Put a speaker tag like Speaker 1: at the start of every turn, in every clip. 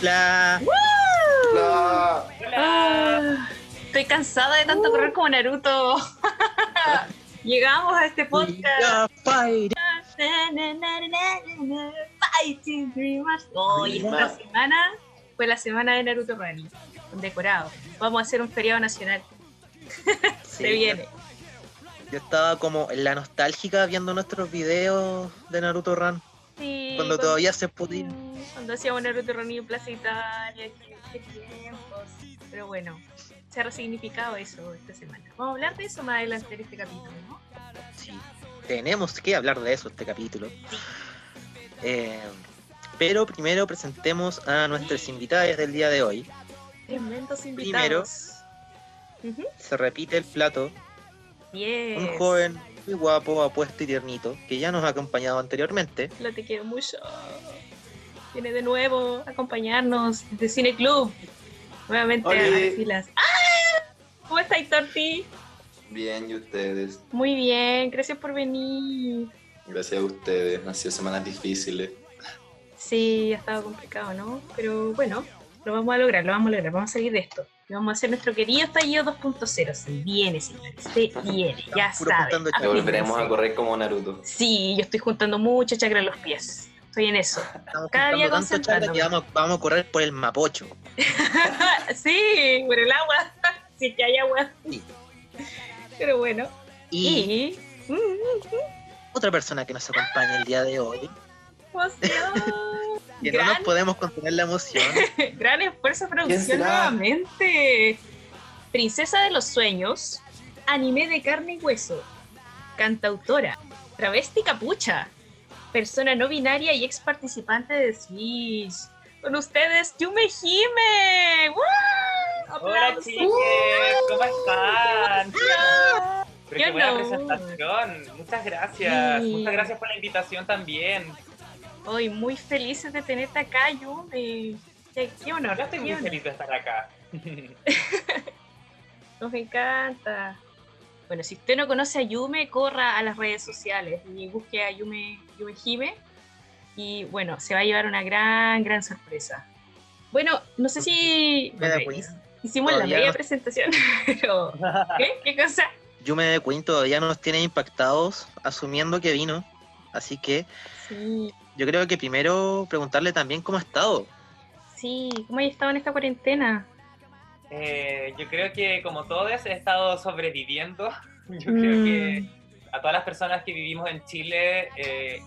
Speaker 1: Hola.
Speaker 2: Hola.
Speaker 3: Ah, estoy cansada de tanto correr como Naruto. Llegamos a este podcast. Fighting Dreamers. Hoy esta semana fue la semana de Naruto Running. Decorado. Vamos a hacer un feriado nacional. Se viene.
Speaker 1: Yo estaba como en la nostálgica viendo nuestros videos de Naruto Run.
Speaker 3: Sí,
Speaker 1: Cuando todavía se podía.
Speaker 3: Cuando hacíamos Naruto Running en Plaza Italia. Qué, tiempos. Pero bueno, se ha resignificado eso esta semana. Vamos a hablar de eso más adelante en este capítulo, ¿no?
Speaker 1: Sí, tenemos que hablar de eso este capítulo. Eh, pero primero presentemos a nuestras invitadas del día de hoy.
Speaker 3: Tremendos
Speaker 1: Primero.
Speaker 3: invitados. Ujú.
Speaker 1: Se repite el plato.
Speaker 3: Yes.
Speaker 1: Un joven muy guapo, apuesto y tiernito, que ya nos ha acompañado anteriormente.
Speaker 3: Lo te quiero mucho. Viene de nuevo a acompañarnos de Cine Club. Nuevamente a las filas. ¡Ah! ¿Cómo estáis, Torti?
Speaker 2: Bien, y ustedes.
Speaker 3: Muy bien, gracias por venir.
Speaker 2: Gracias a ustedes. Han sido semanas difíciles.
Speaker 3: Sí, ha estado complicado, ¿no? Pero bueno, lo vamos a lograr, lo vamos a lograr. Vamos a salir de esto. Y vamos a hacer nuestro querido estallido 2.0. Se viene, señores. Se viene, ya saben.
Speaker 2: volveremos a correr como Naruto.
Speaker 3: Sí, yo estoy juntando mucha chakra en los pies. Estoy en eso.
Speaker 1: Estamos
Speaker 3: Cada día
Speaker 1: juntando tanto chakra que
Speaker 3: concentrándome.
Speaker 1: vamos, vamos a correr por el Mapocho.
Speaker 3: sí, por el agua. Si es que hay agua.
Speaker 1: Sí.
Speaker 3: Pero bueno.
Speaker 1: Y
Speaker 3: Y. Mm,
Speaker 1: otra persona que nos acompaña el día de hoy, que no nos
Speaker 3: gran,
Speaker 1: podemos contener la emoción.
Speaker 3: gran esfuerzo de producción nuevamente. Princesa de los sueños. Anime de carne y hueso. Cantautora. Travesti capucha. Persona no binaria y ex participante de Switch. Con ustedes, Yume Hime. ¡Woo!
Speaker 4: Hola chiques, ¿cómo están? Pero qué buena
Speaker 3: no.
Speaker 4: presentación. Muchas gracias.
Speaker 3: Sí.
Speaker 4: Muchas gracias por la invitación también.
Speaker 3: Hoy muy felices de tenerte acá, Yume. Qué, qué honor.
Speaker 4: Yo estoy
Speaker 3: qué
Speaker 4: muy
Speaker 3: honor.
Speaker 4: feliz de estar acá.
Speaker 3: Nos encanta. Bueno, si usted no conoce a Yume, corra a las redes sociales y busque a Yume, Yume Hime. Y bueno, se va a llevar una gran, gran sorpresa. Bueno, no sé si
Speaker 1: Me da
Speaker 3: hicimos la media
Speaker 1: no-
Speaker 3: presentación, pero ¿qué? ¿Qué cosa?
Speaker 1: Yume de Queen todavía nos tiene impactados, asumiendo que vino. Así que
Speaker 3: Sí,
Speaker 1: yo creo que primero preguntarle también cómo ha estado.
Speaker 3: sí, ¿cómo has estado en esta cuarentena?
Speaker 4: Eh, yo creo que como todos he estado sobreviviendo. Yo
Speaker 3: Mm.
Speaker 4: creo que a todas las personas que vivimos en Chile, eh,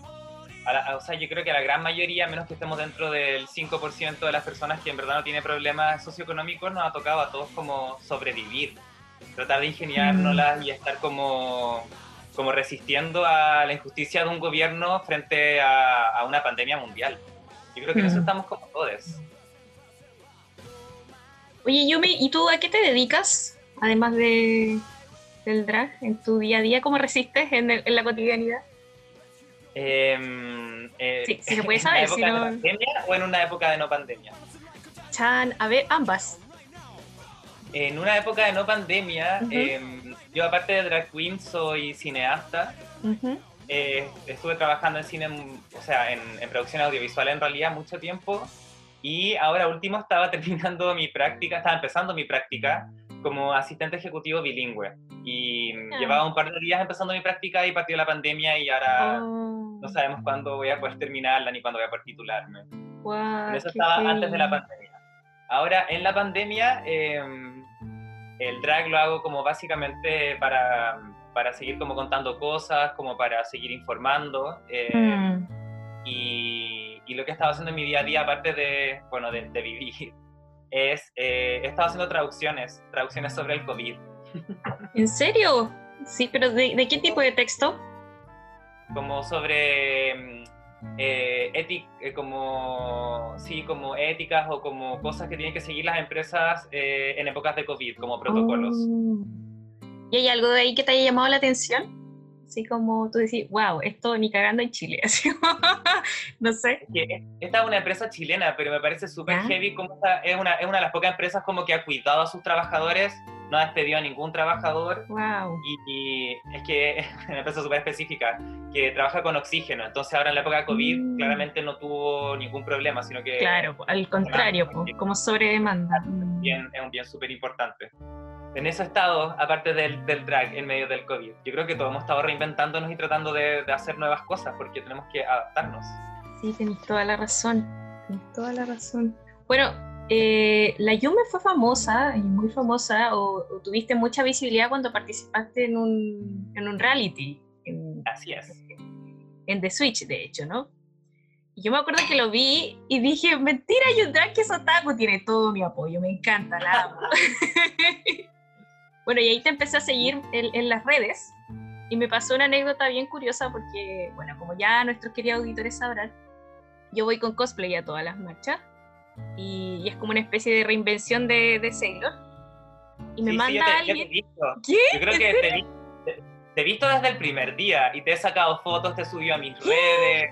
Speaker 4: a la- a- o sea, yo creo que a la gran mayoría, a menos que estemos dentro del 5% de las personas que en verdad no tienen problemas socioeconómicos, nos ha tocado a todos como sobrevivir, tratar de ingeniárnoslas y estar como, como resistiendo a la injusticia de un gobierno frente a, a una pandemia mundial. Yo creo que en eso
Speaker 3: Mm.
Speaker 4: estamos como todos.
Speaker 3: Oye, Yume, ¿y tú a qué te dedicas? Además de, del drag, en tu día a día, ¿cómo resistes en, el- en la cotidianidad?
Speaker 4: Em, eh,
Speaker 3: Sí, sí se puede
Speaker 4: ¿En una
Speaker 3: saber,
Speaker 4: época
Speaker 3: si
Speaker 4: de pandemia o en una época de no pandemia?
Speaker 3: Chan, a ver, ambas.
Speaker 4: En una época de no pandemia,
Speaker 3: Ujú.
Speaker 4: em, yo aparte de drag queen soy cineasta.
Speaker 3: Ujú.
Speaker 4: Eh, estuve trabajando en cine, mm, o sea, en, en producción audiovisual en realidad mucho tiempo. Y ahora último estaba terminando mi práctica, estaba empezando mi práctica como asistente ejecutivo bilingüe. Y mm,
Speaker 3: Ah.
Speaker 4: llevaba un par de días empezando mi práctica y partió la pandemia y ahora
Speaker 3: Oh,
Speaker 4: no sabemos cuándo voy a poder terminarla ni cuándo voy a poder titularme.
Speaker 3: guau,
Speaker 4: Pero eso estaba antes de la pandemia. Ahora, en la pandemia, eh, el drag lo hago como básicamente para, para seguir como contando cosas, como para seguir informando. eh,
Speaker 3: Mm.
Speaker 4: y, y lo que he estado haciendo en mi día a día, aparte de, bueno, de, de vivir, es, eh, he estado haciendo traducciones, traducciones sobre el COVID.
Speaker 3: ¿En serio? Sí, pero ¿de, de qué tipo de texto?
Speaker 4: como sobre mm, eh, eh, como sí como éticas o como cosas que tienen que seguir las empresas eh, en épocas de COVID como protocolos
Speaker 3: Oh. ¿Y hay algo de ahí que te haya llamado la atención? Así como tú decís, wow, esto ni cagando en Chile. Así no sé.
Speaker 4: Esta es una empresa chilena pero me parece súper
Speaker 3: Ya.
Speaker 4: heavy como esta- es una, es una de las pocas empresas como que ha cuidado a sus trabajadores no ha despedido a ningún trabajador
Speaker 3: Wow.
Speaker 4: y, y es que es una empresa súper específica que trabaja con oxígeno, entonces ahora en la época de COVID
Speaker 3: Mm.
Speaker 4: claramente no tuvo ningún problema, sino que
Speaker 3: Claro, al contrario, po, como sobre demanda. Mm.
Speaker 4: bien- es un bien súper importante. En ese estado, aparte del, del drag en medio del COVID, yo creo que todos hemos estado reinventándonos y tratando de, de hacer nuevas cosas porque tenemos que adaptarnos.
Speaker 3: Sí, tenés toda la razón. Tenés toda la razón. Bueno, eh, la Yume fue famosa y muy famosa, o, o tuviste mucha visibilidad cuando participaste en un, en un reality, en,
Speaker 4: Así es.
Speaker 3: en The Switch, de hecho, ¿no? Y yo me acuerdo que lo vi y dije, mentira, Yundrak que es otaku, tiene todo mi apoyo, me encanta, la amo. bueno, y ahí te empecé a seguir en, en las redes y me pasó una anécdota bien curiosa porque, bueno, como ya nuestros queridos auditores sabrán, yo voy con cosplay a todas las marchas y, y es como una especie de reinvención de, de Sailor. Y me
Speaker 4: Sí, sí,
Speaker 3: manda
Speaker 4: yo te- yo te he
Speaker 3: alguien...
Speaker 4: visto.
Speaker 3: ¿Qué?
Speaker 4: Yo creo
Speaker 3: ¿En
Speaker 4: que
Speaker 3: serio?
Speaker 4: te, vi- te- te he visto desde el primer día y te he sacado fotos, te he subido a mis redes.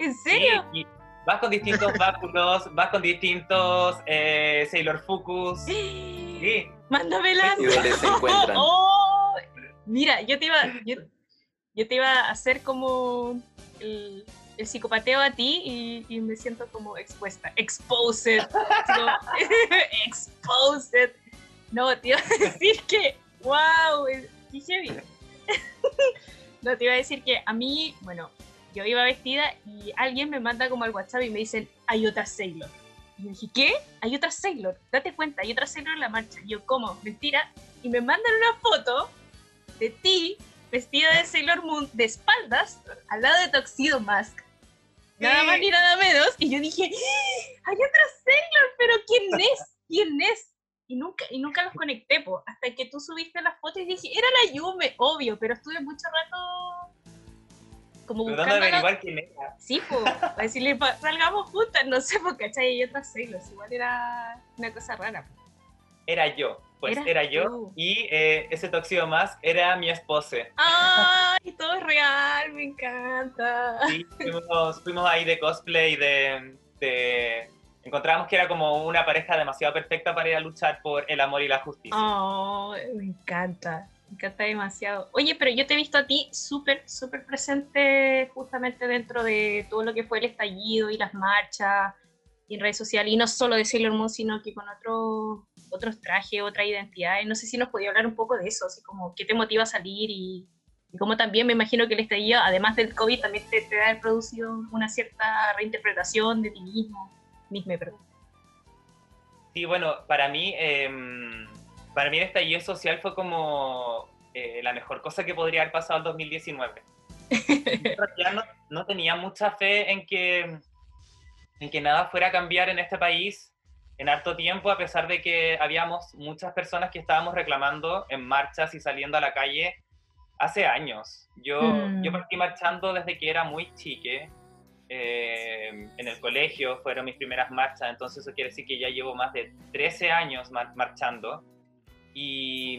Speaker 3: ¿En
Speaker 4: Sí,
Speaker 3: serio?
Speaker 4: y vas con distintos báculos, vas con distintos eh, Sailor Fukus. Sí,
Speaker 3: Mándamelas.
Speaker 2: ¿Y dónde se encuentran?
Speaker 3: Oh, mira, yo te iba, yo, yo te iba a hacer como el, el psicopateo a ti y, y me siento como expuesta, exposed, exposed. No, te iba a decir que, wow, qué heavy. No, te iba a decir que a mí, bueno, yo iba vestida y alguien me manda como al WhatsApp y me dicen, hay otra Sailor. Y yo dije, ¿qué? Hay otra Sailor, date cuenta, hay otra Sailor en la marcha. Y yo, ¿cómo? Mentira. Y me mandan una foto de ti vestida de Sailor Moon de espaldas al lado de Tuxedo Mask. Nada más ni nada menos. Y yo dije, ¡Ah! hay otra Sailor, pero ¿quién es? ¿Quién es? Y nunca, y nunca los conecté, po, hasta que tú subiste la foto y dije, era la Yume, obvio, pero estuve mucho rato como
Speaker 4: tratando de
Speaker 3: buscando
Speaker 4: averiguar quién era.
Speaker 3: Sí, pues, para decirle, salgamos juntas, no sé, porque ¿cachai? Hay otras Sailors, igual era una cosa rara. po.
Speaker 4: Era yo, pues era yo.
Speaker 3: tú.
Speaker 4: Y eh, ese Toxido Mask era mi esposa.
Speaker 3: ¡Ay, todo es real! Me encanta.
Speaker 4: Sí, fuimos, fuimos ahí de cosplay, de, de... Encontramos que era como una pareja demasiado perfecta para ir a luchar por el amor y la justicia.
Speaker 3: Oh, me encanta, me encanta demasiado. Oye, pero yo te he visto a ti súper, súper presente justamente dentro de todo lo que fue el estallido y las marchas y en redes sociales, y no solo de Sailor Moon, sino que con otros otros trajes, otra identidad. No sé si nos podía hablar un poco de eso, así como qué te motiva a salir y, y cómo también me imagino que el estallido, además del COVID, también te, te ha producido una cierta reinterpretación de ti mismo, misma, perdón.
Speaker 4: Sí, bueno, para mí, em, para mí el estallido social fue como eh, la mejor cosa que podría haber pasado el 2019. Ya no, no tenía mucha fe en que, en que nada fuera a cambiar en este país en harto tiempo, a pesar de que habíamos muchas personas que estábamos reclamando en marchas y saliendo a la calle hace años. Yo,
Speaker 3: Mm.
Speaker 4: yo partí marchando desde que era muy chique. eh, en el colegio fueron mis primeras marchas, entonces eso quiere decir que ya llevo más de 13 años mar- marchando. Y,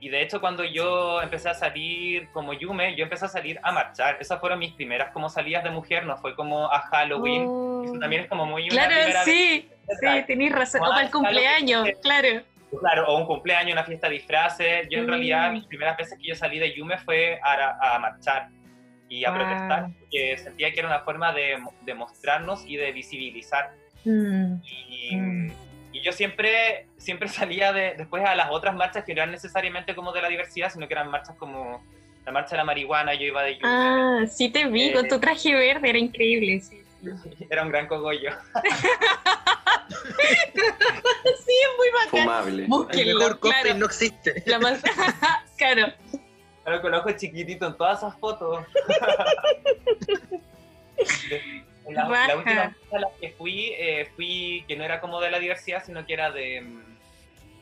Speaker 4: y de hecho cuando yo empecé a salir como Yume, yo empecé a salir a marchar. Esas fueron mis primeras como salidas de mujer, no fue como a Halloween.
Speaker 3: Oh.
Speaker 4: Eso también es como muy
Speaker 3: Claro,
Speaker 4: primera vez.
Speaker 3: sí, sí, tenés razón. O para el cumpleaños, claro.
Speaker 4: Claro, o un cumpleaños, una fiesta de disfraces. Yo en
Speaker 3: Mm.
Speaker 4: realidad, mis primeras veces que yo salí de Yume fue a, a marchar y a
Speaker 3: Wow.
Speaker 4: protestar, porque sentía que era una forma de, de mostrarnos y de visibilizar.
Speaker 3: Mm,
Speaker 4: Y,
Speaker 3: Mm.
Speaker 4: Y yo siempre, siempre salía de, después a las otras marchas que no eran necesariamente como de la diversidad, sino que eran marchas como la marcha de la marihuana, yo iba de Yume.
Speaker 3: Ah, sí te vi con
Speaker 4: Eh,
Speaker 3: tu traje verde, era increíble. Sí,
Speaker 4: Era un gran cogollo.
Speaker 3: Sí, es muy bacán.
Speaker 2: Fumable.
Speaker 1: El
Speaker 3: Búsquenlo,
Speaker 1: mejor cosplay
Speaker 3: claro.
Speaker 1: no existe.
Speaker 3: La más... claro.
Speaker 4: Pero con los ojos chiquititos en todas esas fotos. La, la última a la que fui, eh, fui que no era como de la diversidad, sino que era de, mm,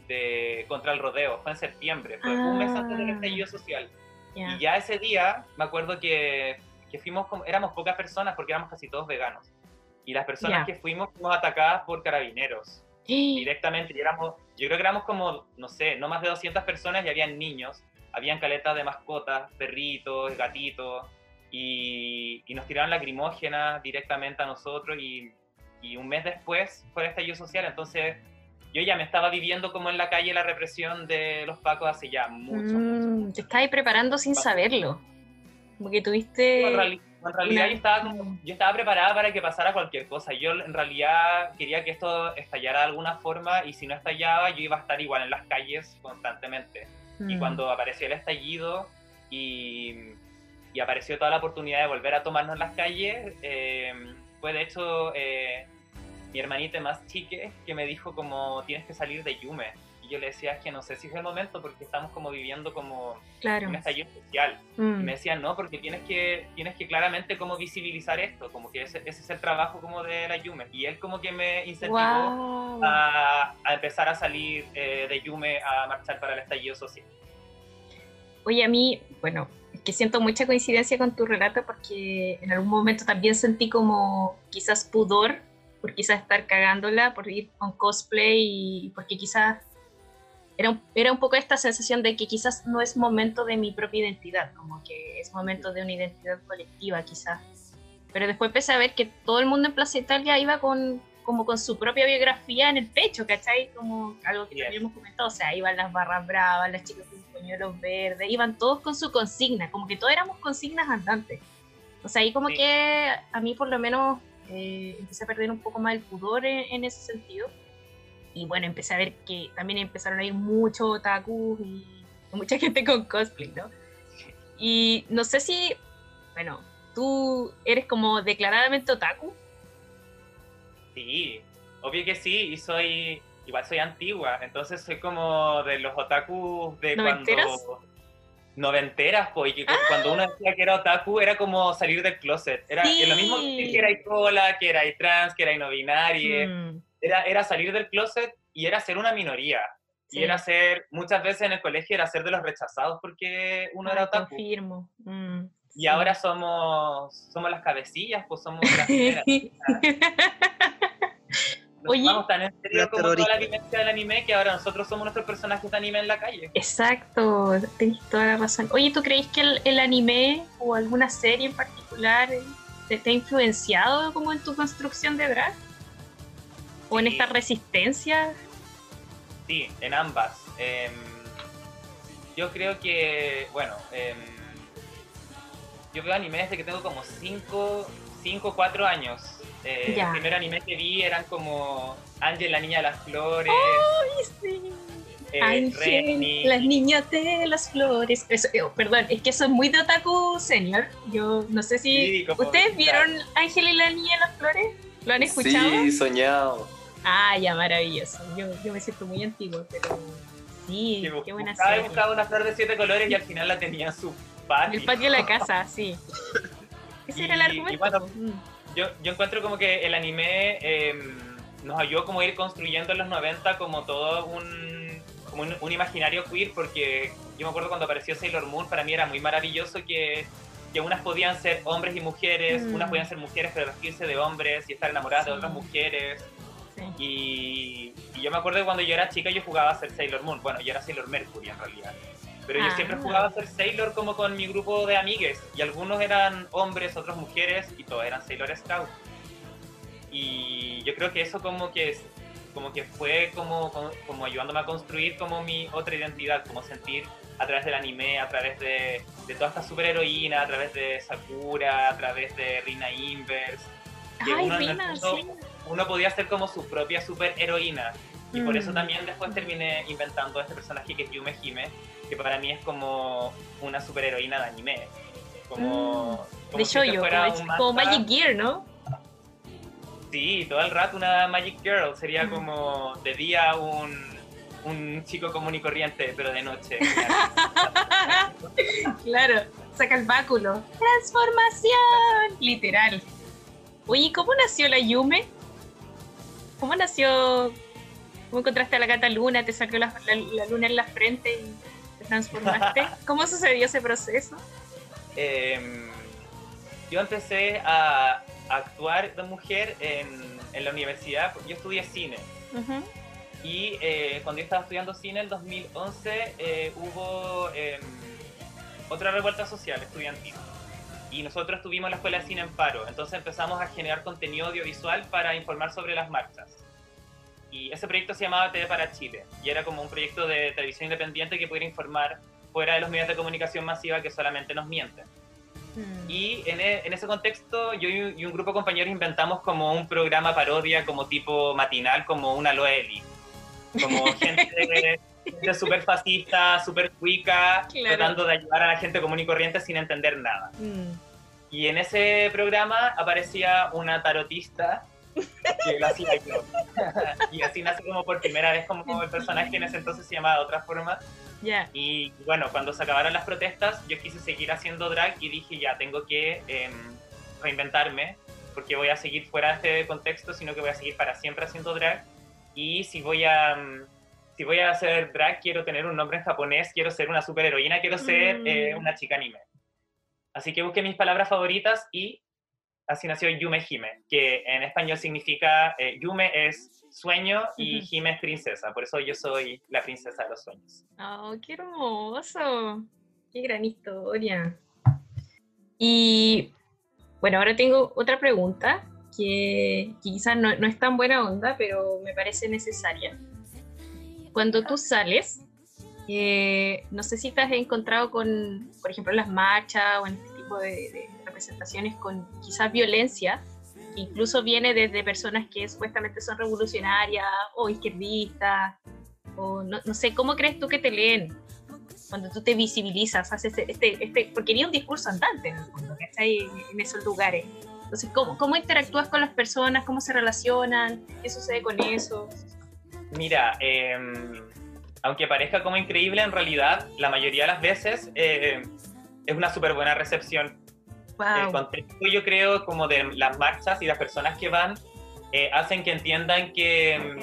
Speaker 4: de contra el rodeo. Fue en septiembre, fue un mes antes del
Speaker 3: Ah.
Speaker 4: estallido social.
Speaker 3: Ya.
Speaker 4: Y ya ese día, me acuerdo que, que fuimos, como- éramos pocas personas porque éramos casi todos veganos. Y las personas
Speaker 3: Ya.
Speaker 4: que fuimos fuimos atacadas por carabineros directamente. Y éramos, yo creo que éramos como, no sé, no más de 200 personas y habían niños, habían caletas de mascotas, perritos, gatitos, y, y nos tiraron lacrimógenas directamente a nosotros y, y un mes después fue el estallido social, entonces yo ya me estaba viviendo como en la calle la represión de los pacos hace ya mucho, mucho,
Speaker 3: Mm,
Speaker 4: mucho.
Speaker 3: te estabas preparando sin saberlo. Como que tuviste.
Speaker 4: En, reali- en realidad yo estaba, como- yo estaba preparada para que pasara cualquier cosa. Yo en realidad quería que esto estallara de alguna forma y si no estallaba yo iba a estar igual en las calles constantemente. Y
Speaker 3: Mm.
Speaker 4: cuando apareció el estallido y, y apareció toda la oportunidad de volver a tomarnos las calles, eh, fue de hecho eh, mi hermanita más chique que me dijo como tienes que salir de Yume. Y yo le decía es que no sé si es el momento porque estamos como viviendo como
Speaker 3: Claro.
Speaker 4: un estallido social. Y
Speaker 3: Mm.
Speaker 4: me decían, no, porque tienes que, tienes que claramente como visibilizar esto, como que ese, ese es el trabajo como de la Yume. Y él como que me incentivó
Speaker 3: Guau.
Speaker 4: a, a empezar a salir eh, de Yume a marchar para el estallido social.
Speaker 3: Oye, a mí, bueno, que siento mucha coincidencia con tu relato porque en algún momento también sentí como quizás pudor por quizás estar cagándola, por ir con cosplay y porque quizás era un, era un poco esta sensación de que quizás no es momento de mi propia identidad, como que es momento de una identidad colectiva quizás. Pero después empecé a ver que todo el mundo en Plaza Italia iba con como con su propia biografía en el pecho, ¿cachai? Como algo que
Speaker 4: Yes.
Speaker 3: también hemos comentado, o sea, iban las barras bravas, las chicas con pañuelos verdes, iban todos con su consigna, como que todos éramos consignas andantes. O sea, ahí como
Speaker 4: Sí.
Speaker 3: que a mí por lo menos eh, empecé a perder un poco más el pudor en, en ese sentido. Y bueno, empecé a ver que también empezaron a ir muchos otakus y mucha gente con cosplay, ¿no? Y no sé si, bueno, tú eres como declaradamente otaku.
Speaker 4: Sí, obvio que sí, y soy, igual soy antigua, entonces soy como de los otakus de
Speaker 3: ¿Noventeras?
Speaker 4: cuando... Noventeras, pues, y cu- cuando uno decía que era otaku era como salir del closet. Era
Speaker 3: Sí.
Speaker 4: lo mismo que era cola, que era trans, que era no binaria.
Speaker 3: Mm,
Speaker 4: Era, era salir del closet y era ser una minoría.
Speaker 3: Sí.
Speaker 4: Y era ser, muchas veces en el colegio era ser de los rechazados porque uno era
Speaker 3: ah,
Speaker 4: otaku.
Speaker 3: Confirmo. Mm,
Speaker 4: Y ahora somos, somos las cabecillas, pues somos las primeras. Nos
Speaker 3: Oye.
Speaker 4: tomamos tan en serio como toda la vivencia del anime que ahora nosotros somos nuestros personajes de anime en la calle.
Speaker 3: Exacto, tienes toda la razón. Oye, ¿tú crees que el, el anime o alguna serie en particular eh, te, te ha influenciado como en tu construcción de drag? ¿O en
Speaker 4: Sí.
Speaker 3: esta resistencia?
Speaker 4: Sí, en ambas. Em, yo creo que, bueno, em, yo veo anime desde que tengo como 5 o 4 años. Eh. El primer anime que vi eran como Ángel, la niña de las flores,
Speaker 3: Ay, sí.
Speaker 4: eh,
Speaker 3: Ángel, las niñas de las flores. Eso, eh, perdón, es que eso es muy de Otaku Senior. Yo no sé si.
Speaker 4: Sí, como-
Speaker 3: ¿Ustedes vieron Ángel y la niña de las flores? ¿Lo han escuchado?
Speaker 2: Sí, soñado.
Speaker 3: Ah, ya, maravilloso. Yo, yo me siento muy antigua, pero sí, qué buena serie.
Speaker 4: buscaba una flor de siete colores y al final la tenía en su patio.
Speaker 3: El patio de la casa, sí. Ese era el
Speaker 4: Y-
Speaker 3: argumento.
Speaker 4: y bueno,
Speaker 3: Mm.
Speaker 4: Yo, yo encuentro como que el anime em, nos ayudó como a ir construyendo en los 90 como todo un, como un, un imaginario queer, porque yo me acuerdo cuando apareció Sailor Moon, para mí era muy maravilloso que, que unas podían ser hombres y mujeres,
Speaker 3: Mm.
Speaker 4: unas podían ser mujeres pero vestirse de hombres y estar enamoradas de
Speaker 3: Sí.
Speaker 4: otras mujeres.
Speaker 3: Sí.
Speaker 4: Y, y yo me acuerdo que cuando yo era chica yo jugaba a ser Sailor Moon, bueno, yo era Sailor Mercury en realidad. Pero yo
Speaker 3: Ah.
Speaker 4: siempre jugaba a ser Sailor como con mi grupo de amigues. Y algunos eran hombres, otros mujeres, y todos eran Sailor Scout. Y yo creo que eso como que, como que fue como, como, como ayudándome a construir como mi otra identidad, como sentir a través del anime, a través de, de toda esta superheroína, a través de Sakura, a través de Rina Inverse. que
Speaker 3: Ay,
Speaker 4: uno
Speaker 3: Rina,
Speaker 4: fondo-
Speaker 3: sí.
Speaker 4: Uno podía ser como su propia superheroína. Y por eso
Speaker 3: Mm.
Speaker 4: también después terminé inventando este personaje que es Yume Hime, que para mí es como una superheroína de anime. Como, como
Speaker 3: De
Speaker 4: si este fuera
Speaker 3: como,
Speaker 4: un
Speaker 3: como. Magic Gear, ¿no?
Speaker 4: Sí, todo el rato una Magic Girl. Sería
Speaker 3: Mm.
Speaker 4: como de día un, un chico común y corriente, pero de noche.
Speaker 3: claro, saca el báculo. ¡Transformación! Literal. Oye, ¿cómo nació la Yume? ¿Cómo nació? ¿Cómo encontraste a la gata luna? ¿Te salió la, la- la luna en la frente y te transformaste? ¿Cómo sucedió ese proceso?
Speaker 4: Em, yo empecé a actuar de mujer en, en la universidad. Yo estudié cine.
Speaker 3: Ujú.
Speaker 4: Y eh, cuando yo estaba estudiando cine en 2011 eh, hubo em, otra revuelta social estudiantil. Y nosotros tuvimos la escuela de cine en paro. Entonces empezamos a generar contenido audiovisual para informar sobre las marchas. Y ese proyecto se llamaba TV para Chile y era como un proyecto de televisión independiente que pudiera informar fuera de los medios de comunicación masiva que solamente nos mienten.
Speaker 3: Mm.
Speaker 4: Y en, e- en ese contexto, yo y un, grupo de compañeros inventamos como un programa parodia, como tipo matinal, como una Loeli. Como gente, gente súper fascista, súper cuica,
Speaker 3: Claro.
Speaker 4: tratando de ayudar a la gente común y corriente sin entender nada.
Speaker 3: Mm.
Speaker 4: Y en ese programa aparecía una tarotista hacía yo. y así nace como por primera vez como el personaje que en ese entonces se llamaba de otra forma.
Speaker 3: Ya.
Speaker 4: Y bueno, cuando se acabaron las protestas, yo quise seguir haciendo drag y dije, ya, tengo que em, reinventarme, porque voy a seguir fuera de este contexto, sino que voy a seguir para siempre haciendo drag. Y si voy a, mm, si voy a hacer drag, quiero tener un nombre en japonés, quiero ser una superheroína, quiero ser
Speaker 3: Mm.
Speaker 4: eh, una chica anime. Así que busqué mis palabras favoritas y así nació Yume Hime, que en español significa, eh, Yume es sueño y. Hime es princesa, por eso yo soy la princesa de los sueños.
Speaker 3: Oh, qué hermoso. Qué gran historia. Y bueno, ahora tengo otra pregunta que, que quizás no, no es tan buena onda, pero me parece necesaria. Cuando tú sales, eh, no sé si te has encontrado con, por ejemplo, las marchas o en este tipo de, de representaciones con quizás violencia, incluso viene desde personas que supuestamente son revolucionarias o izquierdistas, o no, no sé, ¿cómo crees tú que te leen? Cuando tú te visibilizas, haces este, este, este porque ni un discurso andante en el fondo, ¿cachai? En, esos lugares. Entonces, ¿cómo, ¿cómo interactúas con las personas? ¿Cómo se relacionan? ¿Qué sucede con eso?
Speaker 4: Mira, em, aunque parezca como increíble, en realidad la mayoría de las veces eh, es una súper buena recepción. El
Speaker 3: Wow.
Speaker 4: contexto, yo creo, como de las marchas y las personas que van, eh, hacen que entiendan que, em,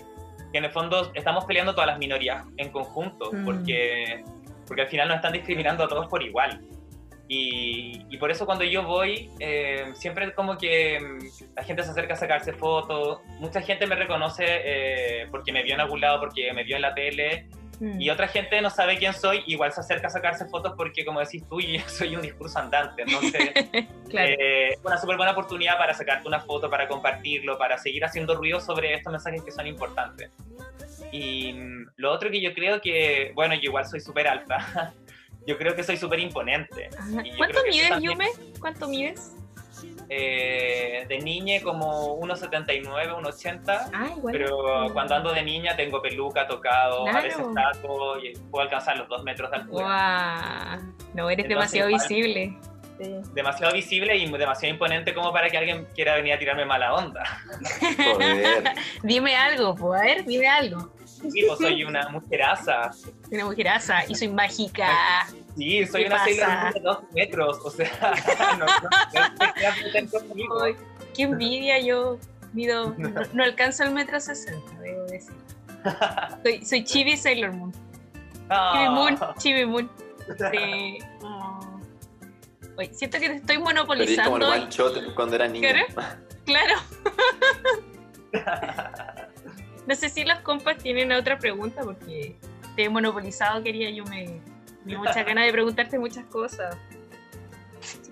Speaker 4: que en el fondo estamos peleando todas las minorías en conjunto,
Speaker 3: Mm.
Speaker 4: porque, porque al final nos están discriminando a todos por igual. Y, y por eso cuando yo voy, eh, siempre como que mm, la gente se acerca a sacarse fotos. Mucha gente me reconoce eh, porque me vio en algún lado, porque me vio en la tele.
Speaker 3: Mm.
Speaker 4: Y otra gente no sabe quién soy, igual se acerca a sacarse fotos porque, como decís tú, yo soy un discurso andante. Entonces,
Speaker 3: Claro.
Speaker 4: eh, una súper buena oportunidad para sacarte una foto, para compartirlo, para seguir haciendo ruido sobre estos mensajes que son importantes. Y mm, lo otro que yo creo que, bueno, yo igual soy súper alta. Yo creo que soy súper imponente.
Speaker 3: ¿Cuánto mides,
Speaker 4: también-
Speaker 3: Yume? ¿Cuánto mides?
Speaker 4: Eh, de niña como 1,79, 1,80.
Speaker 3: Ah, igual.
Speaker 4: Pero cuando ando de niña tengo peluca, tocado, a veces taco y puedo alcanzar los dos metros de altura.
Speaker 3: Guau. No, eres
Speaker 4: Entonces,
Speaker 3: demasiado
Speaker 4: igual-
Speaker 3: visible. Sí.
Speaker 4: Demasiado visible y demasiado imponente como para que alguien quiera venir a tirarme mala onda.
Speaker 2: Joder.
Speaker 3: Dime algo, pues, a ver, dime algo.
Speaker 4: Sí, pues soy una mujeraza.
Speaker 3: Una mujeraza y soy mágica.
Speaker 4: Sí, soy
Speaker 3: ¿Qué
Speaker 4: una? Sailor Moon de dos metros. O sea, no,
Speaker 3: qué envidia, yo mido, no, no alcanzo el metro sesenta, debo decir. Soy, soy Chibi Sailor Moon. Chibi
Speaker 4: Ah,
Speaker 3: Moon, Chibi Moon. Sí. Oh. Oye, siento que te estoy
Speaker 2: Pero es como el
Speaker 3: monopolizando.
Speaker 2: one shot cuando era niño.
Speaker 3: Claro. No sé si los compas tienen otra pregunta porque te he monopolizado, quería yo me, dio muchas ganas de preguntarte muchas cosas.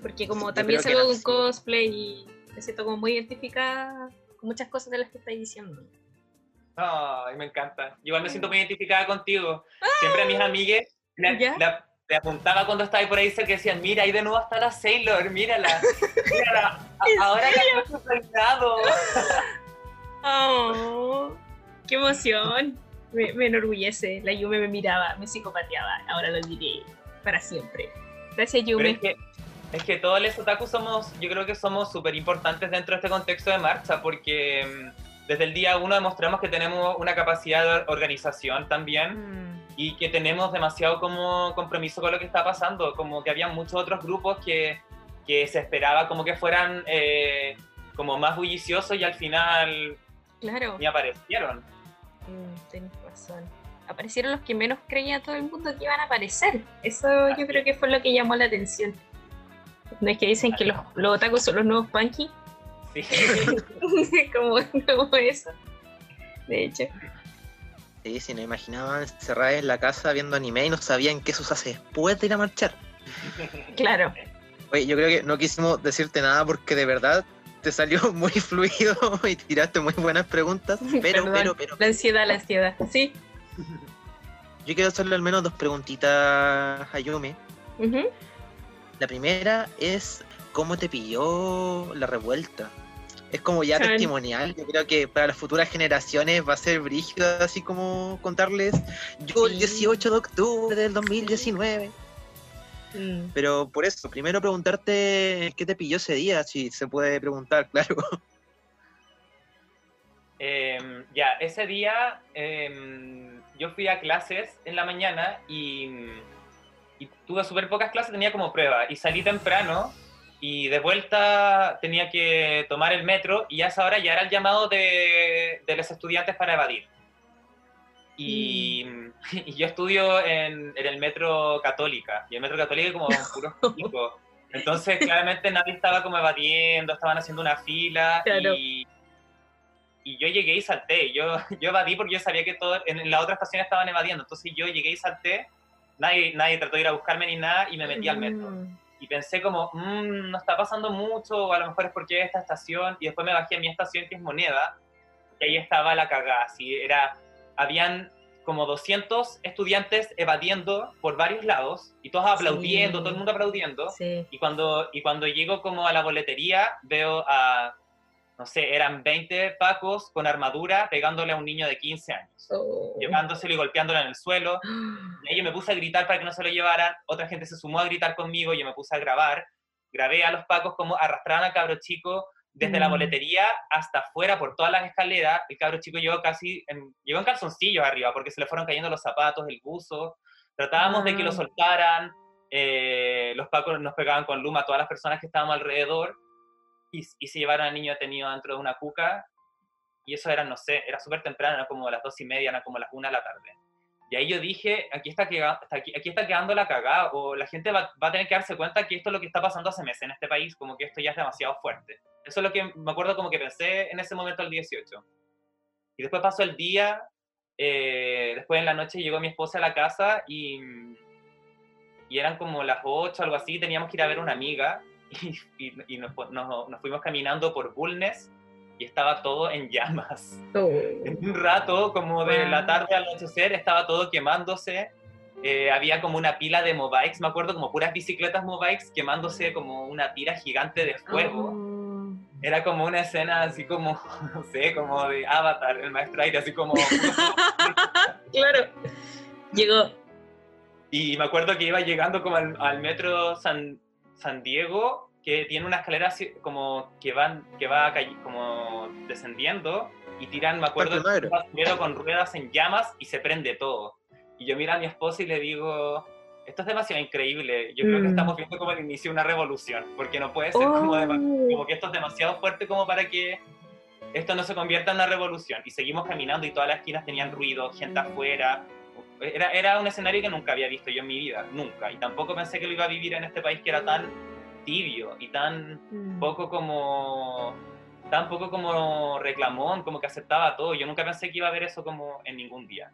Speaker 3: Porque como
Speaker 1: Yo
Speaker 3: también salgo de un cosplay y me siento como muy identificada con muchas cosas de las que estáis diciendo.
Speaker 4: Ay, me encanta. Igual me siento muy identificada contigo. Siempre a mis
Speaker 3: ¿Ya?
Speaker 4: le- le apuntaba cuando estaba ahí por ahí cerca que decían, mira, ahí de nuevo está la Sailor, mírala. Mírala. Ahora su peinado.
Speaker 3: Oh, ¡Qué emoción! Me, me enorgullece. La Yume me miraba, me psicopateaba. Ahora lo diré para siempre. Gracias, Yume.
Speaker 4: es que, es que todos los otaku somos, yo creo que somos súper importantes dentro de este contexto de marcha, porque mm, desde el día uno demostramos que tenemos una capacidad de organización también
Speaker 3: Mm,
Speaker 4: y que tenemos demasiado como compromiso con lo que está pasando, como que había muchos otros grupos que, que se esperaba como que fueran eh, como más bulliciosos y al final
Speaker 3: claro.
Speaker 4: ni aparecieron.
Speaker 3: Mm, razón. Aparecieron los que menos creía todo el mundo que iban a aparecer. Eso yo creo que fue lo que llamó la atención. No es que dicen que los, los otakus son los nuevos punky.
Speaker 4: Sí.
Speaker 3: como, como eso. De hecho.
Speaker 1: Sí, si no imaginaban encerradas en la casa viendo anime y no sabían qué se hace después de ir a marchar.
Speaker 3: Claro.
Speaker 1: Oye, yo creo que no quisimos decirte nada porque de verdad te salió muy fluido y tiraste muy buenas preguntas, pero,
Speaker 3: Perdón,
Speaker 1: pero, pero,
Speaker 3: La ansiedad, la ansiedad. Sí.
Speaker 1: yo quiero hacerle al menos dos preguntitas a.
Speaker 3: Ujú.
Speaker 1: La primera es, ¿cómo te pilló la revuelta? Es como ya
Speaker 3: Chan.
Speaker 1: testimonial, yo creo que para las futuras generaciones va a ser brígido, así como contarles, yo el
Speaker 3: Sí.
Speaker 1: 18 de octubre del 2019.
Speaker 3: Mm.
Speaker 1: Pero por eso, primero preguntarte qué te pilló ese día, si se puede preguntar, claro.
Speaker 4: Em, ya, ese día em, yo fui a clases en la mañana y, y tuve súper pocas clases, tenía como prueba y salí temprano y de vuelta tenía que tomar el metro y a esa hora ya era el llamado de, de los estudiantes para evadir. Y, y yo estudio en, en el metro católica y el metro católica es como puros chicos. Entonces claramente nadie estaba como evadiendo, estaban haciendo una fila
Speaker 3: Claro.
Speaker 4: y, y yo llegué y salté. Yo, yo evadí porque yo sabía que todo, en la otra estación estaban evadiendo. Entonces yo llegué y salté. Nadie, nadie trató de ir a buscarme ni nada y me metí al metro.
Speaker 3: Mm.
Speaker 4: Y pensé como, "Mm, no está pasando mucho, o a lo mejor es porque es esta estación. Y después me bajé a mi estación, que es Moneda, y ahí estaba la cagada. Así era, habían como 200 estudiantes evadiendo por varios lados y todos aplaudiendo,
Speaker 3: Sí.
Speaker 4: todo el mundo aplaudiendo.
Speaker 3: Sí.
Speaker 4: Y cuando, y cuando llego como a la boletería, veo a, no sé, eran 20 pacos con armadura pegándole a un niño de 15 años,
Speaker 3: Oh.
Speaker 4: llevándoselo y golpeándolo en el suelo. Y yo me puse a gritar para que no se lo llevaran, otra gente se sumó a gritar conmigo, yo me puse a grabar, grabé a los pacos como arrastraban al cabro chico desde la boletería hasta afuera por todas las escaleras, el cabro chico llegó casi, en, llegó en calzoncillos arriba porque se le fueron cayendo los zapatos, el buzo, tratábamos de que lo
Speaker 3: Ah.
Speaker 4: soltaran, eh, los pacos nos pegaban con luma a todas las personas que estábamos alrededor y, y se llevaron al niño detenido dentro de una cuca y eso era, no sé, era súper temprano, era como las dos y media, era como las una de la tarde. Y ahí yo dije, aquí está, queda- está- aquí, aquí está quedando la cagada, o la gente va, va a tener que darse cuenta que esto es lo que está pasando hace meses en este país, como que esto ya es demasiado fuerte. Eso es lo que me acuerdo como que pensé en ese momento el 18. Y después pasó el día, eh, después en la noche llegó mi esposa a la casa y, y eran como las 8, algo así, teníamos que ir a ver una amiga y, y- y nos, nos- nos fuimos caminando por Bulnes y estaba todo en llamas.
Speaker 3: Oh.
Speaker 4: En un rato, como de la
Speaker 3: Wow.
Speaker 4: tarde al anochecer, estaba todo quemándose. Eh, había como una pila de mobikes, me acuerdo, como puras bicicletas mobikes quemándose como una tira gigante de fuego.
Speaker 3: Oh.
Speaker 4: Era como una escena así como, no sé, como de Avatar, el maestro aire, así como...
Speaker 3: claro. Llegó.
Speaker 4: Y me acuerdo que iba llegando como al, al metro San, San Diego, que tiene una escalera así como que, van, que va como descendiendo y tiran, me acuerdo, un con ruedas en llamas y se prende todo. Y yo miro a mi esposa y le digo, esto es demasiado increíble, yo creo que
Speaker 3: Mm.
Speaker 4: estamos viendo como el inicio de una revolución, porque no puede ser como, dema-
Speaker 3: Oh.
Speaker 4: como que esto es demasiado fuerte como para que esto no se convierta en una revolución. Y seguimos caminando y todas las esquinas tenían ruido, gente afuera. Era, era un escenario que nunca había visto yo en mi vida, nunca. Y tampoco pensé que lo iba a vivir en este país que era tan tibio y tan
Speaker 3: Mm.
Speaker 4: poco como tan poco como reclamón, como que aceptaba todo. Yo nunca pensé que iba a ver eso como en ningún día.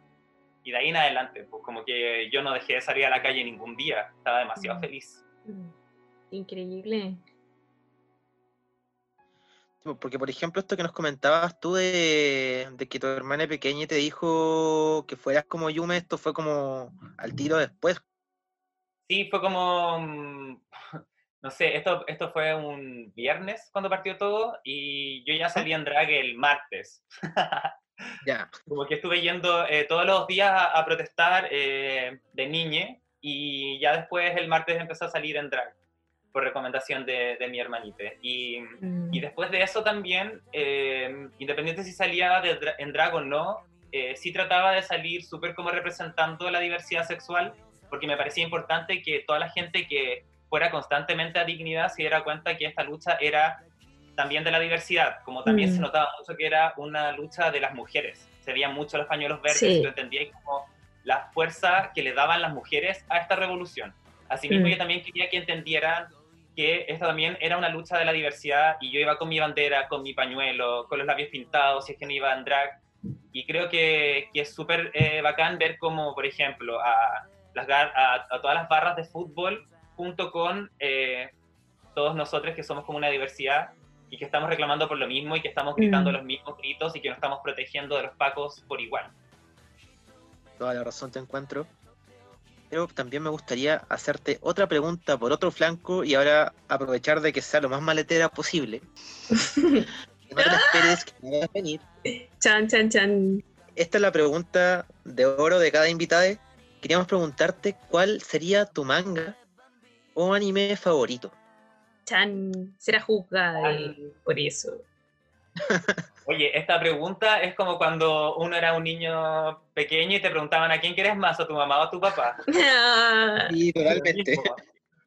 Speaker 4: Y de ahí en adelante, pues como que yo no dejé de salir a la calle ningún día. Estaba demasiado
Speaker 3: Mm.
Speaker 4: feliz.
Speaker 3: Mm. Increíble.
Speaker 1: Tipo, Porque, por ejemplo, esto que nos comentabas tú de, de que tu hermana pequeña te dijo que fueras como Yume, esto fue como al tiro después.
Speaker 4: Sí, fue como, no sé, esto, esto fue un viernes cuando partió todo y yo ya salí en drag el martes.
Speaker 1: Ya.
Speaker 4: Como que estuve yendo eh, todos los días a, a protestar eh, de niñe y ya después el martes empecé a salir en drag por recomendación de, de mi hermanite. Y,
Speaker 3: Mm.
Speaker 4: y después de eso también, eh, independiente si salía de en drag o no, eh, sí trataba de salir súper como representando la diversidad sexual, porque me parecía importante que toda la gente que fuera constantemente a dignidad se diera cuenta que esta lucha era también de la diversidad, como también
Speaker 3: Mm.
Speaker 4: se notaba mucho que era una lucha de las mujeres. Se veían mucho los pañuelos verdes
Speaker 3: Sí.
Speaker 4: y tú entendías como la fuerza que le daban las mujeres a esta revolución. Asimismo,
Speaker 3: Mm.
Speaker 4: yo también quería que entendieran que esto también era una lucha de la diversidad y yo iba con mi bandera, con mi pañuelo, con los labios pintados, si es que no iba en drag. Y creo que, que es súper eh, bacán ver como, por ejemplo, a, las, gar- a, a todas las barras de fútbol junto con eh, todos nosotros que somos como una diversidad, y que estamos reclamando por lo mismo y que estamos gritando
Speaker 3: Mm.
Speaker 4: los mismos gritos y que nos estamos protegiendo de los pacos por igual.
Speaker 1: Toda la razón te encuentro. Pero también me gustaría hacerte otra pregunta por otro flanco y ahora aprovechar de que sea lo más maletera posible. Que no te esperes, que me a venir.
Speaker 3: Chan, chan, chan.
Speaker 1: Esta es la pregunta de oro de cada invitada. Queríamos preguntarte cuál sería tu manga o anime favorito.
Speaker 3: Chan. Será juzgada por eso.
Speaker 4: Oye, esta pregunta es como cuando uno era un niño pequeño y te preguntaban a quién quieres más, a tu mamá o a tu papá.
Speaker 3: Ah,
Speaker 1: Sí,
Speaker 4: mismo.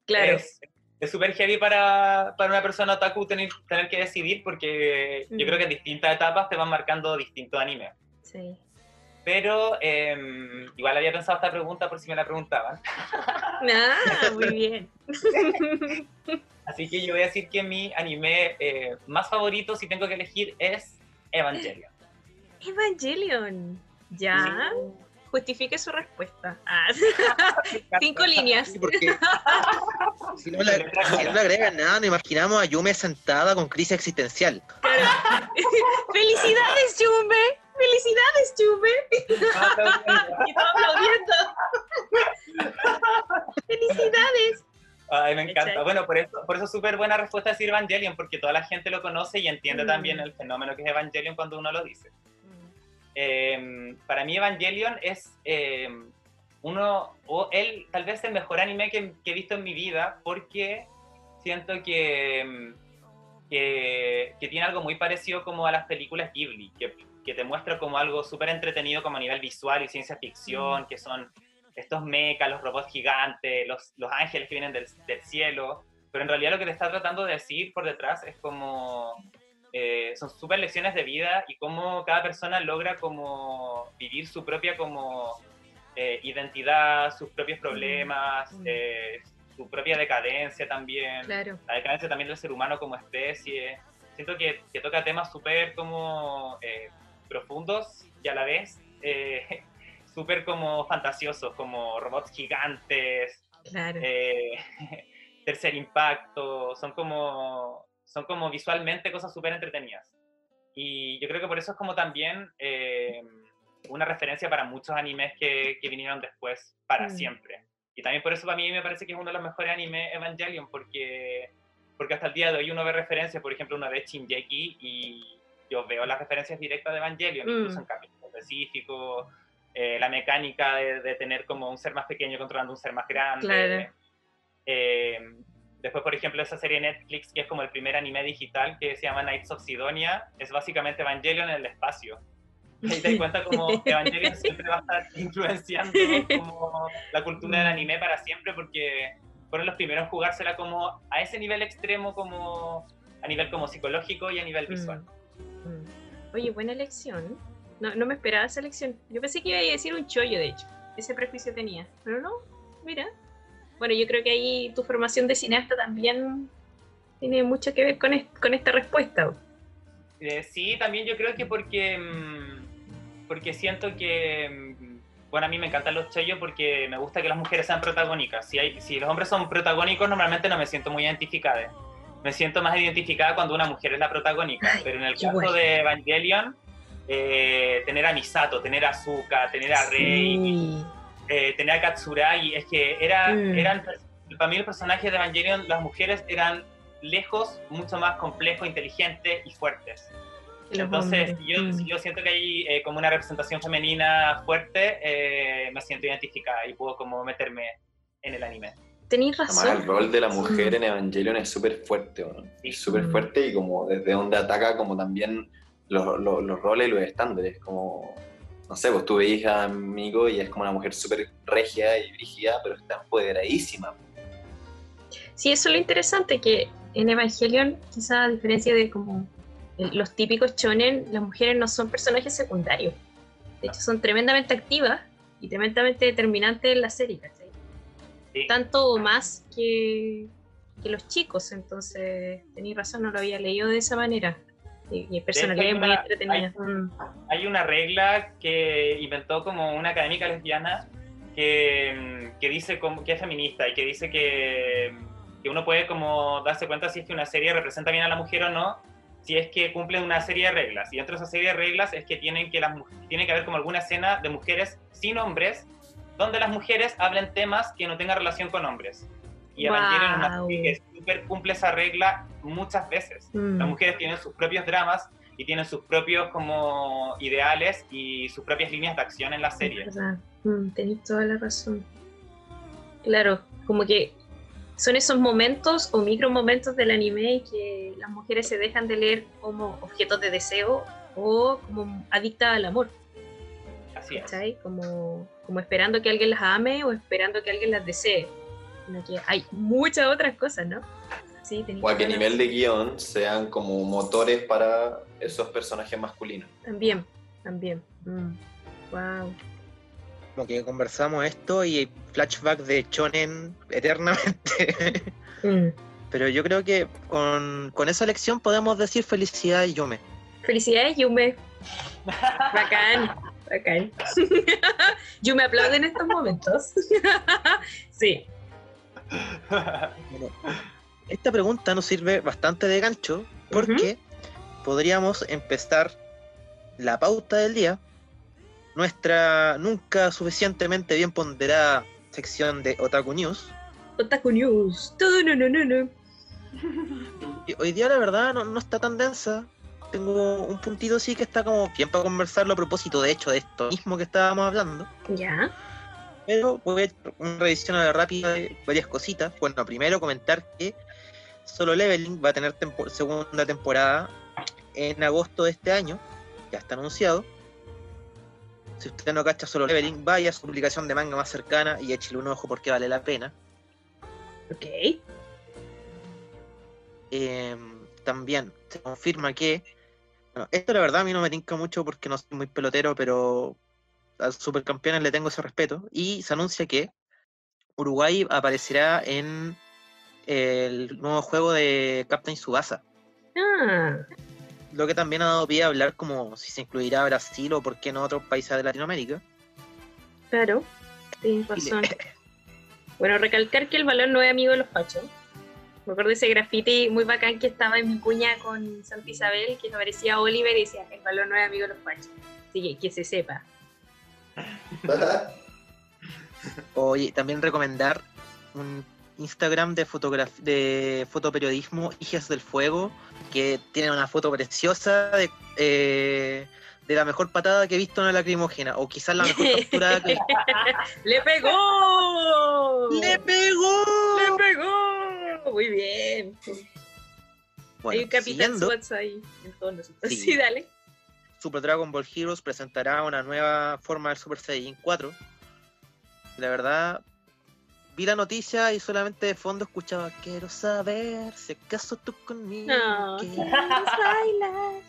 Speaker 3: claro.
Speaker 4: Es es súper heavy para, para una persona otaku tener, tener que decidir porque yo
Speaker 3: Mm.
Speaker 4: creo que en distintas etapas te van marcando distintos animes.
Speaker 3: Sí.
Speaker 4: Pero em, igual había pensado esta pregunta por si me la preguntaban.
Speaker 3: Ah, muy bien.
Speaker 4: Así que yo voy a decir que mi anime eh, más favorito, si tengo que elegir, es Evangelion.
Speaker 3: Evangelion. Ya. Justifique su respuesta. Ah. Cinco líneas.
Speaker 1: Sí, porque si no, le, si no le agregan nada, nos imaginamos a Yume sentada con crisis existencial.
Speaker 3: ¡Felicidades, Yume! ¡Felicidades, Yume! Y todo aplaudiendo. ¡Felicidades!
Speaker 4: Ay, me encanta. Bueno, por eso, por eso es súper buena respuesta decir Evangelion, porque toda la gente lo conoce y entiende
Speaker 3: Mm.
Speaker 4: también el fenómeno que es Evangelion cuando uno lo dice. Eh, para mí Evangelion es eh, uno, o él tal vez el mejor anime que, que he visto en mi vida, porque siento que, mm, que, que tiene algo muy parecido como a las películas Ghibli, que, que te muestra como algo súper entretenido como a nivel visual y ciencia ficción, que son estos mechas, los robots gigantes, los, los ángeles que vienen del, del cielo, pero en realidad lo que te está tratando de decir por detrás es como eh, son súper lecciones de vida y cómo cada persona logra como vivir su propia como eh, identidad, sus propios problemas, eh, su propia decadencia también,
Speaker 3: Claro.
Speaker 4: la decadencia también del ser humano como especie. Siento que, que toca temas súper como eh, profundos y a la vez eh, súper como fantasiosos, como robots gigantes,
Speaker 3: Claro.
Speaker 4: eh, tercer impacto, son como, son como visualmente cosas súper entretenidas. Y yo creo que por eso es como también eh, una referencia para muchos animes que, que vinieron después, para
Speaker 3: Mm.
Speaker 4: siempre. Y también por eso para mí me parece que es uno de los mejores animes Evangelion, porque, porque hasta el día de hoy uno ve referencias, por ejemplo, uno ve Shinjeki y yo veo las referencias directas de Evangelion,
Speaker 3: Mm.
Speaker 4: incluso en capítulos específicos, eh, la mecánica de, de tener como un ser más pequeño controlando un ser más grande.
Speaker 3: Claro.
Speaker 4: Eh, después, por ejemplo, esa serie Netflix, que es como el primer anime digital, que se llama Knights of Sidonia, es básicamente Evangelion en el espacio. Y te das cuenta como Evangelion siempre va a estar influenciando como la cultura del anime para siempre, porque fueron los primeros en jugársela como a ese nivel extremo, como a nivel como psicológico y a nivel visual.
Speaker 3: Mm. Mm. Oye, buena elección. No, no me esperaba esa elección. Yo pensé que iba a decir un chollo, de hecho. Ese prejuicio tenía. Pero no, mira. Bueno, yo creo que ahí tu formación de cineasta también tiene mucho que ver con, con esta respuesta.
Speaker 4: Eh, sí, también yo creo que porque, mm, porque siento que, mm, bueno, a mí me encantan los chollos porque me gusta que las mujeres sean protagónicas. Si, hay, si los hombres son protagónicos, normalmente no me siento muy identificada. Me siento más identificada cuando una mujer es la protagónica. Pero en el caso
Speaker 3: bueno.
Speaker 4: de Evangelion, eh, tener a Misato, tener a Azuka, tener a Rei,
Speaker 3: Sí.
Speaker 4: eh, tener a Katsuragi, es que era,
Speaker 3: Mm.
Speaker 4: eran, para mí los personajes de Evangelion, las mujeres eran lejos, mucho más complejos, inteligentes y fuertes. Entonces, yo,
Speaker 3: Mm.
Speaker 4: yo siento que hay eh, como una representación femenina fuerte, eh, me siento identificada y puedo como meterme en el anime.
Speaker 3: Tenéis
Speaker 2: Además, el
Speaker 3: razón.
Speaker 2: rol de la mujer
Speaker 3: Mm.
Speaker 2: en Evangelion es súper fuerte, ¿no? Es súper
Speaker 3: Mm.
Speaker 2: fuerte y como desde donde ataca como también los, los- los roles y los estándares, como, no sé, pues tú veis a Migo y es como una mujer súper regia y brígida, pero está empoderadísima.
Speaker 3: Sí, eso es lo interesante, que en Evangelion, quizá a diferencia de como el- los típicos shonen, las mujeres no son personajes secundarios. De hecho, son tremendamente activas y tremendamente determinantes en la serie, ¿cachai?
Speaker 4: Sí.
Speaker 3: Tanto o más que, que los chicos, entonces tenéis razón, no lo había leído de esa manera. Y, y personalidades
Speaker 4: hay
Speaker 3: muy
Speaker 4: una-
Speaker 3: entretenidas. Mm.
Speaker 4: Hay una regla que inventó como una académica lesbiana que, mm, que dice como, que es feminista y que dice que, que uno puede como darse cuenta si es que una serie representa bien a la mujer o no si es que cumplen una serie de reglas. Y dentro de esa serie de reglas es que tienen que, las, mu- tiene que haber como alguna escena de mujeres sin hombres, donde las mujeres hablen temas que no tengan relación con hombres. Y Evangelion es una que súper cumple esa regla muchas veces.
Speaker 3: Mm.
Speaker 4: Las mujeres tienen sus propios dramas y tienen sus propios como ideales y sus propias líneas de acción en la serie.
Speaker 3: Mm, tenéis toda la razón. Claro, como que son esos momentos o micro momentos del anime que las mujeres se dejan de leer como objetos de deseo o como adictas al amor,
Speaker 4: Así es.
Speaker 3: ¿cachai? Como, como esperando que alguien las ame o esperando que alguien las desee. Sino que hay muchas otras cosas, ¿no? Sí,
Speaker 2: O a
Speaker 3: la
Speaker 2: nivel de guion sean como motores para esos personajes masculinos.
Speaker 3: También, también. Wow.
Speaker 1: Como que conversamos esto y flashback de Chonen eternamente.
Speaker 3: Mm.
Speaker 1: Pero yo creo que con, con esa lección podemos decir felicidades, Yume.
Speaker 3: Felicidades, Yume. Bacán, bacán. Yume aplaude en estos momentos. sí.
Speaker 1: Bueno, esta pregunta nos sirve bastante de gancho porque podríamos empezar la pauta del día, nuestra nunca suficientemente bien ponderada sección de Otaku News.
Speaker 3: Otaku News. Todo no, no, no, no.
Speaker 1: Hoy día la verdad no, no está tan densa. Tengo un puntito sí que está como bien para conversarlo a propósito de hecho de esto mismo que estábamos hablando.
Speaker 3: Ya.
Speaker 1: Pero voy a hacer una revisión a la rápida de varias cositas. Bueno, primero comentar que Solo Leveling va a tener tempo- segunda temporada en agosto de este año. Ya está anunciado. Si usted no cacha Solo Leveling, vaya a su publicación de manga más cercana y échale un ojo porque vale la pena.
Speaker 3: Ok.
Speaker 1: Eh, también se confirma que. Bueno, esto la verdad a mí no me tinca mucho porque no soy muy pelotero, pero a supercampeones le tengo ese respeto. Y se anuncia que Uruguay aparecerá en el nuevo juego de Captain Subasa.
Speaker 3: Ah,
Speaker 1: Lo que también ha dado pie a hablar como si se incluirá Brasil o por qué no otros países de Latinoamérica.
Speaker 3: claro. Tienes razón. Bueno, recalcar que el balón no es amigo de los fachos. Me acuerdo de ese graffiti muy bacán que estaba en mi cuña con Santa Isabel, que aparecía Oliver y decía, el balón no es amigo de los fachos. Así que que se sepa.
Speaker 1: Oye, también recomendar un Instagram de de fotoperiodismo Hijas del Fuego, que tiene una foto preciosa de, eh, de la mejor patada que he visto en la lacrimógena, o quizás la mejor captura que...
Speaker 3: ¡Le pegó!
Speaker 1: ¡Le pegó!
Speaker 3: ¡Le pegó! Muy bien.
Speaker 1: Bueno,
Speaker 3: Hay un capitán
Speaker 1: siguiendo,
Speaker 3: SWAT ahí en todos nosotros.
Speaker 1: Sí.
Speaker 3: Sí, dale.
Speaker 1: Super Dragon Ball Heroes presentará una nueva forma del Super Saiyan 4. La verdad, vi la noticia y solamente de fondo escuchaba Quiero saber si acaso tú conmigo
Speaker 3: No,
Speaker 1: quieres".
Speaker 3: queremos bailar.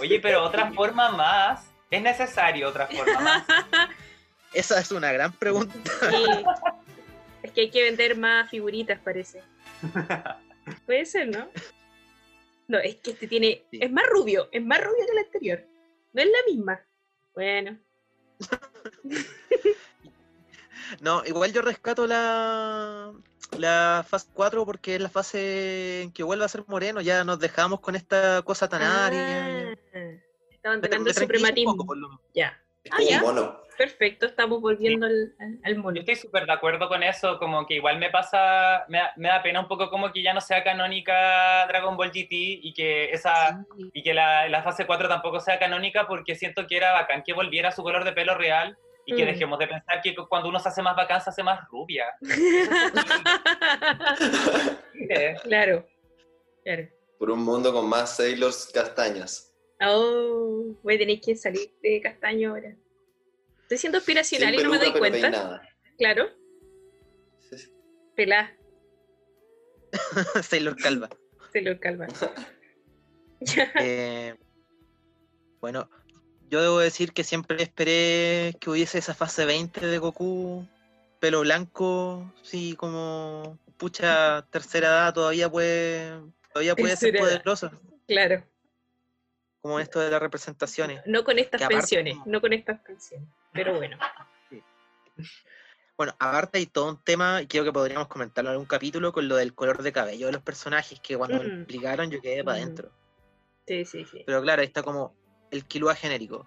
Speaker 4: Oye, pero otra forma más. ¿Es necesario otra forma más?
Speaker 1: Esa es una gran pregunta.
Speaker 3: Sí. Es que hay que vender más figuritas, parece. Puede ser, ¿no? No, es que este tiene.
Speaker 1: Sí.
Speaker 3: Es más rubio, es más rubio que el anterior. No es la misma. Bueno,
Speaker 1: No, igual yo rescato la, la fase 4 porque es la fase en que vuelve a ser moreno. Ya nos dejamos con esta cosa tan aria.
Speaker 3: Ah, estaban
Speaker 1: me
Speaker 3: el suprematismo.
Speaker 1: poco, por lo menos.
Speaker 3: Ya,
Speaker 2: Es
Speaker 3: Ah,
Speaker 2: como
Speaker 3: ya.
Speaker 2: un mono.
Speaker 3: Perfecto, estamos volviendo al, al.
Speaker 4: Yo estoy súper de acuerdo con eso, como que igual me pasa, me da, me da pena un poco como que ya no sea canónica Dragon Ball GT y que esa
Speaker 1: Sí.
Speaker 4: y que la, la fase 4 tampoco sea canónica porque siento que era bacán que volviera a su color de pelo real y que
Speaker 3: Mm.
Speaker 4: dejemos de pensar que cuando uno se hace más bacán se hace más rubia.
Speaker 3: Claro, claro.
Speaker 2: Por un mundo con más Sailors castañas.
Speaker 3: Oh, voy a tener que salir de castaño ahora. Estoy siendo aspiracional
Speaker 2: Sin
Speaker 3: y no me doy
Speaker 2: pero
Speaker 3: cuenta.
Speaker 2: peinada.
Speaker 3: Claro,
Speaker 2: Sí,
Speaker 3: pelá,
Speaker 1: Sailor Calva.
Speaker 3: se lo calma.
Speaker 1: Eh, bueno, yo debo decir que siempre esperé que hubiese esa fase 20 de Goku, pelo blanco, sí, como pucha tercera edad todavía puede, todavía puede ser
Speaker 3: edad.
Speaker 1: poderosa,
Speaker 3: claro,
Speaker 1: como esto de las representaciones.
Speaker 3: no con estas
Speaker 1: aparte-
Speaker 3: pensiones, no con estas pensiones. Pero bueno,
Speaker 1: Bueno, aparte hay todo un tema, y creo que podríamos comentarlo en algún capítulo, con lo del color de cabello de los personajes, que cuando me
Speaker 3: Mm.
Speaker 1: explicaron yo quedé para
Speaker 3: Mm.
Speaker 1: adentro.
Speaker 3: Sí, sí, sí.
Speaker 1: Pero claro, ahí está como el Killua genérico.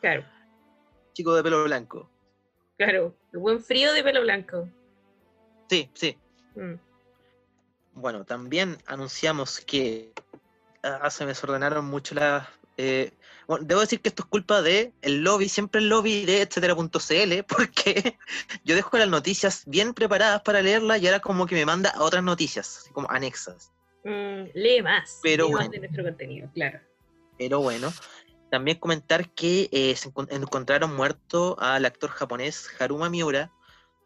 Speaker 3: Claro,
Speaker 1: Chico de pelo blanco.
Speaker 3: claro. El buen frío de pelo blanco.
Speaker 1: Sí, sí.
Speaker 3: Mm.
Speaker 1: Bueno, también anunciamos que ah, se me desordenaron mucho las. eh, bueno, debo decir que esto es culpa de el lobby, siempre el lobby de etcétera.cl, porque yo dejo las noticias bien preparadas para leerlas y ahora como que me manda a otras noticias, así como anexas.
Speaker 3: Mm, lee más.
Speaker 1: Pero
Speaker 3: lee más
Speaker 1: bueno.
Speaker 3: de nuestro contenido, claro.
Speaker 1: Pero bueno, también comentar que eh, se encon- encontraron muerto al actor japonés Haruma Miura,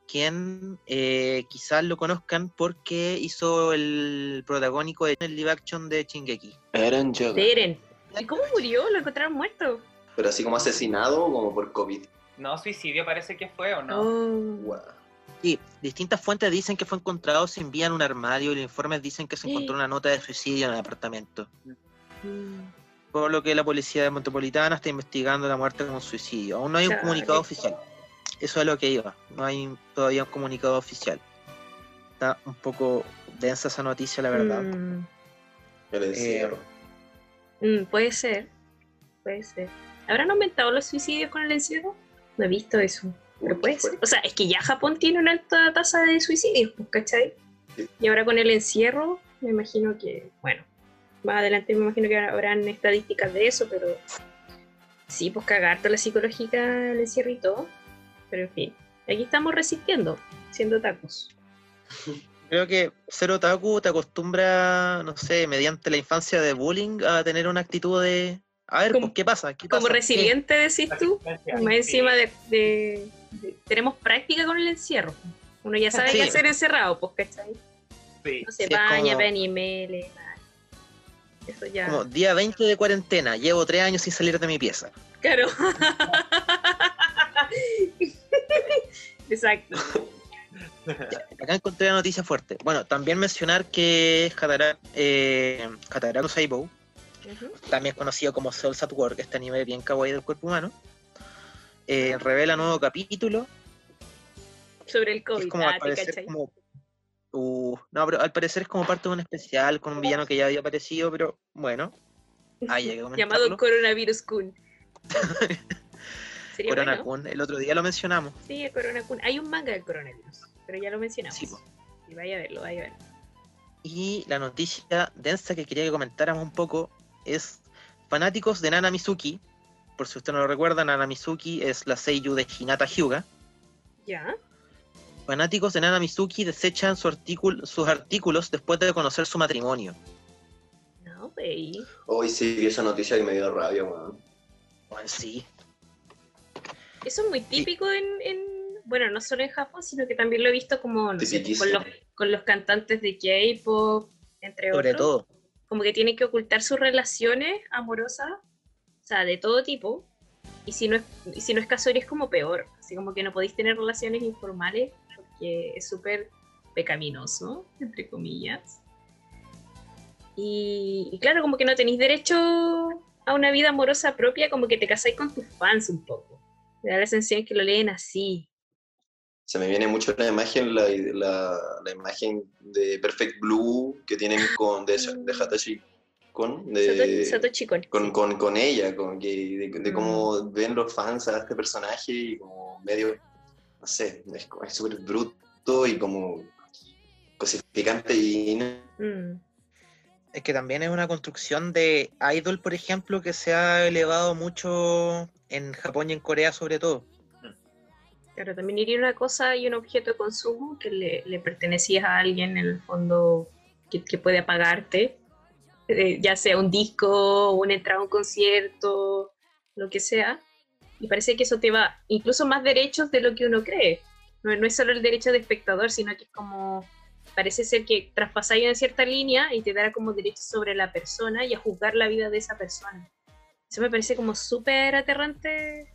Speaker 1: quien eh, quizás lo conozcan porque hizo el protagónico de el live action de Shingeki.
Speaker 2: Eren
Speaker 3: Eren. ¿Y cómo murió? ¿Lo encontraron muerto?
Speaker 2: Pero así como asesinado o como por COVID.
Speaker 4: No, suicidio parece que fue, ¿o no?
Speaker 3: Oh.
Speaker 1: Sí, distintas fuentes dicen que fue encontrado sin vida en un armario y los informes dicen que se encontró una nota de suicidio en el apartamento.
Speaker 3: Mm.
Speaker 1: Por lo que la policía de Metropolitana está investigando la muerte como un suicidio. Aún no hay un comunicado oficial. Eso es lo que iba. No hay todavía un comunicado oficial. Está un poco densa esa noticia, la verdad.
Speaker 3: Mm.
Speaker 2: El encierro.
Speaker 3: Mm, puede ser. Puede ser. ¿Habrán aumentado los suicidios con el encierro? No he visto eso. Pero puede ser. O sea, es que ya Japón tiene una alta tasa de suicidios, pues, ¿cachai?
Speaker 2: Sí.
Speaker 3: Y ahora con el encierro, me imagino que, bueno, más adelante me imagino que habrán estadísticas de eso, pero sí, pues cagarte la psicológica, el encierro y todo. Pero en fin, aquí estamos resistiendo, siendo tacos.
Speaker 1: Creo que ser otaku te acostumbra, no sé, mediante la infancia de bullying, a tener una actitud de. A ver,
Speaker 3: Como-
Speaker 1: pues, ¿qué pasa? ¿Qué
Speaker 3: Como
Speaker 1: pasa? ¿Qué?
Speaker 3: resiliente, decís tú. Más
Speaker 4: sí.
Speaker 3: encima de, de- de- Tenemos práctica con el encierro. Uno ya sabe
Speaker 1: Sí.
Speaker 3: qué hacer encerrado, pues, ¿cachai?
Speaker 4: Sí.
Speaker 3: No se
Speaker 1: Sí,
Speaker 3: baña,
Speaker 1: como-
Speaker 3: ve nada. Eso ya.
Speaker 1: Como día 20 de cuarentena, llevo tres años sin salir de mi pieza.
Speaker 3: Claro. Exacto.
Speaker 1: Acá encontré la noticia fuerte. Bueno, también mencionar que Hatara, eh, Hataraku Saibou,
Speaker 3: Ujú.
Speaker 1: también conocido como Souls at Work, este anime bien kawaii del cuerpo humano, eh, revela nuevo capítulo.
Speaker 3: Sobre el COVID.
Speaker 1: es como
Speaker 3: ah,
Speaker 1: al parecer como. Uh, no, pero al parecer es como parte de un especial con un villano que ya había aparecido, pero bueno.
Speaker 3: Llamado Coronavirus Kun. Sería
Speaker 1: Corona
Speaker 3: bueno.
Speaker 1: Kun, el otro día lo mencionamos.
Speaker 3: Sí, el Corona Kun. Hay un manga del coronavirus, pero ya lo mencionamos.
Speaker 1: Sí.
Speaker 3: Y vaya a verlo, vaya a verlo.
Speaker 1: Y la noticia densa que quería que comentáramos un poco es fanáticos de Nana Mizuki. Por si usted no lo recuerda, Nana Mizuki es la seiyuu de Hinata Hyuga.
Speaker 3: ¿Ya?
Speaker 1: Fanáticos de Nana Mizuki desechan su artículo- sus artículos después de conocer su matrimonio.
Speaker 3: No, wey.
Speaker 2: Hoy sí vi esa noticia y me dio rabia, weón.
Speaker 1: Bueno, sí,
Speaker 3: Eso es muy típico en, en- bueno, no solo en Japón, sino que también lo he visto como no sé, con, los, con los cantantes de K-pop, entre
Speaker 1: sobre
Speaker 3: otros.
Speaker 1: todo.
Speaker 3: Como que tienen que ocultar sus relaciones amorosas, o sea, de todo tipo. Y si no es, y si no es casual, es como peor. Así como que no podéis tener relaciones informales porque es súper pecaminoso, entre comillas. Y, y claro, como que no tenéis derecho a una vida amorosa propia, como que te casáis con tus fans un poco. Me da la sensación que lo leen así.
Speaker 2: Se me viene mucho la imagen, la, la, la imagen de Perfect Blue que tienen con de, de Hatashi con, de,
Speaker 3: Sato- Satoshi
Speaker 2: con,
Speaker 3: sí.
Speaker 2: con, con ella, con que, de, de
Speaker 3: Mm.
Speaker 2: cómo ven los fans a este personaje y como medio, no sé, es súper bruto y como cosificante y no-
Speaker 3: Mm.
Speaker 1: Es que también es una construcción de idol, por ejemplo, que se ha elevado mucho en Japón y en Corea sobre todo.
Speaker 3: Claro, también iría una cosa y un objeto de consumo que le, le pertenecía a alguien en el fondo que, que puede pagarte, eh, ya sea un disco, una entrada a un concierto, lo que sea. Y parece que eso te va incluso más derechos de lo que uno cree. No, no es solo el derecho de espectador, sino que es como, parece ser que traspasáis una cierta línea y te dará como derechos sobre la persona y a juzgar la vida de esa persona. Eso me parece como súper aterrante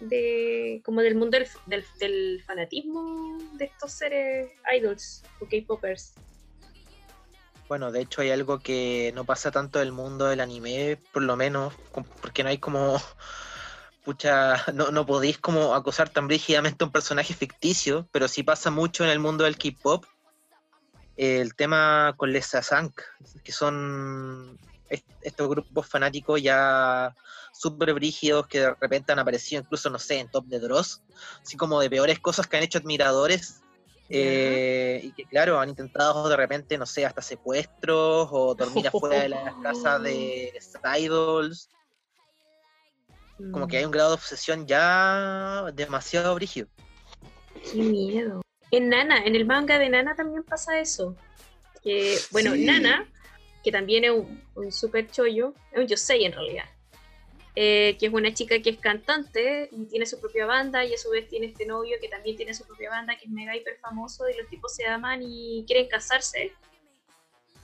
Speaker 3: de como del mundo del, del, del fanatismo de estos seres idols o K-popers.
Speaker 1: Bueno, de hecho hay algo que no pasa tanto del mundo del anime, por lo menos, porque no hay como, pucha, no, no podéis como acosar tan brígidamente a un personaje ficticio, pero sí pasa mucho en el mundo del K-pop. El tema con les Sasank, que son est- estos grupos fanáticos ya súper brígidos que de repente han aparecido incluso, no sé, en Top de Dross, así como de peores cosas que han hecho admiradores. eh, y que claro, han intentado de repente, no sé, hasta secuestros o dormir afuera de las casas de idols. Como que hay un grado de obsesión ya demasiado brígido.
Speaker 3: Qué miedo. En Nana, en el manga de Nana también pasa eso. Que, bueno,
Speaker 1: Sí.
Speaker 3: Nana, que también es un, un super chollo, es un yosei en realidad. eh, que es una chica que es cantante y tiene su propia banda y a su vez tiene este novio que también tiene su propia banda que es mega hiper famoso y los tipos se aman y quieren casarse.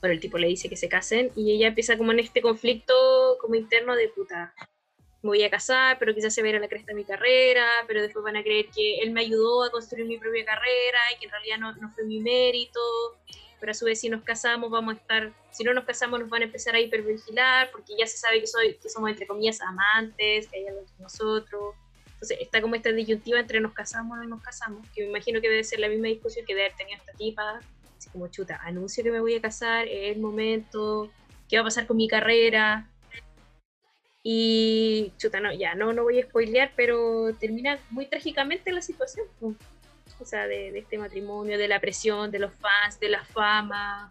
Speaker 3: Bueno, el tipo le dice que se casen y ella empieza como en este conflicto como interno de puta. Me voy a casar, pero quizás se a la cresta de mi carrera, pero después van a creer que él me ayudó a construir mi propia carrera y que en realidad no, no fue mi mérito. Pero a su vez si nos casamos vamos a estar, si no nos casamos nos van a empezar a hipervigilar porque ya se sabe que, soy, que somos entre comillas amantes, que hay algo entre nosotros. Entonces está como esta disyuntiva entre nos casamos o no nos casamos, que me imagino que debe ser la misma discusión que debe haber tenido esta tipa, así como chuta, anuncio que me voy a casar, es el momento, qué va a pasar con mi carrera. Y chuta, no, ya no, no voy a spoilear, pero termina muy trágicamente la situación. O sea, de, de este matrimonio, de la presión, de los fans, de la fama.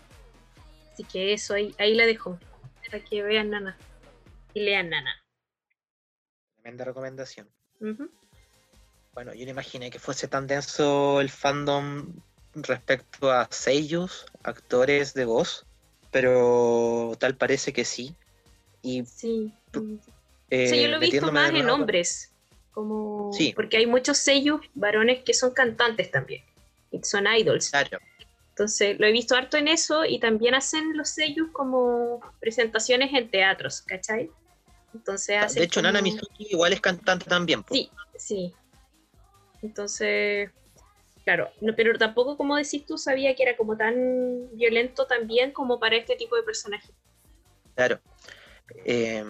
Speaker 3: Así que eso, ahí, ahí la dejo. Para que vean Nana. Y lean Nana.
Speaker 1: Tremenda recomendación. Bueno, yo no imaginé que fuese tan denso el fandom respecto a sellos, actores de voz, pero tal parece que sí. Y
Speaker 3: Sí.
Speaker 1: eh,
Speaker 3: O sea, yo lo he visto más en hombres. Como...
Speaker 1: Sí.
Speaker 3: Porque hay muchos sellos varones que son cantantes también. Y son idols.
Speaker 1: Claro,
Speaker 3: Entonces, lo he visto harto en eso y también hacen los sellos como presentaciones en teatros, ¿cachai? Entonces hacen
Speaker 1: de hecho, Nana Mizuki igual es cantante también.
Speaker 3: Sí, sí. Entonces, claro, no, pero tampoco, como decís tú, sabía que era como tan violento también como para este tipo de personajes.
Speaker 1: Claro. Eh,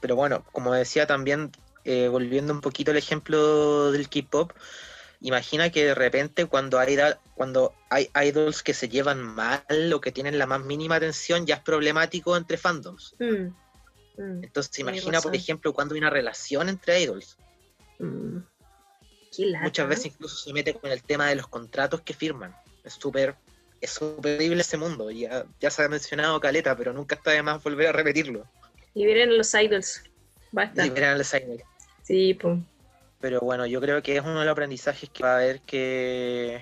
Speaker 1: pero bueno, como decía también, eh, volviendo un poquito al ejemplo del K-pop, imagina que de repente cuando hay, cuando hay idols que se llevan mal o que tienen la más mínima atención, ya es problemático entre fandoms.
Speaker 3: Mm, mm,
Speaker 1: Entonces, imagina, por ejemplo, cuando hay una relación entre idols.
Speaker 3: mm.
Speaker 1: Muchas veces incluso se mete con el tema de los contratos que firman. Es súper es súper horrible ese mundo. Ya, ya se ha mencionado Caleta, pero nunca está de más volver a repetirlo.
Speaker 3: Liberen los idols. Basta.
Speaker 1: Liberan a los idols.
Speaker 3: Sí, pues.
Speaker 1: Pero bueno, yo creo que es uno de los aprendizajes que va a haber que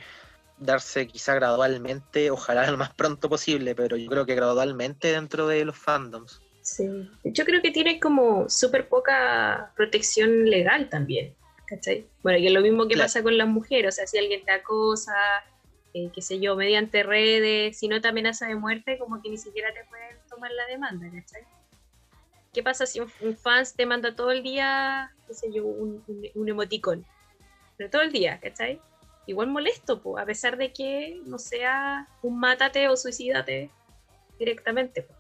Speaker 1: darse quizá gradualmente, ojalá lo más pronto posible, pero yo creo que gradualmente dentro de los fandoms.
Speaker 3: Sí. Yo creo que tiene como súper poca protección legal también. ¿Cachai? Bueno, y es lo mismo que
Speaker 1: Claro.
Speaker 3: pasa con las mujeres. O sea, si alguien te acosa, eh, qué sé yo, mediante redes, si no te amenaza de muerte, como que ni siquiera te pueden tomar la demanda, ¿cachai? ¿Qué pasa si un, un fans te manda todo el día, qué sé yo, un, un, emoticón? Pero todo el día, ¿cachai? Igual molesto, po, a pesar de que no sea un mátate o suicídate directamente. po.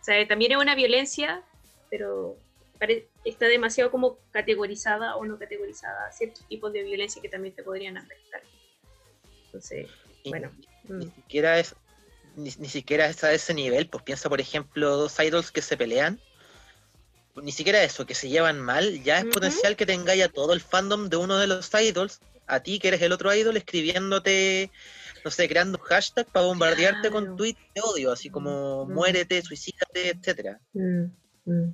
Speaker 3: O sea, también es una violencia, pero está demasiado como categorizada o no categorizada ciertos tipos de violencia que también te podrían afectar. Entonces,
Speaker 1: Y
Speaker 3: Bueno,
Speaker 1: ni
Speaker 3: mm,
Speaker 1: siquiera es ni, ni siquiera es a ese nivel, pues piensa por ejemplo dos idols que se pelean, ni siquiera eso, que se llevan mal, ya es potencial que tengáis a todo el fandom de uno de los idols, a ti que eres el otro idol, escribiéndote, no sé, creando un hashtag para bombardearte
Speaker 3: Claro.
Speaker 1: con tweets de odio, así como
Speaker 3: Mm.
Speaker 1: muérete, suicídate, etcétera,
Speaker 3: mm,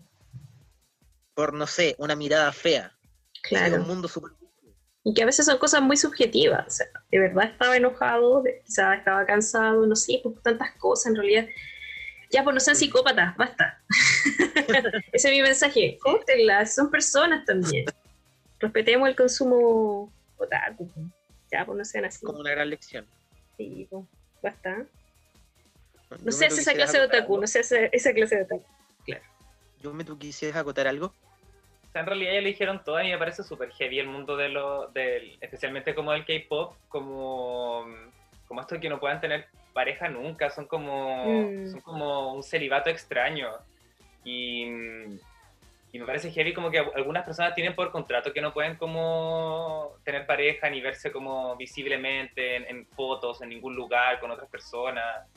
Speaker 1: por no sé, una mirada fea.
Speaker 3: Claro.
Speaker 1: un mundo súper
Speaker 3: Y que a veces son cosas muy subjetivas. O sea, de verdad estaba enojado, quizás estaba cansado, no sé, pues tantas cosas en realidad. Ya, pues no sean psicópatas, basta. Ese es mi mensaje. Córtenlas, son personas también. Respetemos el consumo otaku. pues. Ya, pues no sean así.
Speaker 1: como una gran lección.
Speaker 3: Sí, pues, basta. No seas
Speaker 1: ¿tú
Speaker 3: esa clase de otaku, no seas esa- esa clase de otaku.
Speaker 1: Yume, ¿tú quisieras acotar algo?
Speaker 4: Sea, en realidad ya lo dijeron todo y me parece súper heavy el mundo de lo, del, especialmente como del K-pop, como, como esto de que no puedan tener pareja nunca, son como,
Speaker 3: Mm.
Speaker 4: son como un celibato extraño. Y, y me parece heavy como que algunas personas tienen por contrato que no pueden como tener pareja ni verse como visiblemente en, en fotos, en ningún lugar, con otras personas.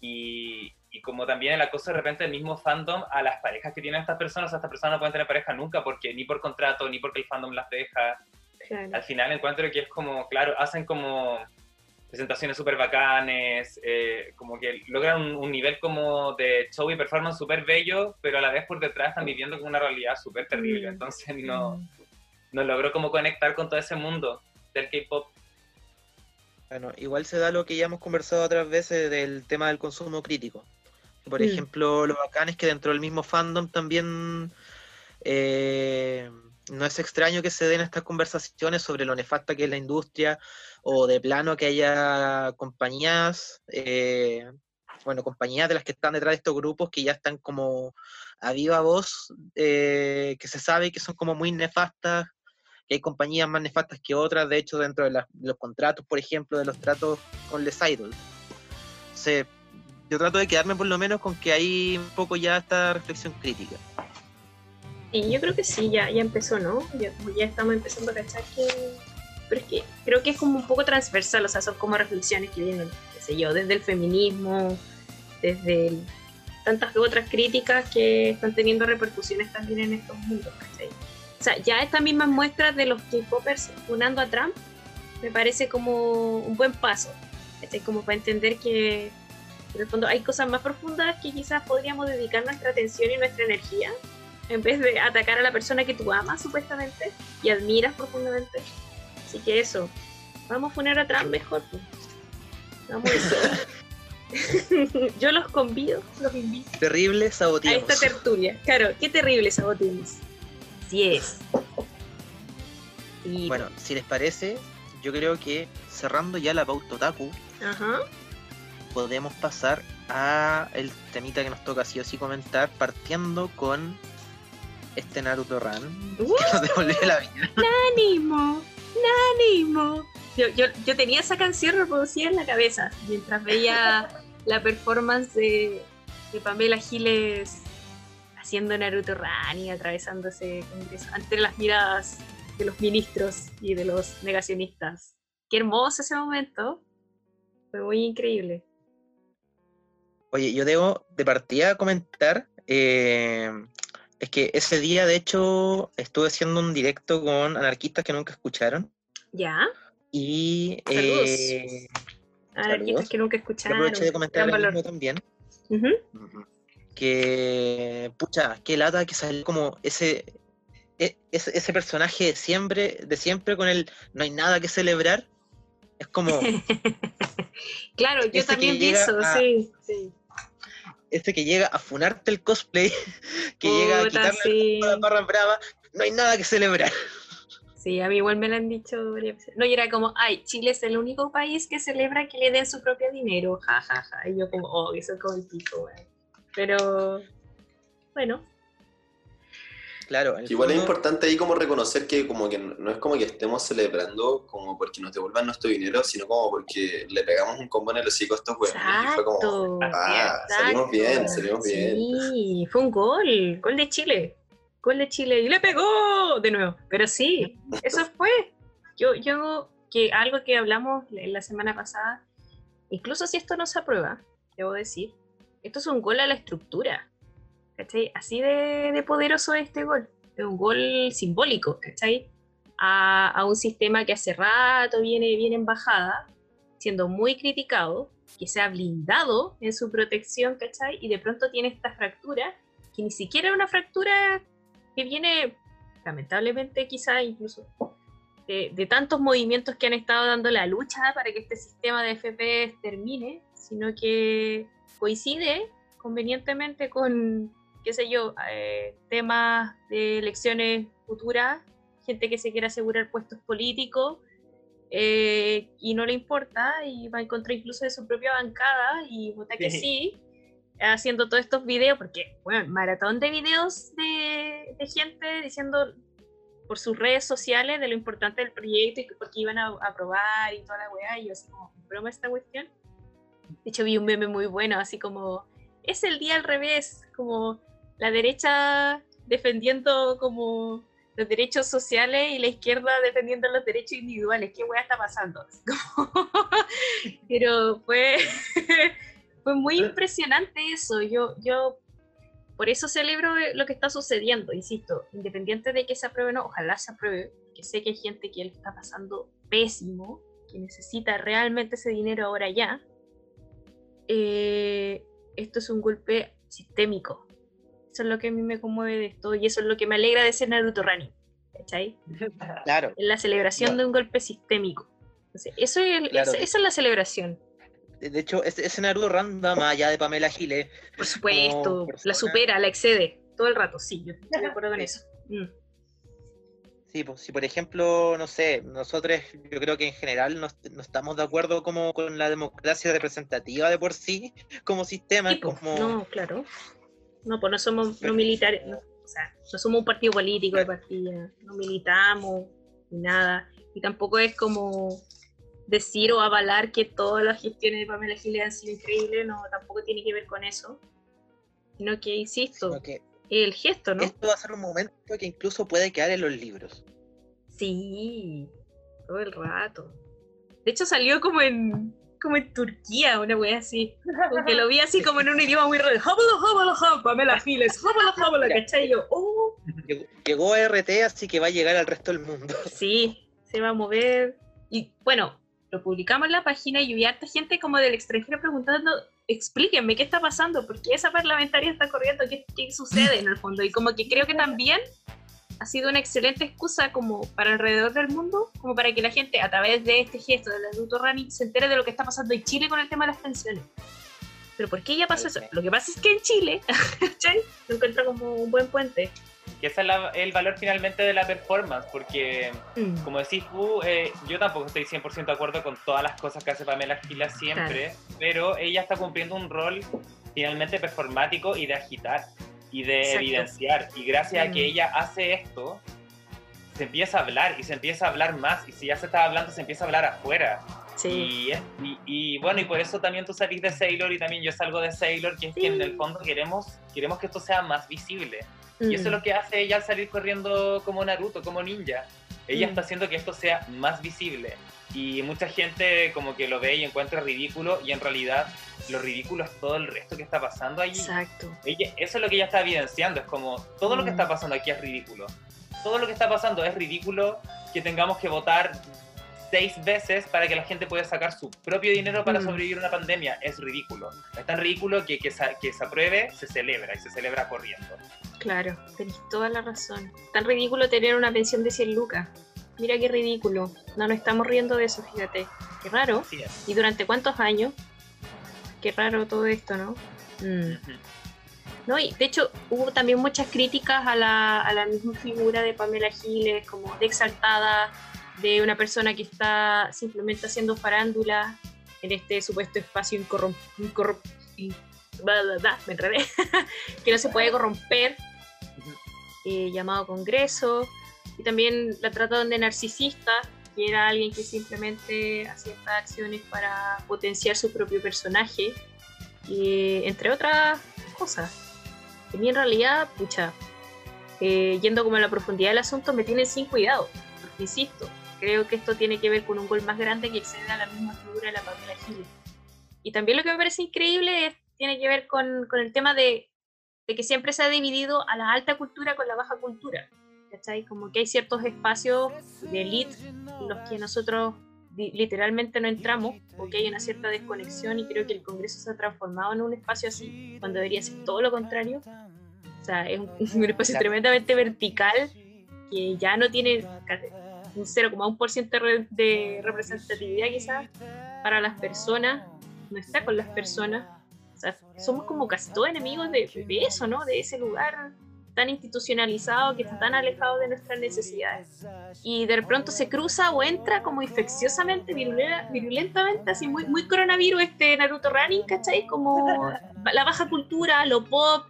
Speaker 4: y, y como también el acoso de repente del mismo fandom a las parejas que tienen estas personas, o sea, estas personas no pueden tener pareja nunca porque ni por contrato, ni porque el fandom las deja.
Speaker 3: Claro.
Speaker 4: Al final encuentro que es como, claro, hacen como presentaciones súper bacanes, eh, como que logran un, un nivel como de show y performance súper bello, pero a la vez por detrás están viviendo con una realidad súper terrible,
Speaker 3: Mm.
Speaker 4: entonces no,
Speaker 3: Mm.
Speaker 4: no logro como conectar con todo ese mundo del K-pop.
Speaker 1: Bueno, igual se da lo que ya hemos conversado otras veces del tema del consumo crítico. Por
Speaker 3: Mm.
Speaker 1: ejemplo, lo bacán es que dentro del mismo fandom también eh, no es extraño que se den estas conversaciones sobre lo nefasta que es la industria o de plano que haya compañías, eh, bueno, compañías de las que están detrás de estos grupos que ya están como a viva voz, eh, que se sabe que son como muy nefastas, que hay compañías más nefastas que otras, de hecho, dentro de, de los contratos, por ejemplo, de los tratos con Les Idol. Se, yo trato de quedarme por lo menos con que hay un poco ya esta reflexión crítica.
Speaker 3: Y yo creo que sí, ya, ya empezó, ¿no? Ya, estamos empezando a cachar que... Pero es que creo que es como un poco transversal, o sea, son como reflexiones que vienen, qué sé yo, desde el feminismo, desde tantas otras críticas que están teniendo repercusiones también en estos mundos, ¿cachai? O sea, ya estas mismas muestras de los K-popers unando a Trump me parece como un buen paso, ¿cachai? Como para entender que en el fondo hay cosas más profundas que quizás podríamos dedicar nuestra atención y nuestra energía en vez de atacar a la persona que tú amas supuestamente y admiras profundamente. Así que eso, vamos a poner a Trump mejor. pues. Vamos a eso. Yo los convido, los invito
Speaker 1: Terrible
Speaker 3: a
Speaker 1: saboteamos.
Speaker 3: esta tertulia. Claro, qué terrible saboteemos. Así es. Y,
Speaker 1: Bueno, si les parece, yo creo que cerrando ya la pauta otaku,
Speaker 3: Ajá.
Speaker 1: Podemos pasar a el temita que nos toca sí o sí comentar, partiendo con este Naruto Run,
Speaker 3: Uh,
Speaker 1: que nos devolvió la vida.
Speaker 3: ánimo, ánimo. Yo, yo, yo tenía esa canción reproducida en la cabeza mientras veía la performance de, de Pamela Giles haciendo Naruto Rani, atravesándose Congreso, ante las miradas de los ministros y de los negacionistas. Qué hermoso ese momento. Fue muy increíble.
Speaker 1: Oye, yo debo de partida comentar, eh, es que ese día de hecho estuve haciendo un directo con anarquistas que nunca escucharon
Speaker 3: ¿Ya?
Speaker 1: y eh,
Speaker 3: Anarquistas que nunca escucharon.
Speaker 1: aproveché de comentar lo mismo también. Que, pucha, qué lata que salió como ese, e- ese, ese personaje de siempre, de siempre con el no hay nada que celebrar. Es como
Speaker 3: claro, yo también vi eso,
Speaker 1: a-
Speaker 3: sí. sí.
Speaker 1: Ese que llega a funarte el cosplay, que llega a quitarle
Speaker 3: sí.
Speaker 1: las barras bravas, no hay nada que celebrar.
Speaker 3: Sí, a mí igual me lo han dicho. No, y era como, ay, Chile es el único país que celebra que le den su propio dinero, ja, ja, ja. Y yo como, oh, eso es como el pico, weón. Pero, bueno,
Speaker 1: Claro, en el
Speaker 2: Igual es importante ahí como reconocer que como que no es como que estemos celebrando como porque nos devuelvan nuestro dinero, sino como porque le pegamos un combo en el hocico a estos huevos. Y fue como,
Speaker 3: exacto.
Speaker 2: ah, salimos bien, salimos bien.
Speaker 3: Sí, fue un gol, gol de Chile. Gol de Chile y le pegó de nuevo. Pero sí, eso fue. Yo, yo, que algo que hablamos la semana pasada, incluso si esto no se aprueba, debo decir, esto es un gol a la estructura. Así de, de poderoso es este gol. Es un gol simbólico, ¿cachai? A, a un sistema que hace rato viene, viene en bajada, siendo muy criticado, que se ha blindado en su protección, ¿cachai? Y de pronto tiene esta fractura, que ni siquiera es una fractura que viene, lamentablemente quizá incluso, de, de tantos movimientos que han estado dando la lucha para que este sistema de FPS termine, sino que coincide convenientemente con, qué sé yo, eh, temas de elecciones futuras, gente que se quiere asegurar puestos políticos, eh, y no le importa y va en contra incluso de su propia bancada y vota que
Speaker 4: Sí.
Speaker 3: sí, haciendo todos estos videos, porque, bueno, maratón de videos de, de gente diciendo por sus redes sociales de lo importante del proyecto y que porque iban a aprobar y toda la weá, y yo así como, broma esta cuestión. De hecho vi un meme muy bueno, así como, es el día al revés, como la derecha defendiendo como los derechos sociales y la izquierda defendiendo los derechos individuales. ¿Qué weá está pasando? Pero fue, fue fue muy impresionante eso. Yo, yo por eso celebro lo que está sucediendo, insisto, independiente de que se apruebe o no, ojalá se apruebe, que sé que hay gente que le está pasando pésimo, que necesita realmente ese dinero ahora ya. Eh, esto es un golpe sistémico. Eso es lo que a mí me conmueve de esto y eso es lo que me alegra de ser Naruto Running. ¿Cachai?
Speaker 1: Claro.
Speaker 3: la celebración de un golpe sistémico. eso es, esa, es la celebración.
Speaker 1: De hecho, ese, Naruto Randa, más allá de Pamela Giles.
Speaker 3: Por supuesto, la supera, la excede todo el rato, sí, yo estoy de acuerdo con eso. Mm.
Speaker 1: Sí, pues si por ejemplo, no sé, nosotros yo creo que en general no, estamos de acuerdo como con la democracia representativa de por sí como sistema. como...
Speaker 3: No, claro. No, pues no somos no militares, no, o sea, no somos un partido político de partida, no militamos ni nada. Y tampoco es como decir o avalar que todas las gestiones de Pamela Giles han sido increíbles, no, tampoco tiene que ver con eso. Sino que, insisto, el gesto, ¿no?
Speaker 1: Esto va a ser un momento que incluso puede quedar en los libros.
Speaker 3: Sí, todo el rato. De hecho salió como en como en Turquía, una wea así. Porque lo vi así como en un idioma muy raro. Pamela Giles, ¿cachai? Yo, oh.
Speaker 1: Llegó, a RT, así que va a llegar al resto del mundo.
Speaker 3: Sí, se va a mover. Y bueno, lo publicamos en la página y vi harta gente como del extranjero preguntando explíquenme qué está pasando, por qué esa parlamentaria está corriendo, qué, qué sucede en el fondo. Y como que creo que también ha sido una excelente excusa como para alrededor del mundo, como para que la gente a través de este gesto del adulto Rani se entere de lo que está pasando en Chile con el tema de las pensiones. Pero ¿por qué ya pasó eso? Lo que pasa es que en Chile, lo encuentro como un buen puente
Speaker 4: que ese es el valor finalmente de la performance, porque mm. como decís tú, eh, yo tampoco estoy 100% de acuerdo con todas las cosas que hace Pamela Giles siempre, pero ella está cumpliendo un rol finalmente performático y de agitar y de evidenciar, y gracias a que mm. ella hace esto, se empieza a hablar y se empieza a hablar más, y si ya se está hablando, se empieza a hablar afuera. Sí. Y, y, bueno, y por eso también tú salís de Sailor y también yo salgo de Sailor, que es que en el fondo queremos, queremos que esto sea más visible. Y eso es lo mm. que hace ella al salir corriendo como Naruto, como ninja. Ella mm. está haciendo que esto sea más visible. Y mucha gente como que lo ve y encuentra ridículo y en realidad lo ridículo es todo el resto que está pasando allí.
Speaker 3: Exacto.
Speaker 4: Ella, eso es lo que ella está evidenciando, es como todo lo que está mm. pasando aquí es ridículo. Todo lo que está pasando es ridículo que tengamos que votar seis veces para que la gente pueda sacar su propio dinero para sobrevivir una pandemia. Es ridículo. Es tan ridículo que que que se apruebe se celebra y se celebra corriendo.
Speaker 3: Claro, tenéis toda la razón. Tan ridículo tener una pensión de 100 lucas. Mira qué ridículo. No nos estamos riendo de eso, fíjate. Qué raro. ¿Y durante cuántos años? Qué raro todo esto, ¿no? Mm. No, y de hecho hubo también muchas críticas a la, a la misma figura de Pamela Giles, como de exaltada, de una persona que está simplemente haciendo farándula en este supuesto espacio me que no se puede corromper eh, llamado Congreso, y también la trataron de narcisista, que era alguien que simplemente hacía estas acciones para potenciar su propio personaje, y, entre otras cosas. Mí en realidad, pucha, eh, yendo como a la profundidad del asunto, me tienen sin cuidado, porque insisto, creo que esto tiene que ver con un gol más grande que excede a la misma figura de la Pamela Giles. Y también lo que me parece increíble tiene que ver con, con el tema de de que siempre se ha dividido a la alta cultura con la baja cultura. ¿Cachai? Como que hay ciertos espacios de elite en los que nosotros literalmente no entramos porque hay una cierta desconexión y creo que el Congreso se ha transformado en un espacio así cuando debería ser todo lo contrario. O sea, es un, espacio tremendamente vertical que ya no tiene un 0,1% de representatividad quizás para las personas, no está con las personas somos como casi todos enemigos de, eso, ¿no? De ese lugar tan institucionalizado que está tan alejado de nuestras necesidades. Y de pronto se cruza o entra como infecciosamente, virulentamente, así muy, muy coronavirus este Naruto Running, ¿cachai? Como la baja cultura, lo pop,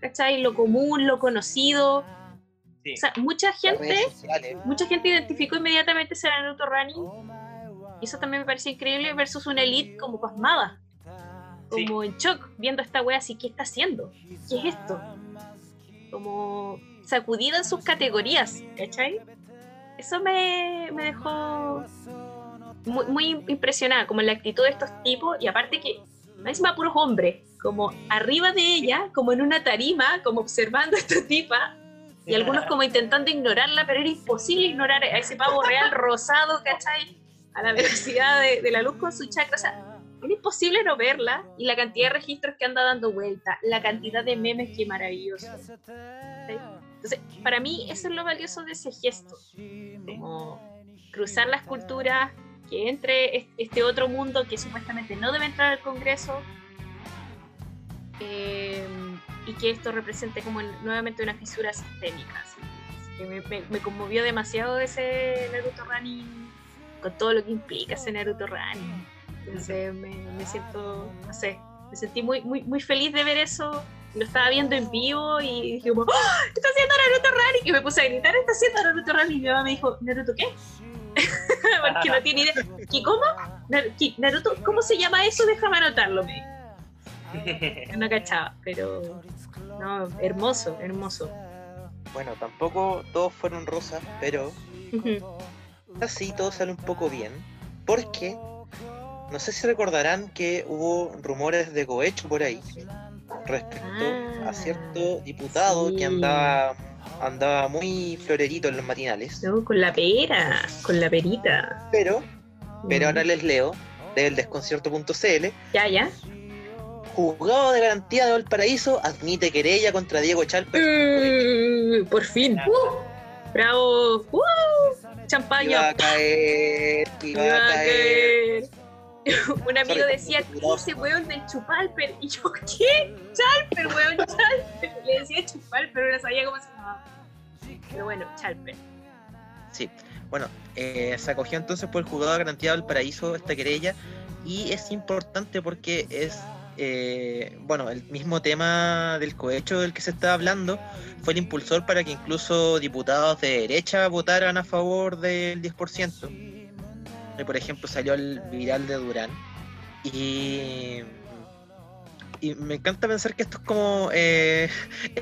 Speaker 3: ¿cachai? Lo común, lo conocido. O sea, mucha gente, mucha gente identificó inmediatamente ese Naruto Running. Y eso también me parece increíble versus una elite como pasmada como en shock, viendo a esta wea así, ¿qué está haciendo? ¿Qué es esto? Como sacudida en sus categorías, ¿cachai? Eso me, me dejó muy, muy, impresionada, como la actitud de estos tipos, y aparte que encima puros hombres, como arriba de ella, como en una tarima, como observando a esta tipa, y algunos como intentando ignorarla, pero era imposible ignorar a ese pavo real rosado, ¿cachai? A la velocidad de, de la luz con su chakra, o sea, era imposible no verla, y la cantidad de registros que anda dando vuelta, la cantidad de memes, que maravilloso. ¿sí? Entonces, para mí eso es lo valioso de ese gesto, como cruzar las culturas, que entre es- este otro mundo que supuestamente no debe entrar al Congreso eh, y que esto represente como en- nuevamente una fisura sistémica. Así que me, me- me conmovió demasiado ese Naruto Running con todo lo que implica ese Naruto Running. Entonces me, me siento, no sé, me sentí muy, muy, muy feliz de ver eso. Lo estaba viendo en vivo y dije como, ¡Ah! ¡Está haciendo Naruto Running! Y me puse a gritar, está haciendo Naruto Running. Y mi mamá me dijo, ¿Naruto qué? Porque no tiene idea. ¿Qué cómo? Naruto, ¿cómo se llama eso? Déjame anotarlo, me. No cachaba, pero no, hermoso, hermoso.
Speaker 1: Bueno, tampoco todos fueron rosas, pero así todo sale un poco bien. Porque no sé si recordarán que hubo rumores de cohecho por ahí respecto
Speaker 3: Ah,
Speaker 1: a cierto diputado
Speaker 3: sí.
Speaker 1: que andaba andaba muy florerito en los matinales.
Speaker 3: No, con la pera, con la perita.
Speaker 1: Pero, pero
Speaker 3: Mm.
Speaker 1: ahora les leo del desconcierto.cl.
Speaker 3: Ya, ya.
Speaker 1: Juzgado de garantía de Valparaíso admite querella contra Diego Chalper.
Speaker 3: Uh, por fin. Uh, bravo. Uh,
Speaker 1: Iba
Speaker 3: champaña.
Speaker 1: a caer, iba
Speaker 3: Iba
Speaker 1: a
Speaker 3: a
Speaker 1: caer.
Speaker 3: caer. Un amigo decía, ¿qué ese weón del chupalper? Y yo, ¿qué? Chalper, weón, Chalper. Le decía chupalper, pero no sabía cómo se llamaba. Pero bueno, Chalper.
Speaker 1: Sí, bueno, eh, se acogió entonces por el juzgado de garantía de Valparaíso esta querella y es importante porque es, eh, bueno, el mismo tema del cohecho del que se estaba hablando fue el impulsor para que incluso diputados de derecha votaran a favor del 10%. Por ejemplo, salió el viral de Durán y... Y me encanta pensar que esto es como eh,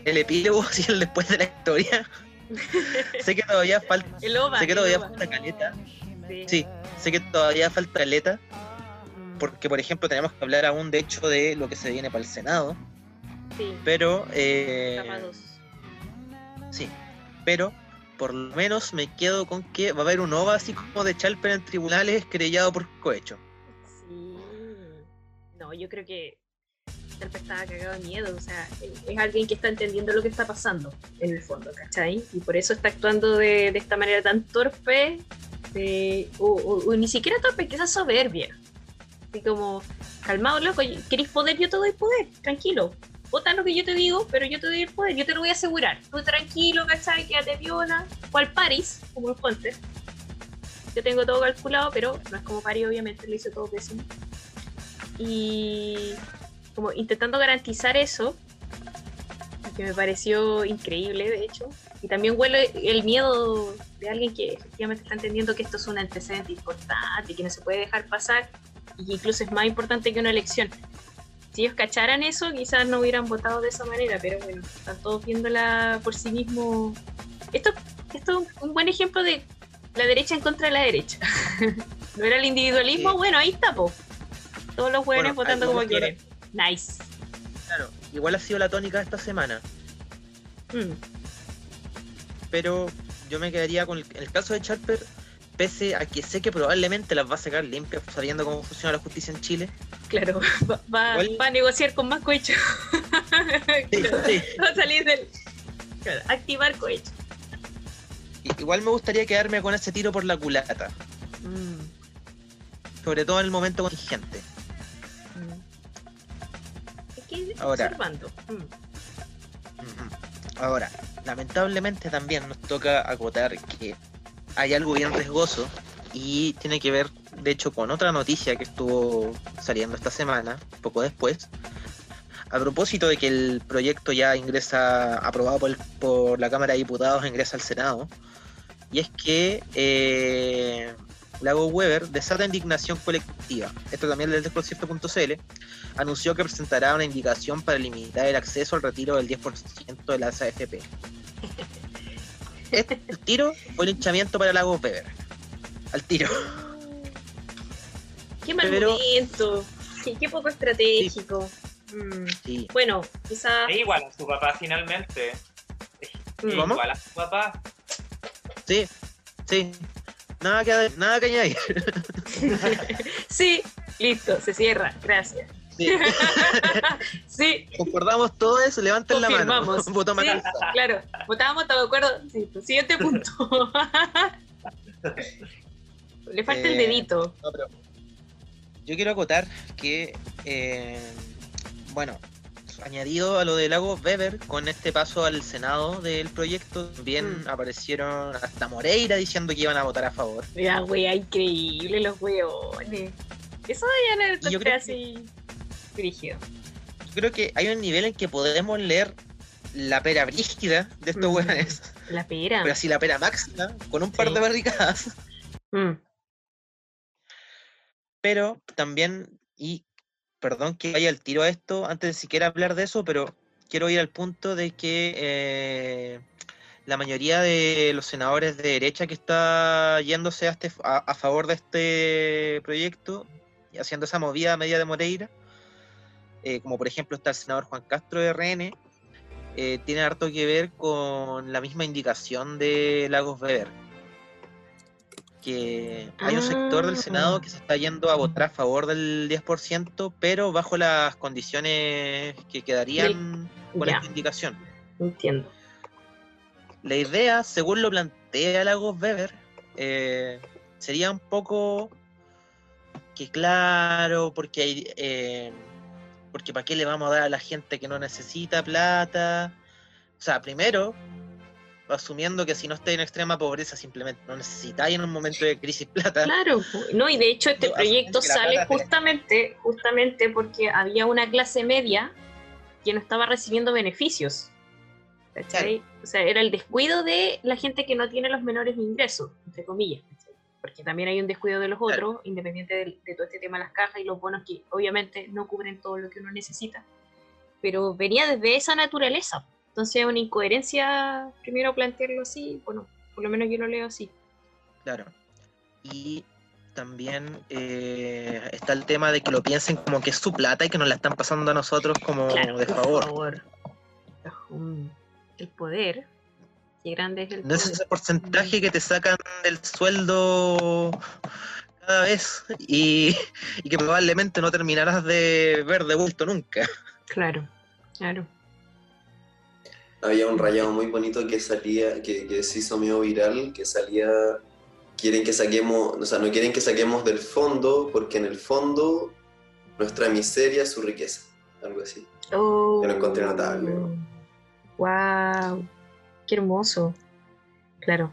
Speaker 1: el epílogo así el después de la historia. sé que todavía falta
Speaker 3: El OVA.
Speaker 1: Sé que todavía falta caleta.
Speaker 3: Sí.
Speaker 1: Sí, sé que todavía falta caleta. Porque, por ejemplo, tenemos que hablar aún, de hecho, de lo que se viene para el Senado.
Speaker 3: Sí.
Speaker 1: Pero, eh, sí, pero por lo menos me quedo con que va a haber un OVA así como de Chalper en tribunales querellado por cohecho.
Speaker 3: Sí. No, yo creo que Chalper estaba cagado de miedo. O sea, es alguien que está entendiendo lo que está pasando en el fondo, ¿cachai? Y por eso está actuando de, de esta manera tan torpe. de- o, ni siquiera torpe, quizás soberbia. Así como, calmado, loco, ¿queréis poder? Yo te doy poder, tranquilo. Vota lo que yo te digo, pero yo te doy el poder, yo te lo voy a asegurar. Tú tranquilo, ¿cachai? Quédate viola. Cual Paris, como el Hunter. Yo tengo todo calculado, pero no es como Paris, obviamente, lo hizo todo pésimo. Y como intentando garantizar eso, que me pareció increíble, de hecho. Y también huele el miedo de alguien que efectivamente está entendiendo que esto es un antecedente importante que no se puede dejar pasar y que incluso es más importante que una elección. Si ellos cacharan eso, quizás no hubieran votado de esa manera, pero bueno, están todos viéndola por sí mismos. Esto, esto es un buen ejemplo de la derecha en contra de la derecha. ¿No era el individualismo?
Speaker 1: Sí.
Speaker 3: Bueno, ahí está, po. Todos los hueones
Speaker 1: Bueno,
Speaker 3: votando como quieren. Nice.
Speaker 1: Claro, igual ha sido la tónica de esta semana.
Speaker 3: Mm.
Speaker 1: Pero yo me quedaría con el, el caso de Chalper, pese a que sé que probablemente las va a sacar limpias sabiendo cómo funciona la justicia en Chile.
Speaker 3: Claro, va, va- va a negociar con más cohecho.
Speaker 1: Sí, sí.
Speaker 3: Va a salir del. Claro, activar cohecho.
Speaker 1: Igual me gustaría quedarme con ese tiro por la culata,
Speaker 3: Mm,
Speaker 1: sobre todo en el momento contingente.
Speaker 3: mm. Hay que
Speaker 1: Ahora.
Speaker 3: observando. Mm.
Speaker 1: Ujú. Ahora, lamentablemente también nos toca acotar que hay algo bien riesgoso y tiene que ver, de hecho, con otra noticia que estuvo saliendo esta semana, poco después, a propósito de que el proyecto ya ingresa, aprobado por, el- por la Cámara de Diputados, ingresa al Senado, y es que eh, Lago Weber desata indignación colectiva. Esto también del desconcierto.cl anunció que presentará una indicación para limitar el acceso al retiro del 10% de las AFP. Este el tiro fue el hinchamiento para Lago Weber. Al tiro.
Speaker 3: Qué mal
Speaker 1: Pero-
Speaker 3: momento. qué, qué poco estratégico. Mm,
Speaker 1: Sí.
Speaker 3: Bueno, quizá.
Speaker 4: Es igual a su papá finalmente. Es
Speaker 3: Mm.
Speaker 1: ¿Cómo?
Speaker 4: igual a su papá.
Speaker 1: Sí, sí. Nada que, nada que añadir.
Speaker 3: Sí, listo, se cierra. Gracias.
Speaker 1: Sí.
Speaker 3: Sí,
Speaker 1: Concordamos todo eso, levanten la mano.
Speaker 3: confirmamos.
Speaker 1: Votó
Speaker 3: Sí, claro, votábamos, ¿estamos de acuerdo? Sí, siguiente punto. Le falta el
Speaker 1: Eh,
Speaker 3: dedito.
Speaker 1: No, pero yo quiero acotar que, eh, bueno, añadido a lo de Lagos Weber, con este paso al Senado del proyecto, también
Speaker 3: Mm.
Speaker 1: aparecieron hasta Moreira diciendo que iban a votar a favor.
Speaker 3: Mira, wea, increíble los weones. Eso ya no encontré así. Brígido.
Speaker 1: Yo creo que hay un nivel en que podemos leer la pera brígida de estos
Speaker 3: Mm.
Speaker 1: weones,
Speaker 3: La pera.
Speaker 1: pero así la pera máxima, con un par de barricadas.
Speaker 3: Mm,
Speaker 1: Pero también, y perdón que vaya al tiro a esto antes de siquiera hablar de eso, pero quiero ir al punto de que eh, la mayoría de los senadores de derecha que está yéndose a, este, a, favor de este proyecto y haciendo esa movida media de Moreira, eh, como por ejemplo está el senador Juan Castro de RN, eh, tiene harto que ver con la misma indicación de Lagos Weber que hay un sector del Senado
Speaker 3: Ah.
Speaker 1: que se está yendo a votar a favor del 10%, pero bajo las condiciones que quedarían con
Speaker 3: ya.
Speaker 1: esta indicación.
Speaker 3: Entiendo.
Speaker 1: La idea, según lo plantea Lagos Weber, eh, sería un poco que claro, porque hay, eh, porque para qué le vamos a dar a la gente que no necesita plata. O sea, primero, asumiendo que si no estáis en extrema pobreza, simplemente no necesitáis en un momento de crisis plata.
Speaker 3: Claro, no, y de hecho este
Speaker 1: Yo
Speaker 3: proyecto sale justamente, justamente porque había una clase media que no estaba recibiendo beneficios. ¿Cachai? O sea, era el descuido de la gente que no tiene los menores ingresos, entre comillas. ¿cachai? Porque también hay un descuido de los
Speaker 1: Claro.
Speaker 3: otros, independiente del- de, todo este tema de las cajas y los bonos que obviamente no cubren todo lo que uno necesita. Pero venía desde esa naturaleza. Entonces es una incoherencia primero plantearlo así, bueno, por lo menos yo lo leo así.
Speaker 1: Claro. Y también eh, está el tema de que lo piensen como que es su plata y que nos la están pasando a nosotros como
Speaker 3: Claro,
Speaker 1: de favor.
Speaker 3: Mm, El poder. Qué grande es el
Speaker 1: No es
Speaker 3: poder.
Speaker 1: ese porcentaje que te sacan del sueldo cada vez y, y que probablemente no terminarás de ver de vuelto nunca.
Speaker 3: Claro, claro.
Speaker 2: Había un rayado muy bonito que salía, que, que se hizo medio viral, que salía, quieren que saquemos, o sea, no quieren que saquemos del fondo, porque en el fondo nuestra miseria es su riqueza, algo así.
Speaker 3: Oh,
Speaker 2: Yo lo encontré notable.
Speaker 3: Wow, qué hermoso. Claro.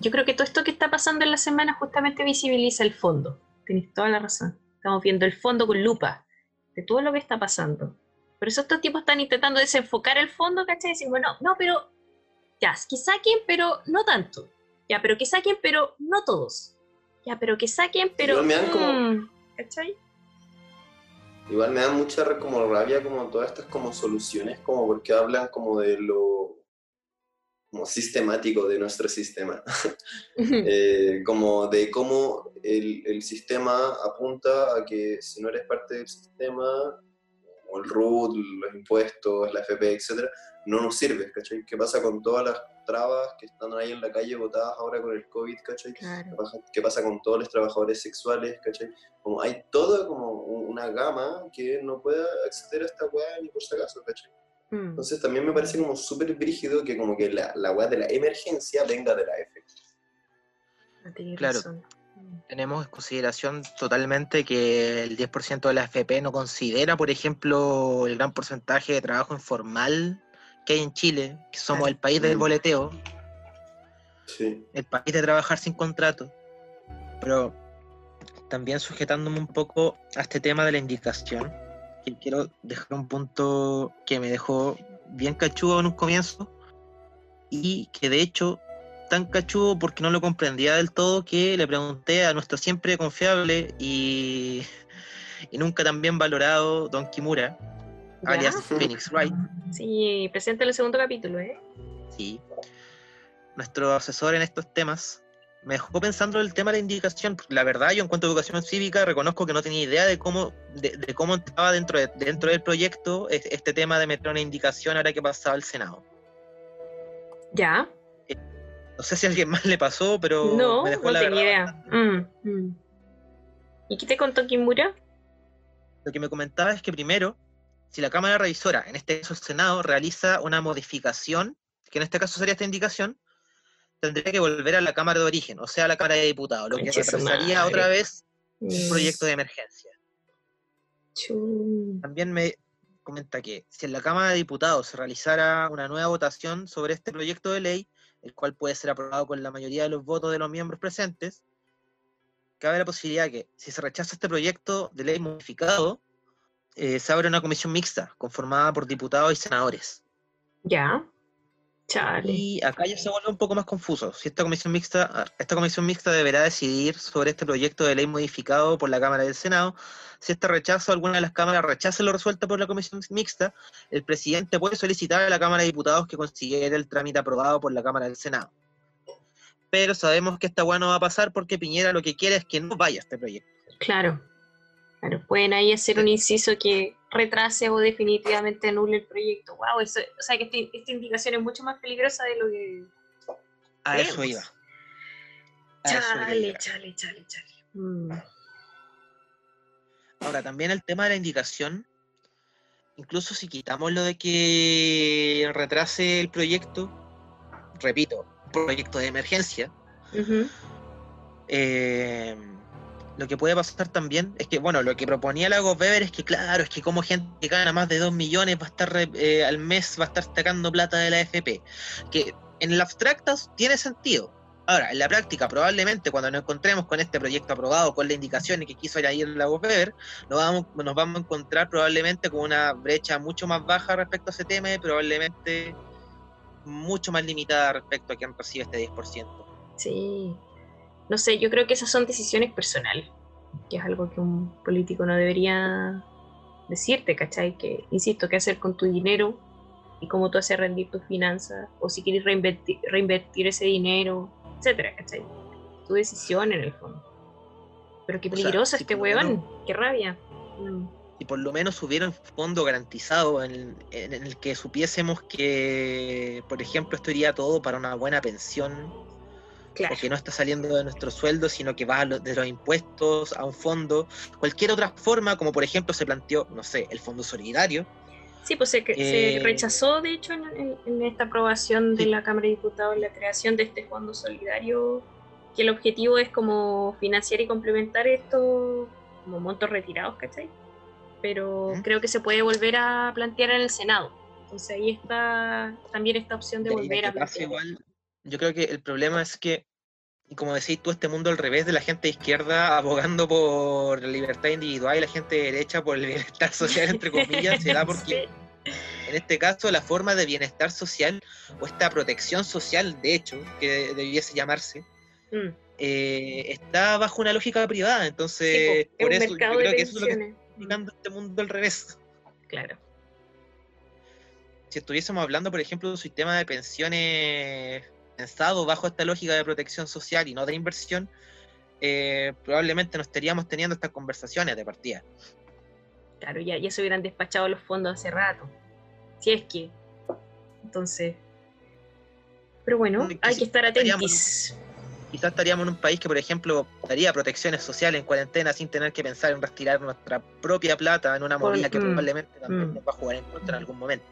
Speaker 3: Yo creo que todo esto que está pasando en la semana justamente visibiliza el fondo. Tenéis toda la razón. Estamos viendo el fondo con lupa de todo lo que está pasando. Por eso estos tipos están intentando desenfocar el fondo, ¿cachai? Decir, bueno, no, pero ya, que saquen, pero no tanto. Ya, pero que saquen, pero no todos. Ya, pero que saquen, pero.
Speaker 2: Igual me dan como-
Speaker 3: mm, ¿Cachai?
Speaker 2: Igual me da mucha como rabia como todas estas como soluciones, como porque hablan como de lo como sistemático de nuestro sistema. Eh, como de cómo el, el sistema apunta a que si no eres parte del sistema, o el RUT, los impuestos, la FP, etcétera, no nos sirve, ¿cachai? ¿Qué pasa con todas las trabas que están ahí en la calle botadas ahora con el COVID, ¿cachai?
Speaker 3: Claro.
Speaker 2: ¿Qué pasa, qué pasa con todos los trabajadores sexuales, ¿cachai? Como hay toda como un- una gama que no puede acceder a esta weá ni por si acaso, ¿cachai?
Speaker 3: Mm.
Speaker 2: Entonces también me parece como súper brígido que como que la, la weá de la emergencia venga de la F.
Speaker 3: Ah, tenéis
Speaker 1: Claro.
Speaker 3: razón.
Speaker 1: Tenemos en consideración totalmente que el 10% de la FP no considera, por ejemplo, el gran porcentaje de trabajo informal que hay en Chile, que somos el país del boleteo,
Speaker 2: Sí.
Speaker 1: el país de trabajar sin contrato. Pero también sujetándome un poco a este tema de la indicación, que quiero dejar un punto que me dejó bien cachudo en un comienzo y que de hecho tan cachudo porque no lo comprendía del todo que le pregunté a nuestro siempre confiable y, y nunca tan bien valorado Don Kimura,
Speaker 3: ¿Ya?
Speaker 1: alias Phoenix Wright,
Speaker 3: Sí, presenta el segundo capítulo, ¿eh?
Speaker 1: sí, nuestro asesor en estos temas, me dejó pensando el tema de la indicación. La verdad, yo en cuanto a educación cívica reconozco que no tenía idea de cómo, de, cómo estaba dentro, de, dentro del proyecto este tema de meter una indicación ahora que pasaba al Senado.
Speaker 3: Ya.
Speaker 1: No sé si a alguien más le pasó, pero
Speaker 3: no, me dejó no tenía idea. Mm, mm. ¿Y qué te contó Kimura?
Speaker 1: Lo que me comentaba es que primero, si la Cámara Revisora, en este caso el Senado, realiza una modificación, que en este caso sería esta indicación, tendría que volver a la Cámara de origen, o sea, a la Cámara de Diputados, lo que retrasaría otra vez un proyecto de emergencia. También me comenta que si en la Cámara de Diputados se realizara una nueva votación sobre este proyecto de ley, el cual puede ser aprobado con la mayoría de los votos de los miembros presentes, cabe la posibilidad que si se rechaza este proyecto de ley modificado, eh, se abre una comisión mixta conformada por diputados y senadores.
Speaker 3: Ya.
Speaker 1: Y acá ya se vuelve un poco más confuso. Si esta comisión mixta, esta comisión mixta deberá decidir sobre este proyecto de ley modificado por la Cámara del Senado. Si este rechazo, alguna de las cámaras rechaza lo resuelto por la comisión mixta, el presidente puede solicitar a la Cámara de Diputados que considere el trámite aprobado por la Cámara del Senado. Pero sabemos que esta hueá no va a pasar porque Piñera lo que quiere es que no vaya este proyecto.
Speaker 3: Claro. Claro, pueden ahí hacer un inciso que retrase o definitivamente anule el proyecto. Wow, eso, o sea que este, esta indicación es mucho más peligrosa de lo que.
Speaker 1: A eso iba.
Speaker 3: chale, chale, chale, chale, mm.
Speaker 1: Ahora, también el tema de la indicación, incluso si quitamos lo de que retrase el proyecto, repito, proyecto de emergencia, eh, lo que puede pasar también es que, bueno, lo que proponía Lago Weber es que, claro, es que como gente que gana más de 2 millones va a estar eh, al mes, va a estar sacando plata de la FP. Que en la abstracta tiene sentido. Ahora, en la práctica, probablemente cuando nos encontremos con este proyecto aprobado, con las indicaciones que quiso ir ahí el Lago Weber, nos vamos, nos vamos a encontrar probablemente con una brecha mucho más baja respecto a ese tema y probablemente mucho más limitada respecto a quien recibe este 10%.
Speaker 3: Sí, no sé, yo creo que esas son decisiones personales, que es algo que un político no debería decirte, ¿cachai? Que, insisto, qué hacer con tu dinero y cómo tú haces rendir tus finanzas, o si quieres reinvertir, ese dinero, etcétera, ¿cachai? Tu decisión en el fondo. Pero qué peligroso este huevón, qué rabia.
Speaker 1: Mm. Si por lo menos hubiera un fondo garantizado en, en, el que supiésemos que, por ejemplo, esto iría todo para una buena pensión porque no está saliendo de nuestro sueldo, sino que va de los impuestos a un fondo, cualquier otra forma, como por ejemplo se planteó, no sé, el fondo solidario.
Speaker 3: Sí, pues se, se eh, rechazó, de hecho, en, esta aprobación de la Cámara de Diputados la creación de este fondo solidario, que el objetivo es como financiar y complementar estos como montos retirados, ¿cachai? Pero creo que se puede volver a plantear en el Senado. Entonces ahí está también esta opción de volver a plantear.
Speaker 1: Igual, yo creo que el problema es que, como decís tú, este mundo al revés de la gente de izquierda abogando por la libertad individual y la gente de derecha por el bienestar social, entre comillas, se da porque en este caso la forma de bienestar social o esta protección social, de hecho, que debiese llamarse, mm. eh, está bajo una lógica privada. Entonces, por eso yo creo que eso es lo que está explicando este mundo al revés.
Speaker 3: Claro
Speaker 1: si estuviésemos hablando, por ejemplo, de un sistema de pensiones pensado bajo esta lógica de protección social y no de inversión, eh, probablemente no estaríamos teniendo estas conversaciones de partida.
Speaker 3: Claro, ya, ya se hubieran despachado los fondos hace rato. Si es que. Entonces. Pero bueno, hay que estar atentos.
Speaker 1: Quizás estaríamos en un país que, por ejemplo, daría protecciones sociales en cuarentena sin tener que pensar en retirar nuestra propia plata en una movida que mm, probablemente también mm. nos va a jugar en contra en algún momento.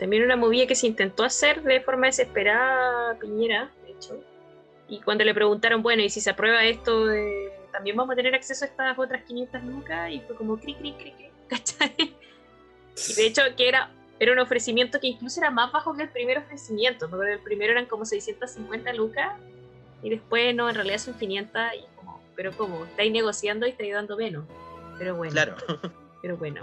Speaker 3: También una movida que se intentó hacer de forma desesperada Piñera, de hecho. Y cuando le preguntaron, bueno, y si se aprueba esto, también vamos a tener acceso a estas otras 500 lucas, y fue como cri, cri, cri, cri, ¿cachai? Y de hecho, que era, era un ofrecimiento que incluso era más bajo que el primer ofrecimiento, porque el primero eran como 650 lucas, y después, no, en realidad son 500, y como, pero como, estáis negociando y estáis dando menos. Pero bueno.
Speaker 1: Claro.
Speaker 3: Pero bueno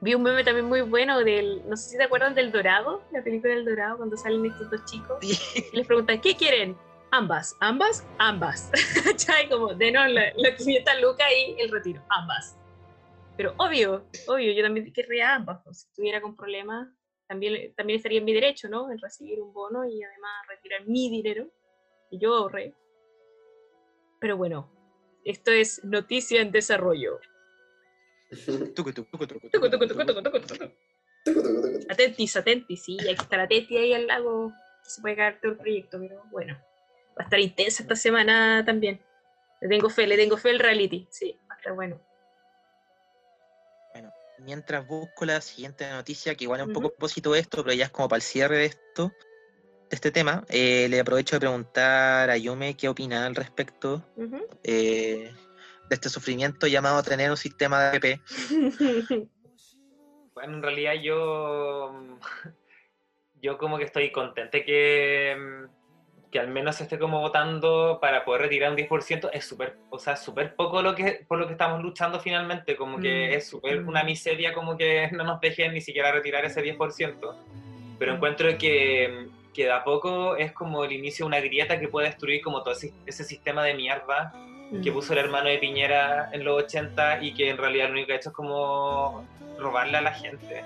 Speaker 3: vi un meme también muy bueno del, no sé si te acuerdan del Dorado, la película del Dorado, cuando salen estos dos chicos. Y les preguntan, ¿qué quieren? Ambas, ambas, ambas. ¿Cachai? Como, denos la, la 500 lucas y el retiro, ambas. Pero obvio, obvio, yo también querría ambas. Pues, si estuviera con problemas, también, también estaría en mi derecho, ¿no? En recibir un bono y además retirar mi dinero, y yo ahorré. Pero bueno, esto es noticia en desarrollo. Atentis, atentis, sí, hay que estar atenti ahí al lago. Se puede caer todo el proyecto, pero bueno. Va a estar intensa esta semana también. Le tengo fe, le tengo fe al reality. Sí, va a estar bueno.
Speaker 1: Bueno, mientras busco la siguiente noticia, que igual es un poco propósito de esto, pero ya es como para el cierre de esto, de este tema, eh, le aprovecho de preguntar a Yume qué opina al respecto eh, de este sufrimiento llamado tener un sistema de AP.
Speaker 4: Bueno, en realidad yo, yo como que estoy contente que, que al menos se esté como votando para poder retirar un 10%. Es súper, o sea, súper poco lo que, por lo que estamos luchando finalmente, como que
Speaker 3: Mm,
Speaker 4: es súper
Speaker 3: mm.
Speaker 4: una miseria como que no nos dejen ni siquiera retirar ese 10%. Pero
Speaker 3: Mm.
Speaker 4: encuentro que, que de a poco es como el inicio de una grieta que puede destruir como todo ese, ese sistema de mierda que puso el hermano de Piñera en los 80 y que en realidad lo único que ha hecho es como robarle a la gente.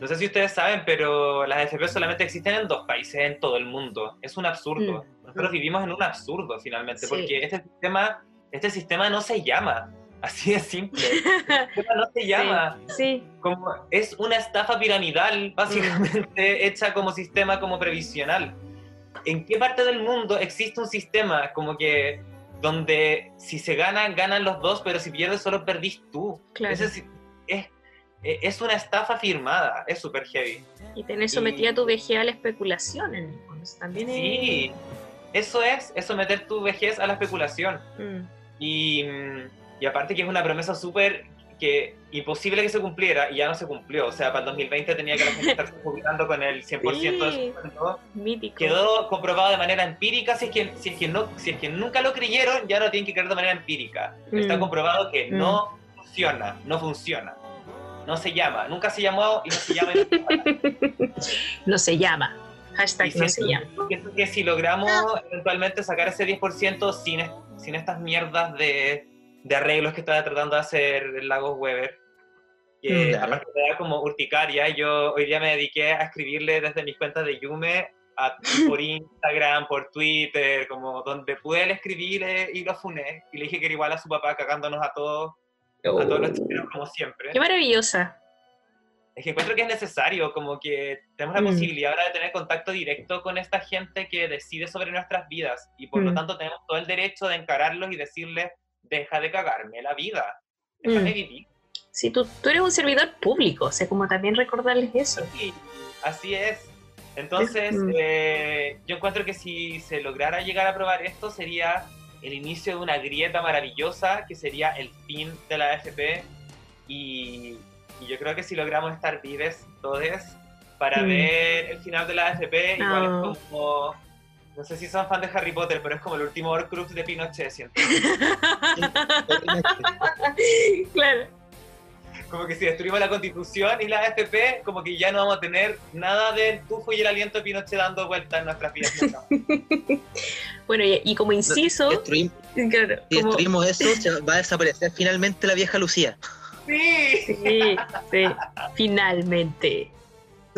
Speaker 4: No sé si ustedes saben, pero las AFP solamente existen en dos países en todo el mundo. Es un absurdo. Nosotros vivimos en un absurdo finalmente,
Speaker 3: Sí.
Speaker 4: porque este sistema, este sistema no se llama. Así de simple. Este sistema no se llama.
Speaker 3: Sí,
Speaker 4: Como, es una estafa piramidal, básicamente, hecha como sistema como previsional. ¿En qué parte del mundo existe un sistema como que donde si se ganan, ganan los dos, pero si pierdes solo perdís tú?
Speaker 3: claro.
Speaker 4: Es, es, es una estafa firmada, es súper heavy.
Speaker 3: Y tenés sometida tu vejez a la especulación en el fondo. También es...
Speaker 4: Sí, eso es, es someter tu vejez a la especulación.
Speaker 3: Mm,
Speaker 4: Y, y aparte que es una promesa súper que imposible que se cumpliera y ya no se cumplió. O sea, para el 2020 tenía que la gente estarse jubilando con el 100% de
Speaker 3: Sí.
Speaker 4: su sueldo.
Speaker 3: mítico.
Speaker 4: Quedó comprobado de manera empírica. Si es, que, si, es que no, si es que nunca lo creyeron, ya lo tienen que creer de manera empírica. Está
Speaker 3: Mm.
Speaker 4: comprobado que
Speaker 3: Mm.
Speaker 4: no funciona, no funciona. No se llama, nunca se llamó y no se llama. no se llama.
Speaker 3: No. Hashtag
Speaker 4: Y
Speaker 3: no se llama.
Speaker 4: siento que si logramos eventualmente sacar ese 10% sin, sin estas mierdas de, de arreglos que estaba tratando de hacer Lagos Weber, que
Speaker 1: Mm, claro.
Speaker 4: aparte como urticaria, yo hoy día me dediqué a escribirle desde mis cuentas de Yume a- por Instagram, por Twitter, como donde pude le escribir eh, y lo funé. Y le dije que era igual a su papá cagándonos a todos, a todos los chilenos como siempre.
Speaker 3: Qué maravillosa.
Speaker 4: Es que encuentro que es necesario, como que tenemos la
Speaker 3: Mm.
Speaker 4: posibilidad ahora de tener contacto directo con esta gente que decide sobre nuestras vidas y por lo
Speaker 3: Mm.
Speaker 4: tanto tenemos todo el derecho de encararlos y decirles, deja de cagarme la vida, déjame
Speaker 3: Mm.
Speaker 4: vivir.
Speaker 3: Si tú, tú eres un servidor público, o sea, como también recordarles eso.
Speaker 4: Sí, así es. Entonces,
Speaker 3: Mm.
Speaker 4: eh, yo encuentro que si se lograra llegar a aprobar esto sería el inicio de una grieta maravillosa que sería el fin de la AFP y, y yo creo que si logramos estar vives todos para
Speaker 3: Mm.
Speaker 4: ver el final de la AFP, igual
Speaker 3: Ah.
Speaker 4: es como, no sé si son fan de Harry Potter, pero es como el último Horcrux de Pinochet, siento.
Speaker 3: claro.
Speaker 4: Como que si destruimos la constitución y la AFP, como que ya no vamos a tener nada del tufo y el aliento de Pinochet dando vueltas en nuestras vidas.
Speaker 3: Bueno, y, y como inciso, claro,
Speaker 1: si
Speaker 3: como,
Speaker 1: destruimos eso, se va a desaparecer finalmente la vieja Lucía.
Speaker 4: Sí.
Speaker 3: sí, sí, finalmente.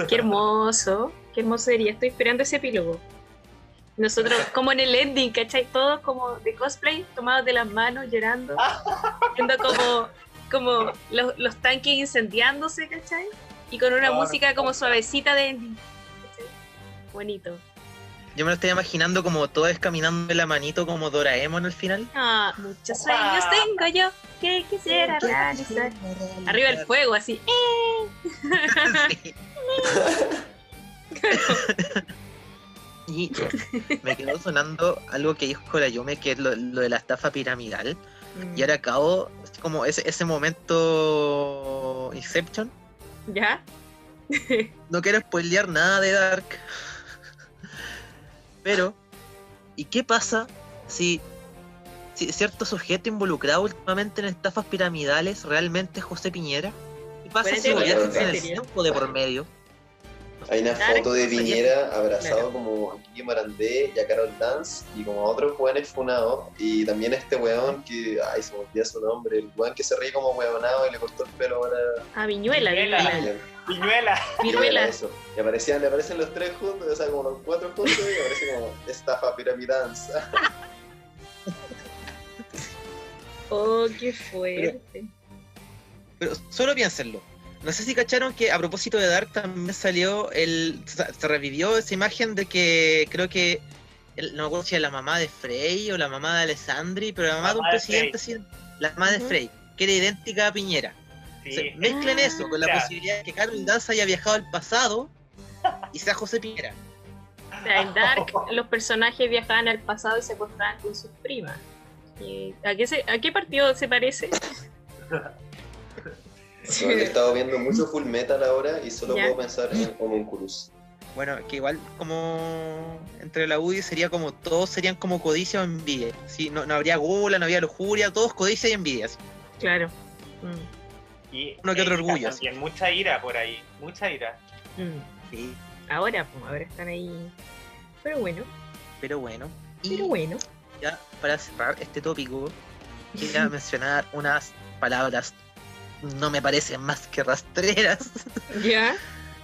Speaker 3: Qué hermoso, qué hermoso sería. Estoy esperando ese epílogo. Nosotros, como en el ending, ¿cachai? Todos como de cosplay, tomados de las manos, llorando, viendo como, como los, los tanques incendiándose, ¿cachai? Y con una
Speaker 4: Ah,
Speaker 3: música como suavecita de ending. ¿cachai? Bonito.
Speaker 1: Yo me lo estoy imaginando como todos caminando de la manito como Doraemon al final.
Speaker 3: Ah, muchos sueños tengo yo que quisiera realizar. Arriba el fuego, así. ¡eh!
Speaker 1: Sí. Y me quedó sonando algo que dijo la Yume, que es lo, lo de la estafa piramidal. Y ahora acabo, como ese, ese momento Inception.
Speaker 3: ¿Ya?
Speaker 1: No quiero spoilear nada de Dark. Pero, ¿y qué pasa si, si cierto sujeto involucrado últimamente en estafas piramidales realmente es José Piñera? ¿Qué pasa si
Speaker 2: buena
Speaker 1: en el tiempo de por medio?
Speaker 2: Hay una
Speaker 3: Claro,
Speaker 2: foto de
Speaker 3: sería-
Speaker 2: Piñera abrazado
Speaker 3: claro.
Speaker 2: como a Kiki Morandé y a Carol Dance y como a otros jóvenes funados. Y también este weón que, ay, se me olvida su nombre, el weón que se ríe como weonado y le cortó el pelo ahora.
Speaker 3: Ah, Viñuela,
Speaker 4: Viñuela.
Speaker 3: Viñuela.
Speaker 2: Eso. Y aparecían, le aparecen los tres juntos, o sea, como los cuatro juntos y aparece como estafa piramidanza.
Speaker 3: Oh, qué fuerte.
Speaker 1: Pero solo piénsenlo. No sé si cacharon que a propósito de Dark también salió el. Se revivió esa imagen de que creo que. el- no me acuerdo si era la mamá de Frey o la mamá de Alessandri, pero la mamá de un
Speaker 4: de
Speaker 1: presidente, sí, la mamá de. Frey, que era idéntica a Piñera.
Speaker 4: Sí.
Speaker 1: Se- mezclen
Speaker 3: Ah.
Speaker 1: eso con la
Speaker 4: Ya.
Speaker 1: posibilidad de que Carol Dance haya viajado al pasado y sea José Piñera.
Speaker 3: O sea, en Dark los personajes viajaban al pasado y se encontraban con sus primas. ¿Y ¿A qué, se- ¿A qué partido se parece?
Speaker 2: Bueno, he estado viendo mucho Full Metal ahora y solo
Speaker 3: Ya.
Speaker 2: puedo pensar en Homunculus.
Speaker 1: Bueno, que igual como entre la UDI sería como todos serían como codicia o envidia. Sí, no, no habría gula, no habría lujuria, todos codicia y envidia. sí.
Speaker 3: Claro. Mm,
Speaker 4: Y
Speaker 1: Uno que otro orgullo,
Speaker 4: También, mucha ira por ahí, mucha ira.
Speaker 3: mm.
Speaker 1: Sí,
Speaker 3: Ahora, pues, ahora están ahí. Pero bueno,
Speaker 1: pero bueno. Y
Speaker 3: pero bueno.
Speaker 1: ya para cerrar este tópico, quería mencionar unas palabras no me parecen más que rastreras.
Speaker 3: Ya.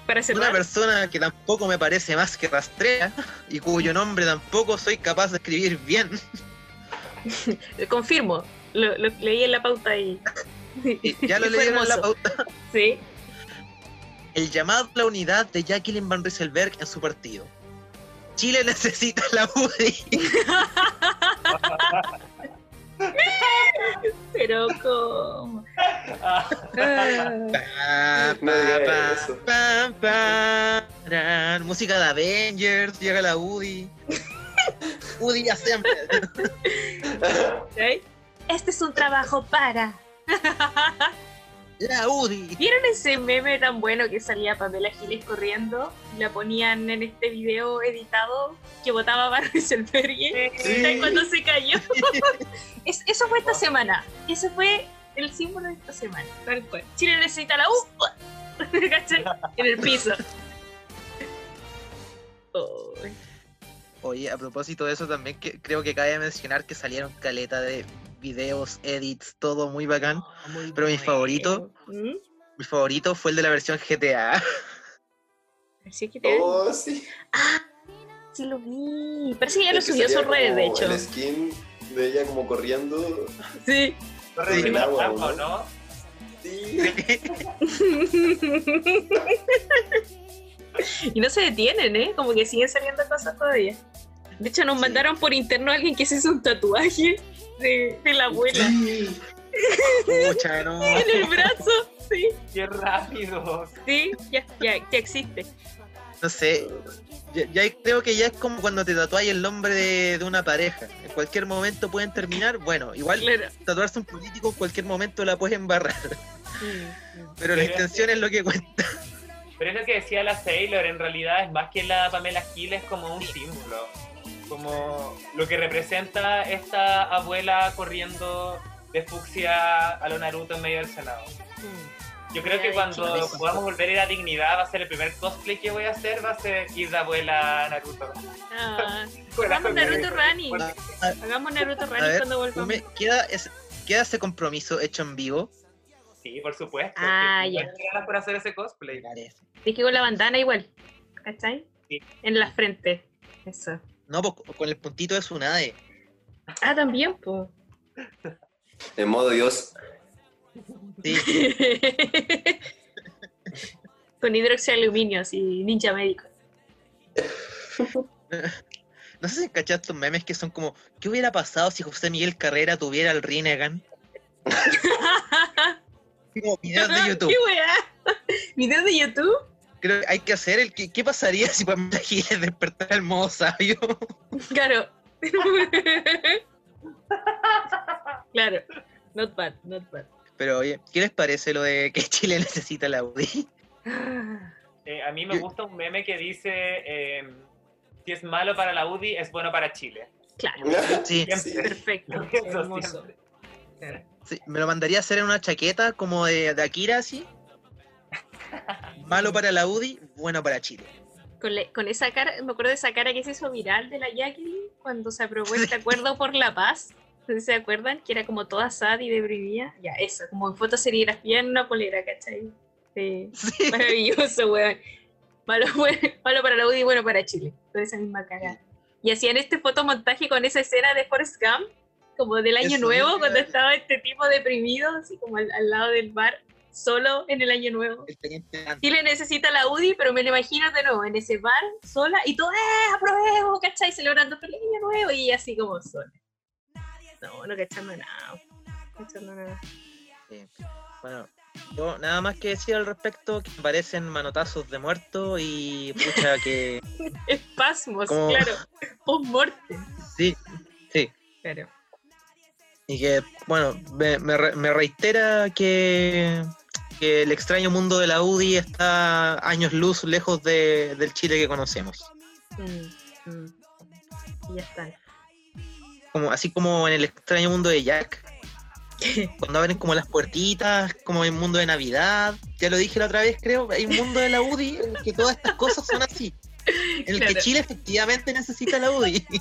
Speaker 3: Para
Speaker 1: Una
Speaker 3: cerrar.
Speaker 1: persona que tampoco me parece más que rastrera y cuyo nombre tampoco soy capaz de escribir bien.
Speaker 3: Confirmo. Lo, lo leí en la pauta y.
Speaker 1: Y ya lo leyeron en la pauta.
Speaker 3: Sí.
Speaker 1: El llamado a la unidad de Jacqueline Van Rieselberg en su partido. Chile necesita la UDI.
Speaker 3: Pero como.
Speaker 4: Ah.
Speaker 1: Música de Avengers, llega la UDI. UDI ya siempre.
Speaker 3: Este es un trabajo para.
Speaker 1: La UDI.
Speaker 3: ¿Vieron ese meme tan bueno que salía Pamela Giles corriendo? Y la ponían en este video editado que votaba Barbie Rieselberg.
Speaker 2: Sí.
Speaker 3: cuando se cayó. Es- eso fue esta semana. Ese fue el símbolo de esta semana. Tal cual. Chile necesita la U. En el piso. Oh,
Speaker 1: Oye, a propósito de eso también que creo que cabe mencionar que salieron caleta de videos, edits, todo muy bacán.
Speaker 3: muy
Speaker 1: Pero mi favorito-
Speaker 3: ¿Mm?
Speaker 1: Mi favorito fue el de la versión GTA.
Speaker 3: Que te-
Speaker 2: Oh, sí.
Speaker 3: Ah, sí lo vi. Parece que ya lo
Speaker 2: que
Speaker 3: subió a sus redes, de hecho.
Speaker 2: El skin de ella como corriendo.
Speaker 3: Sí.
Speaker 1: Sí.
Speaker 2: Agua,
Speaker 4: trampa,
Speaker 2: ¿no?
Speaker 4: ¿no?
Speaker 2: Sí.
Speaker 3: y no se detienen, ¿eh? Como que siguen saliendo cosas todavía. De hecho, nos
Speaker 1: Sí.
Speaker 3: mandaron por interno a alguien que se hizo un tatuaje de, de la abuela
Speaker 2: Sí.
Speaker 1: Pucha, no.
Speaker 3: en el brazo. Sí,
Speaker 4: ¡Qué rápido!
Speaker 3: sí, ya, ya, ya existe.
Speaker 1: No sé. Ya, ya creo que ya es como cuando te tatuáis el nombre de, de una pareja. En cualquier momento pueden terminar. Bueno, igual
Speaker 3: Claro.
Speaker 1: tatuarse un político en cualquier momento la puedes embarrar. Pero la intención es lo que cuenta.
Speaker 4: Pero es lo que decía la Sailor, en realidad es más que la Pamela Giles como un símbolo. Como lo que representa esta abuela corriendo de fucsia a lo Naruto en medio del Senado.
Speaker 3: mm.
Speaker 4: Yo creo que cuando podamos volver a ir a Dignidad va a ser el primer cosplay que voy a hacer, va a ser ir de abuela a Naruto.
Speaker 3: Ah, hagamos Naruto. Running.
Speaker 1: A,
Speaker 3: Hagamos Naruto Running
Speaker 1: ver,
Speaker 3: cuando volvamos.
Speaker 1: Ume, ¿queda, ese, ¿queda ese compromiso hecho en vivo?
Speaker 4: Sí, por supuesto.
Speaker 3: Ah,
Speaker 4: que
Speaker 3: ya.
Speaker 4: ganas por hacer ese cosplay.
Speaker 1: Parece.
Speaker 3: Es que con la bandana igual. ¿Cachai?
Speaker 4: Sí.
Speaker 3: En la frente. Eso.
Speaker 1: No, pues con el puntito de Tsunade.
Speaker 3: Ah, también, pues.
Speaker 2: En modo Dios.
Speaker 1: Sí.
Speaker 3: Con hidroxialuminio, así, ninja médico.
Speaker 1: No sé si cachas estos memes que son como, ¿qué hubiera pasado si José Miguel Carrera tuviera el Rinnegan? Como videos de YouTube.
Speaker 3: ¿Qué weá? ¿Videos de YouTube?
Speaker 1: Creo que hay que hacer el que, ¿qué pasaría si Pamela Giles despertara el modo sabio?
Speaker 3: Claro. claro. Not bad, not bad.
Speaker 1: Pero oye, ¿qué les parece lo de que Chile necesita la UDI?
Speaker 4: Eh, a mí me gusta un meme que dice, eh, si es malo para la UDI, es bueno para Chile.
Speaker 3: Claro.
Speaker 1: Sí,
Speaker 2: Sí.
Speaker 3: Perfecto.
Speaker 4: Eso
Speaker 1: sí, me lo mandaría a hacer en una chaqueta como de, de Akira así. Malo para la UDI, bueno para Chile.
Speaker 3: Con, le- con esa cara, me acuerdo de esa cara que se hizo viral de la Jacqueline cuando se aprobó este acuerdo por la paz. No ¿Se acuerdan? Que era como toda sad y deprimida. Ya, eso, como en fotoserigrafía en una polera, ¿cachai? Sí.
Speaker 1: Sí.
Speaker 3: Maravilloso, weón. Malo, bueno- malo para la UDI bueno para Chile. Con esa misma cara. Y hacían este fotomontaje con esa escena de Forrest Gump, como del año
Speaker 1: Eso
Speaker 3: nuevo, cuando estaba este tipo deprimido, así como al, al lado del bar, solo en el año nuevo.
Speaker 1: Dan.
Speaker 3: Chile necesita la UDI, pero me lo imagino de nuevo en ese bar, sola, y todo, ¡eh, apruebo! ¿cachai? Celebrando feliz año nuevo, y así como sola. No, no cachando nada. no Cachando nada.
Speaker 1: Sí. Bueno, yo nada más que decir al respecto, que parecen manotazos de muerto y pucha que
Speaker 3: Espasmos,
Speaker 1: Como-
Speaker 3: claro. Post-mortem.
Speaker 1: sí, sí.
Speaker 3: Claro.
Speaker 1: Y que, bueno, me, me me reitera que, que el extraño mundo de la UDI está años luz lejos de- del Chile que conocemos.
Speaker 3: Mm, mm. Y ya están.
Speaker 1: Como, así como en el extraño mundo de Jack, cuando abren como las puertitas, como en el mundo de Navidad, ya lo dije la otra vez, creo, hay un mundo de la UDI en el que todas estas cosas son así. En el que. Chile efectivamente necesita la UDI.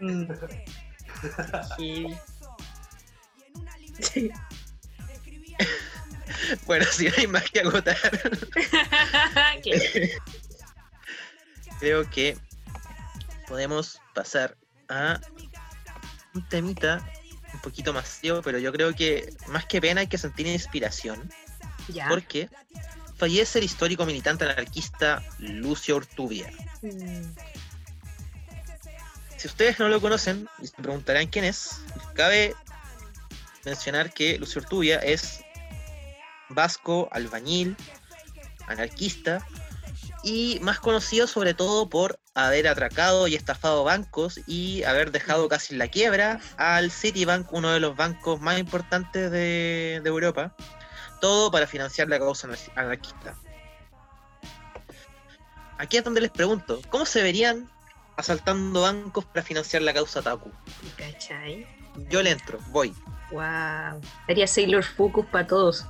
Speaker 3: Mm. Sí.
Speaker 1: Bueno, si no hay más que agotar, creo que podemos pasar a un temita un poquito más serio, pero yo creo que más que pena hay que sentir inspiración,
Speaker 3: Ya.
Speaker 1: porque fallece el histórico militante anarquista Lucio Urtubia.
Speaker 3: Mm.
Speaker 1: Si ustedes no lo conocen y se preguntarán quién es, cabe mencionar que Lucio Urtubia es vasco, albañil, anarquista y más conocido sobre todo por haber atracado y estafado bancos y haber dejado casi en la quiebra al Citibank, uno de los bancos más importantes de, Europa, todo para financiar la causa anar- anarquista. Aquí es donde les pregunto, ¿cómo se verían asaltando bancos para financiar la causa Taku?
Speaker 3: ¿Cachai?
Speaker 1: Yo le entro, voy.
Speaker 3: Wow. Haría Sailor Focus para todos.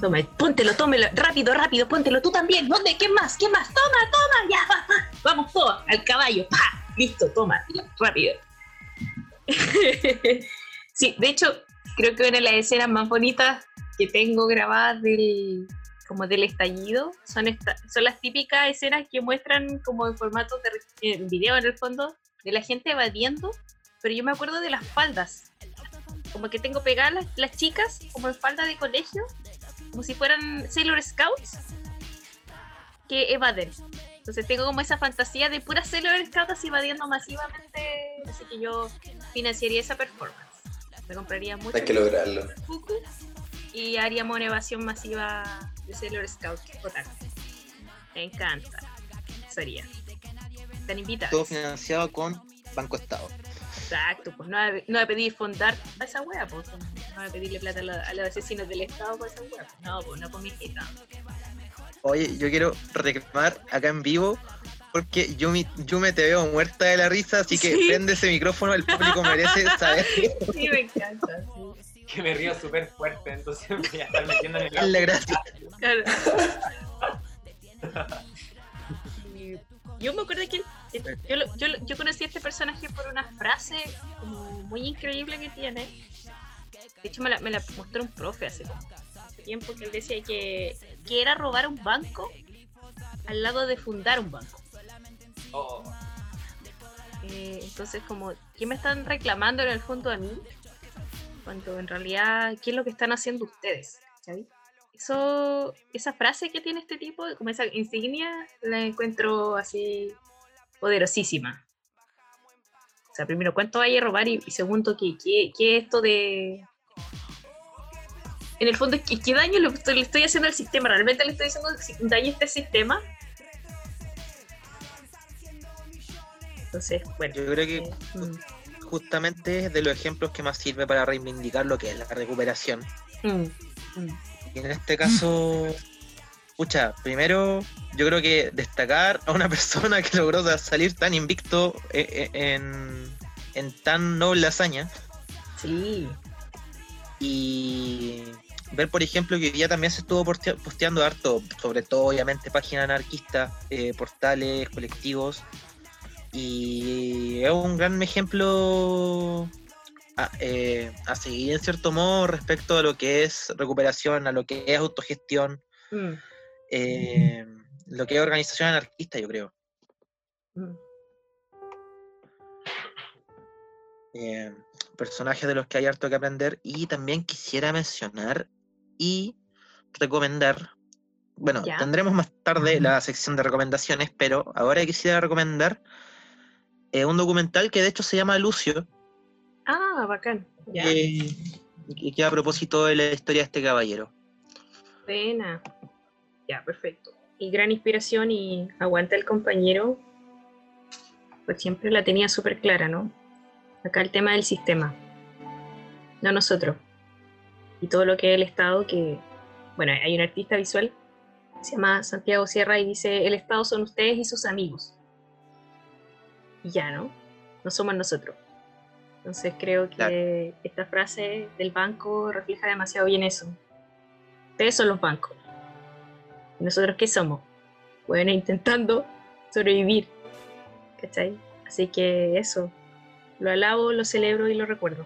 Speaker 3: Toma, póntelo, tómelo, rápido, rápido, póntelo tú también. ¿Dónde? ¿Qué más? ¿Qué más? Toma, toma, ya, va, va. Vamos todos, al caballo. ¡Pa! Listo, toma, rápido. sí, de hecho, creo que una de las escenas más bonitas que tengo grabadas del como del estallido son esta- son las típicas escenas que muestran como en formato de en video en el fondo de la gente evadiendo pero yo me acuerdo de las faldas como que tengo pegadas las, las chicas como en falda de colegio, como si fueran Sailor Scouts que evaden. Entonces tengo como esa fantasía de puras Sailor Scouts evadiendo masivamente, así que yo financiaría esa performance. Me compraría mucho
Speaker 2: Hay que lograrlo.
Speaker 3: Y haríamos una evasión masiva de Sailor Scouts total. Me encanta. Sería. Están invitados.
Speaker 1: Todo financiado con Banco Estado.
Speaker 3: Exacto, pues no va, a- no va a pedir fondar a esa wea, pues no va a pedirle plata a, la- a los asesinos del Estado para esa wea. pues, No, pues no con mi hijita.
Speaker 1: Oye, yo quiero reclamar acá en vivo porque yo, mi- yo me te veo muerta de la risa, así que
Speaker 3: Sí.
Speaker 1: prende ese micrófono, el público merece saber
Speaker 3: Sí, me encanta. sí.
Speaker 4: Que me río súper fuerte, entonces voy a estar metiendo en el
Speaker 1: la gracia.
Speaker 3: Claro. Yo me acuerdo que eh, yo, yo, yo conocí a este personaje por una frase como muy increíble que tiene. De hecho, me la, me la mostró un profe hace tiempo que él decía que, que era robar un banco al lado de fundar un banco.
Speaker 4: Oh,
Speaker 3: Eh, entonces, como, ¿qué me están reclamando en el fondo a mí? Cuando en realidad, ¿qué es lo que están haciendo ustedes? ¿Cachai? Eso, esa frase que tiene este tipo, como esa insignia, la encuentro así poderosísima. O sea, primero, ¿cuánto vaya a robar? Y, y segundo, ¿qué, qué, qué esto de... En el fondo, ¿qué, qué daño le estoy, le estoy haciendo al sistema? ¿Realmente le estoy haciendo daño a este sistema? Entonces, bueno.
Speaker 1: Yo creo que
Speaker 3: eh, mm.
Speaker 1: justamente es de los ejemplos que más sirve para reivindicar lo que es la recuperación.
Speaker 3: Mm, mm.
Speaker 1: Y en este caso, pucha, primero yo creo que destacar a una persona que logró salir tan invicto eh, eh, en, en tan noble hazaña.
Speaker 3: Sí.
Speaker 1: y ver, por ejemplo, que hoy día también se estuvo postea- posteando harto, sobre todo, obviamente, páginas anarquistas, eh, portales, colectivos, y es un gran ejemplo a, eh, a seguir, en cierto modo, respecto a lo que es recuperación, a lo que es autogestión,
Speaker 3: Mm,
Speaker 1: eh, lo que es organización anarquista, yo creo.
Speaker 3: mm.
Speaker 1: eh, personajes de los que hay harto que aprender y también quisiera mencionar y recomendar, bueno,
Speaker 3: Ya.
Speaker 1: tendremos más tarde la sección de recomendaciones, pero ahora quisiera recomendar un documental que de hecho se llama Lucio,
Speaker 3: Ah, bacán. Ya.
Speaker 1: que, que que a propósito de la historia de este caballero.
Speaker 3: Buena. Ya, perfecto. Y gran inspiración y aguanta el compañero. Pues siempre la tenía súper clara, ¿no? Acá el tema del sistema. No nosotros. Y todo lo que es el Estado, que, bueno, hay un artista visual, se llama Santiago Sierra y dice, el Estado son ustedes y sus amigos. Y ya, ¿no? No somos nosotros. Entonces creo que
Speaker 1: Claro.
Speaker 3: esta frase del banco refleja demasiado bien eso. Ustedes son los bancos. ¿Y nosotros qué somos? Bueno, intentando sobrevivir. ¿Cachai? Así que eso. Lo alabo, lo celebro y lo recuerdo.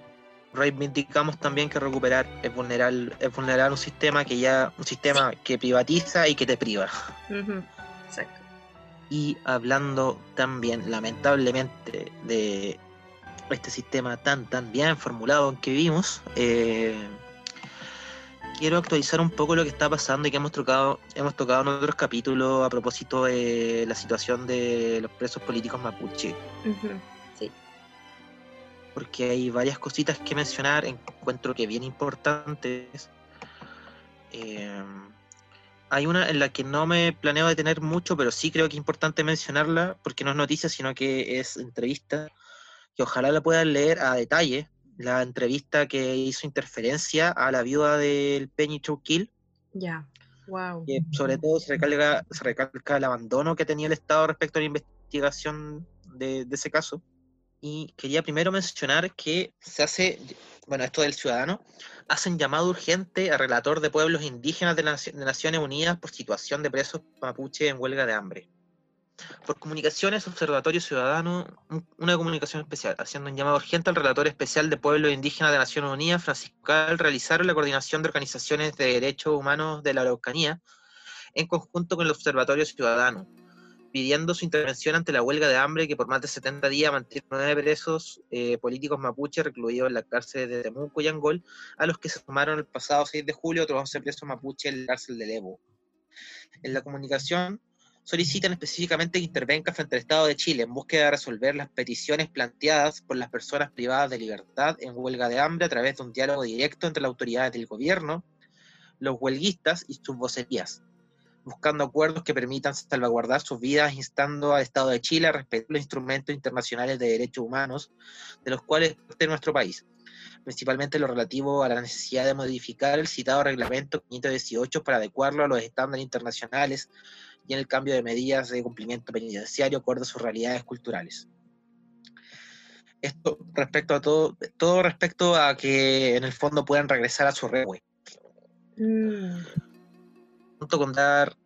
Speaker 1: Reivindicamos también que recuperar es vulnerar, es vulnerar un sistema que ya, un sistema que privatiza y que te priva.
Speaker 3: Ujú, Exacto.
Speaker 1: Y hablando también, lamentablemente, de este sistema tan, tan bien formulado en que vivimos, eh, quiero actualizar un poco lo que está pasando y que hemos tocado, hemos tocado en otros capítulos a propósito de la situación de los presos políticos mapuche,
Speaker 3: Sí.
Speaker 1: porque hay varias cositas que mencionar, encuentro que bien importantes. Eh, hay una en la que no me planeo detener mucho, pero sí creo que es importante mencionarla, porque no es noticia, sino que es entrevista, que ojalá la puedan leer a detalle, la entrevista que hizo interferencia a la viuda del Penny Chowkill,
Speaker 3: Ya. Wow.
Speaker 1: que sobre todo se recalca, se recalca el abandono que tenía el Estado respecto a la investigación de, de ese caso. Y quería primero mencionar que se hace, bueno, esto del ciudadano, hacen llamado urgente al relator de pueblos indígenas de, las de Naciones Unidas por situación de presos mapuche en huelga de hambre. Por comunicaciones, Observatorio Ciudadano, un- una comunicación especial, haciendo un llamado urgente al relator especial de pueblos indígenas de Naciones Unidas, Francisco Cal, realizaron la coordinación de organizaciones de derechos humanos de la Araucanía, en conjunto con el Observatorio Ciudadano, pidiendo su intervención ante la huelga de hambre que por más de 70 días mantiene nueve presos eh, políticos mapuches recluidos en la cárcel de Temuco y Angol, a los que se sumaron el pasado 6 de julio otros 11 presos mapuches en la cárcel de Levo. En la comunicación solicitan específicamente que intervenga frente al Estado de Chile en búsqueda de resolver las peticiones planteadas por las personas privadas de libertad en huelga de hambre a través de un diálogo directo entre las autoridades del gobierno, los huelguistas y sus vocerías, buscando acuerdos que permitan salvaguardar sus vidas, instando al Estado de Chile a respetar los instrumentos internacionales de derechos humanos de los cuales es parte nuestro país, principalmente lo relativo a la necesidad de modificar el citado reglamento 518 para adecuarlo a los estándares internacionales y en el cambio de medidas de cumplimiento penitenciario acorde a sus realidades culturales. Esto respecto a todo, todo respecto a que en el fondo puedan regresar a su regue
Speaker 3: Mm,
Speaker 1: junto con dar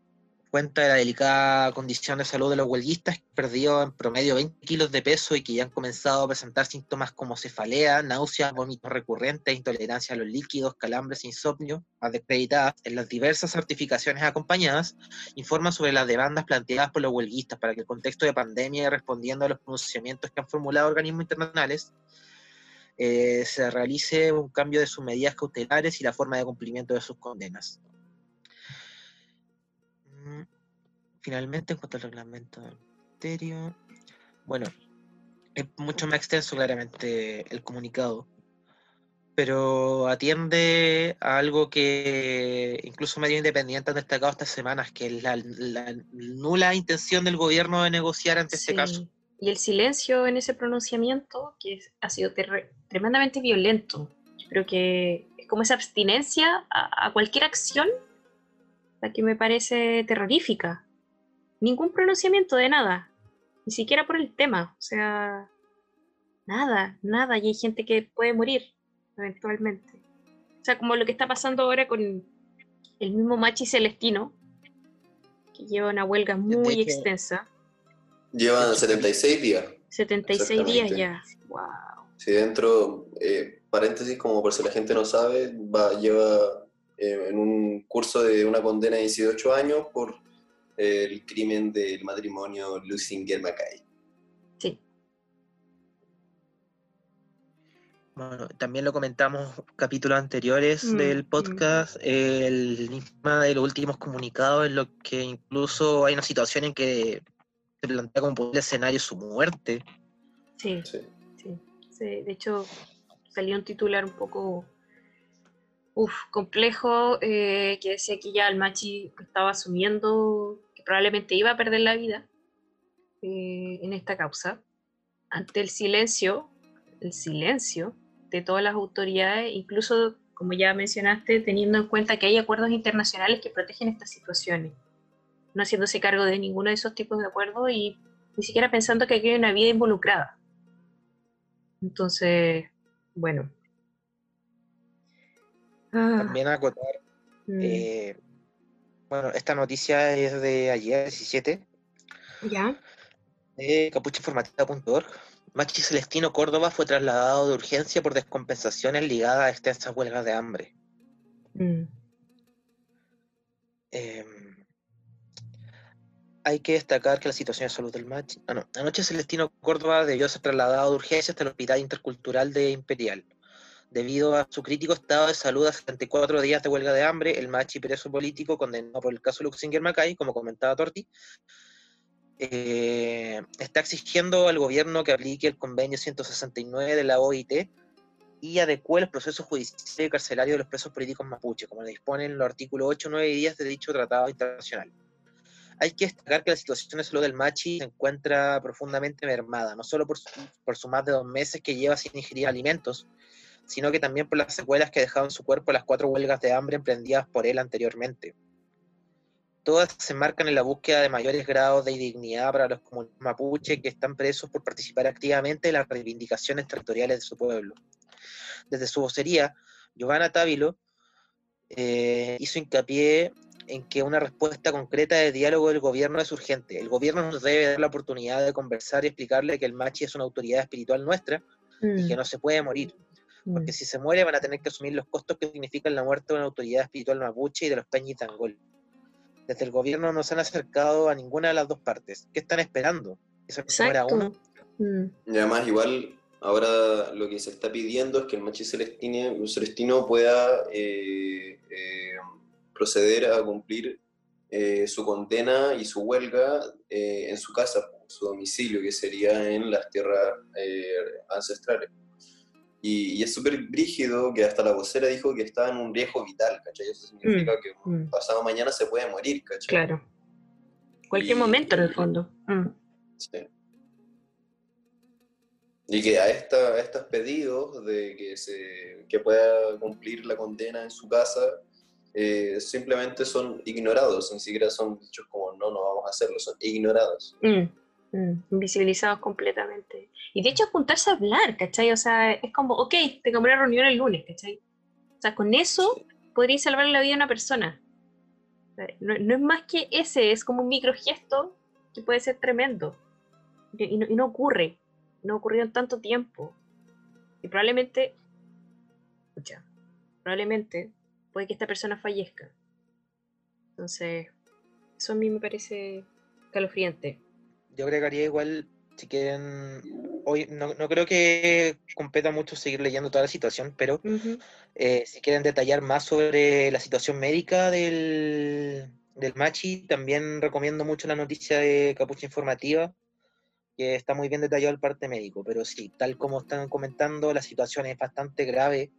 Speaker 1: cuenta de la delicada condición de salud de los huelguistas, que han perdido en promedio 20 kilos de peso y que ya han comenzado a presentar síntomas como cefalea, náuseas, vómitos recurrentes, intolerancia a los líquidos, calambres insomnio, acreditadas en las diversas certificaciones acompañadas, informan sobre las demandas planteadas por los huelguistas para que el contexto de pandemia respondiendo a los pronunciamientos que han formulado organismos internacionales, eh, se realice un cambio de sus medidas cautelares y la forma de cumplimiento de sus condenas. Finalmente, en cuanto al reglamento del ministerio, bueno, es mucho más extenso claramente el comunicado, pero atiende a algo que incluso medios independientes han destacado estas semanas, que es la, la nula intención del gobierno de negociar ante este
Speaker 3: sí.
Speaker 1: caso.
Speaker 3: Y el silencio en ese pronunciamiento, que ha sido tremendamente violento. Creo que es como esa abstinencia a, a cualquier acción, la que me parece terrorífica. Ningún pronunciamiento de nada, ni siquiera por el tema. O sea, nada, nada. Y hay gente que puede morir eventualmente. O sea, como lo que está pasando ahora con el mismo Machi Celestino, que lleva una huelga muy extensa.
Speaker 2: Llevan 76 días.
Speaker 3: 76 días ya. Wow.
Speaker 2: Si dentro, eh, paréntesis, como por si la gente no sabe, va, lleva eh, en un curso de una condena de 18 años por eh, el crimen del matrimonio Lusinger Mackay.
Speaker 3: Sí.
Speaker 1: Bueno, también lo comentamos capítulos anteriores
Speaker 3: Mm,
Speaker 1: del podcast, el enigma de los últimos comunicados, en lo que incluso hay una situación en que se plantea como posible escenario su muerte.
Speaker 3: Sí,
Speaker 2: Sí.
Speaker 3: sí, sí. De hecho, salió un titular un poco uf, complejo eh, que decía que ya el Machi estaba asumiendo que probablemente iba a perder la vida eh, en esta causa. Ante el silencio, el silencio de todas las autoridades, incluso, como ya mencionaste, teniendo en cuenta que hay acuerdos internacionales que protegen estas situaciones, no haciéndose cargo de ninguno de esos tipos de acuerdos y ni siquiera pensando que aquí hay una vida involucrada. Entonces, bueno. Ah,
Speaker 1: También acotar,
Speaker 3: mm,
Speaker 1: eh, bueno, esta noticia es de ayer, 17,
Speaker 3: ya.
Speaker 1: de capuchainformativa.org. Machi Celestino Córdoba fue trasladado de urgencia por descompensaciones ligadas a extensas huelgas de hambre.
Speaker 3: Mm,
Speaker 1: Eh, hay que destacar que la situación de salud del Machi. Ah, no. Anoche Celestino Córdoba debió ser trasladado de urgencia hasta el Hospital Intercultural de Imperial. Debido a su crítico estado de salud a 74 días de huelga de hambre, el Machi, preso político, condenado por el caso Luxinger Macay, como comentaba Torti, eh, está exigiendo al gobierno que aplique el convenio 169 de la OIT y adecue los procesos judiciales y carcelarios de los presos políticos mapuche, como disponen los artículos 8, 9 y 10 de dicho tratado internacional. Hay que destacar que la situación de salud del Machi se encuentra profundamente mermada, no solo por su, por su más de dos meses que lleva sin ingerir alimentos, sino que también por las secuelas que en su cuerpo las cuatro huelgas de hambre emprendidas por él anteriormente. Todas se marcan en la búsqueda de mayores grados de dignidad para los comunistas mapuche que están presos por participar activamente en las reivindicaciones territoriales de su pueblo. Desde su vocería, Giovanna Távilo eh, hizo hincapié en que una respuesta concreta de diálogo del gobierno es urgente. El gobierno nos debe dar la oportunidad de conversar y explicarle que el Machi es una autoridad espiritual nuestra y que
Speaker 3: mm,
Speaker 1: no se puede morir, porque si se muere van a tener que asumir los costos que significan la muerte de una autoridad espiritual mapuche y de los Peñi Tangol. Desde el gobierno no se han acercado a ninguna de las dos partes. ¿Qué están esperando? ¿Que se muera
Speaker 3: Exacto.
Speaker 1: uno?
Speaker 3: Mm,
Speaker 2: Y además, igual, ahora lo que se está pidiendo es que el Machi Celestine- Celestino pueda eh, eh, proceder a cumplir eh, su condena y su huelga eh, en su casa, su domicilio, que sería en las tierras eh, ancestrales. Y, y es súper brígido que hasta la vocera dijo que estaba en un riesgo vital, ¿cachai? Eso significa que
Speaker 3: mm.
Speaker 2: pasado mañana se puede morir, ¿cachai?
Speaker 3: claro. Cualquier
Speaker 2: Y-
Speaker 3: momento, en el fondo. Mm,
Speaker 2: Sí. Y que a, esta, a estos pedidos de que, se, que pueda cumplir la condena en su casa, eh, simplemente son ignorados, ni siquiera son dichos como no, no vamos a hacerlo, son ignorados.
Speaker 3: mm, mm, Invisibilizados completamente. Y de hecho, juntarse a hablar, ¿cachai? O sea, es como, ok, tengo una reunión el lunes, ¿cachai? O sea, con eso podríais salvar la vida de una persona. O sea, No, no es más que ese, es como un microgesto que puede ser tremendo. Y, y no, y no ocurre, no ha ocurrido en tanto tiempo. Y probablemente, escucha, probablemente puede que esta persona fallezca. Entonces, eso a mí me parece calofriante.
Speaker 1: Yo agregaría igual, si quieren, hoy no, no creo que competa mucho seguir leyendo toda la situación, pero eh, si quieren detallar más sobre la situación médica del, del Machi, también recomiendo mucho la noticia de Capucha Informativa, que está muy bien detallado el parte médico, pero sí, tal como están comentando, la situación es bastante grave.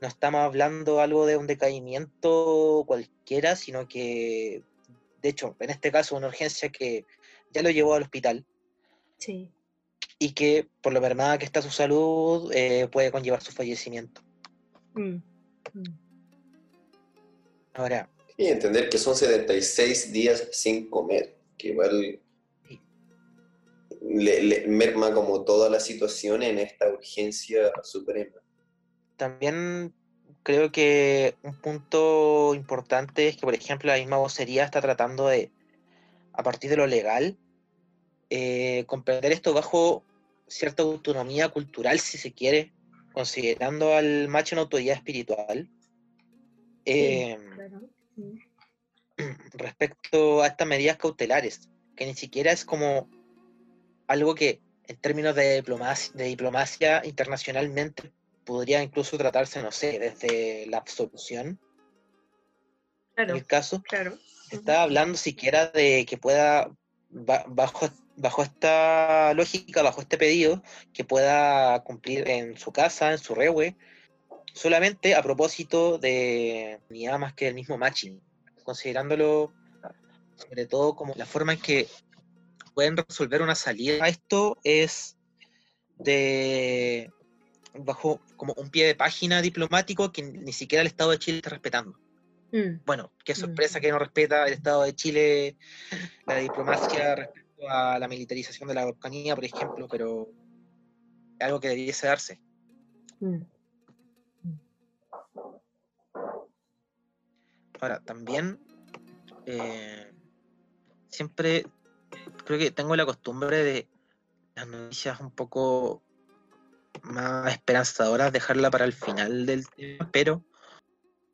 Speaker 1: No estamos hablando algo de un decaimiento cualquiera, sino que, de hecho, en este caso, una urgencia que ya lo llevó al hospital
Speaker 3: Sí.
Speaker 1: y que, por lo mermada que está su salud, eh, puede conllevar su fallecimiento.
Speaker 3: Mm, mm.
Speaker 1: Ahora,
Speaker 2: Y entender que son 76 días sin comer, que igual
Speaker 1: Sí.
Speaker 2: le, le merma como toda la situación en esta urgencia suprema.
Speaker 1: también creo que un punto importante es que, por ejemplo, la misma vocería está tratando de, a partir de lo legal, eh, comprender esto bajo cierta autonomía cultural, si se quiere, considerando al macho una autoridad espiritual. Eh,
Speaker 3: Claro.
Speaker 1: Respecto a estas medidas cautelares, que ni siquiera es como algo que en términos de diplomacia, de diplomacia internacionalmente, podría incluso tratarse, no sé, desde la absolución.
Speaker 3: Claro,
Speaker 1: En el caso,
Speaker 3: claro.
Speaker 1: Estaba hablando siquiera de que pueda, ba- bajo, bajo esta lógica, bajo este pedido, que pueda cumplir en su casa, en su rewe, solamente a propósito de ni nada más que el mismo matching, considerándolo sobre todo como la forma en que pueden resolver una salida a esto es de bajo como un pie de página diplomático que ni siquiera el Estado de Chile está respetando.
Speaker 3: Mm,
Speaker 1: Bueno, qué sorpresa
Speaker 3: Mm.
Speaker 1: que no respeta el Estado de Chile la diplomacia respecto a la militarización de la Araucanía, por ejemplo, pero algo que debiese darse.
Speaker 3: mm.
Speaker 1: Ahora, también eh, siempre creo que tengo la costumbre de las noticias un poco más esperanzadoras dejarla para el final del tema, pero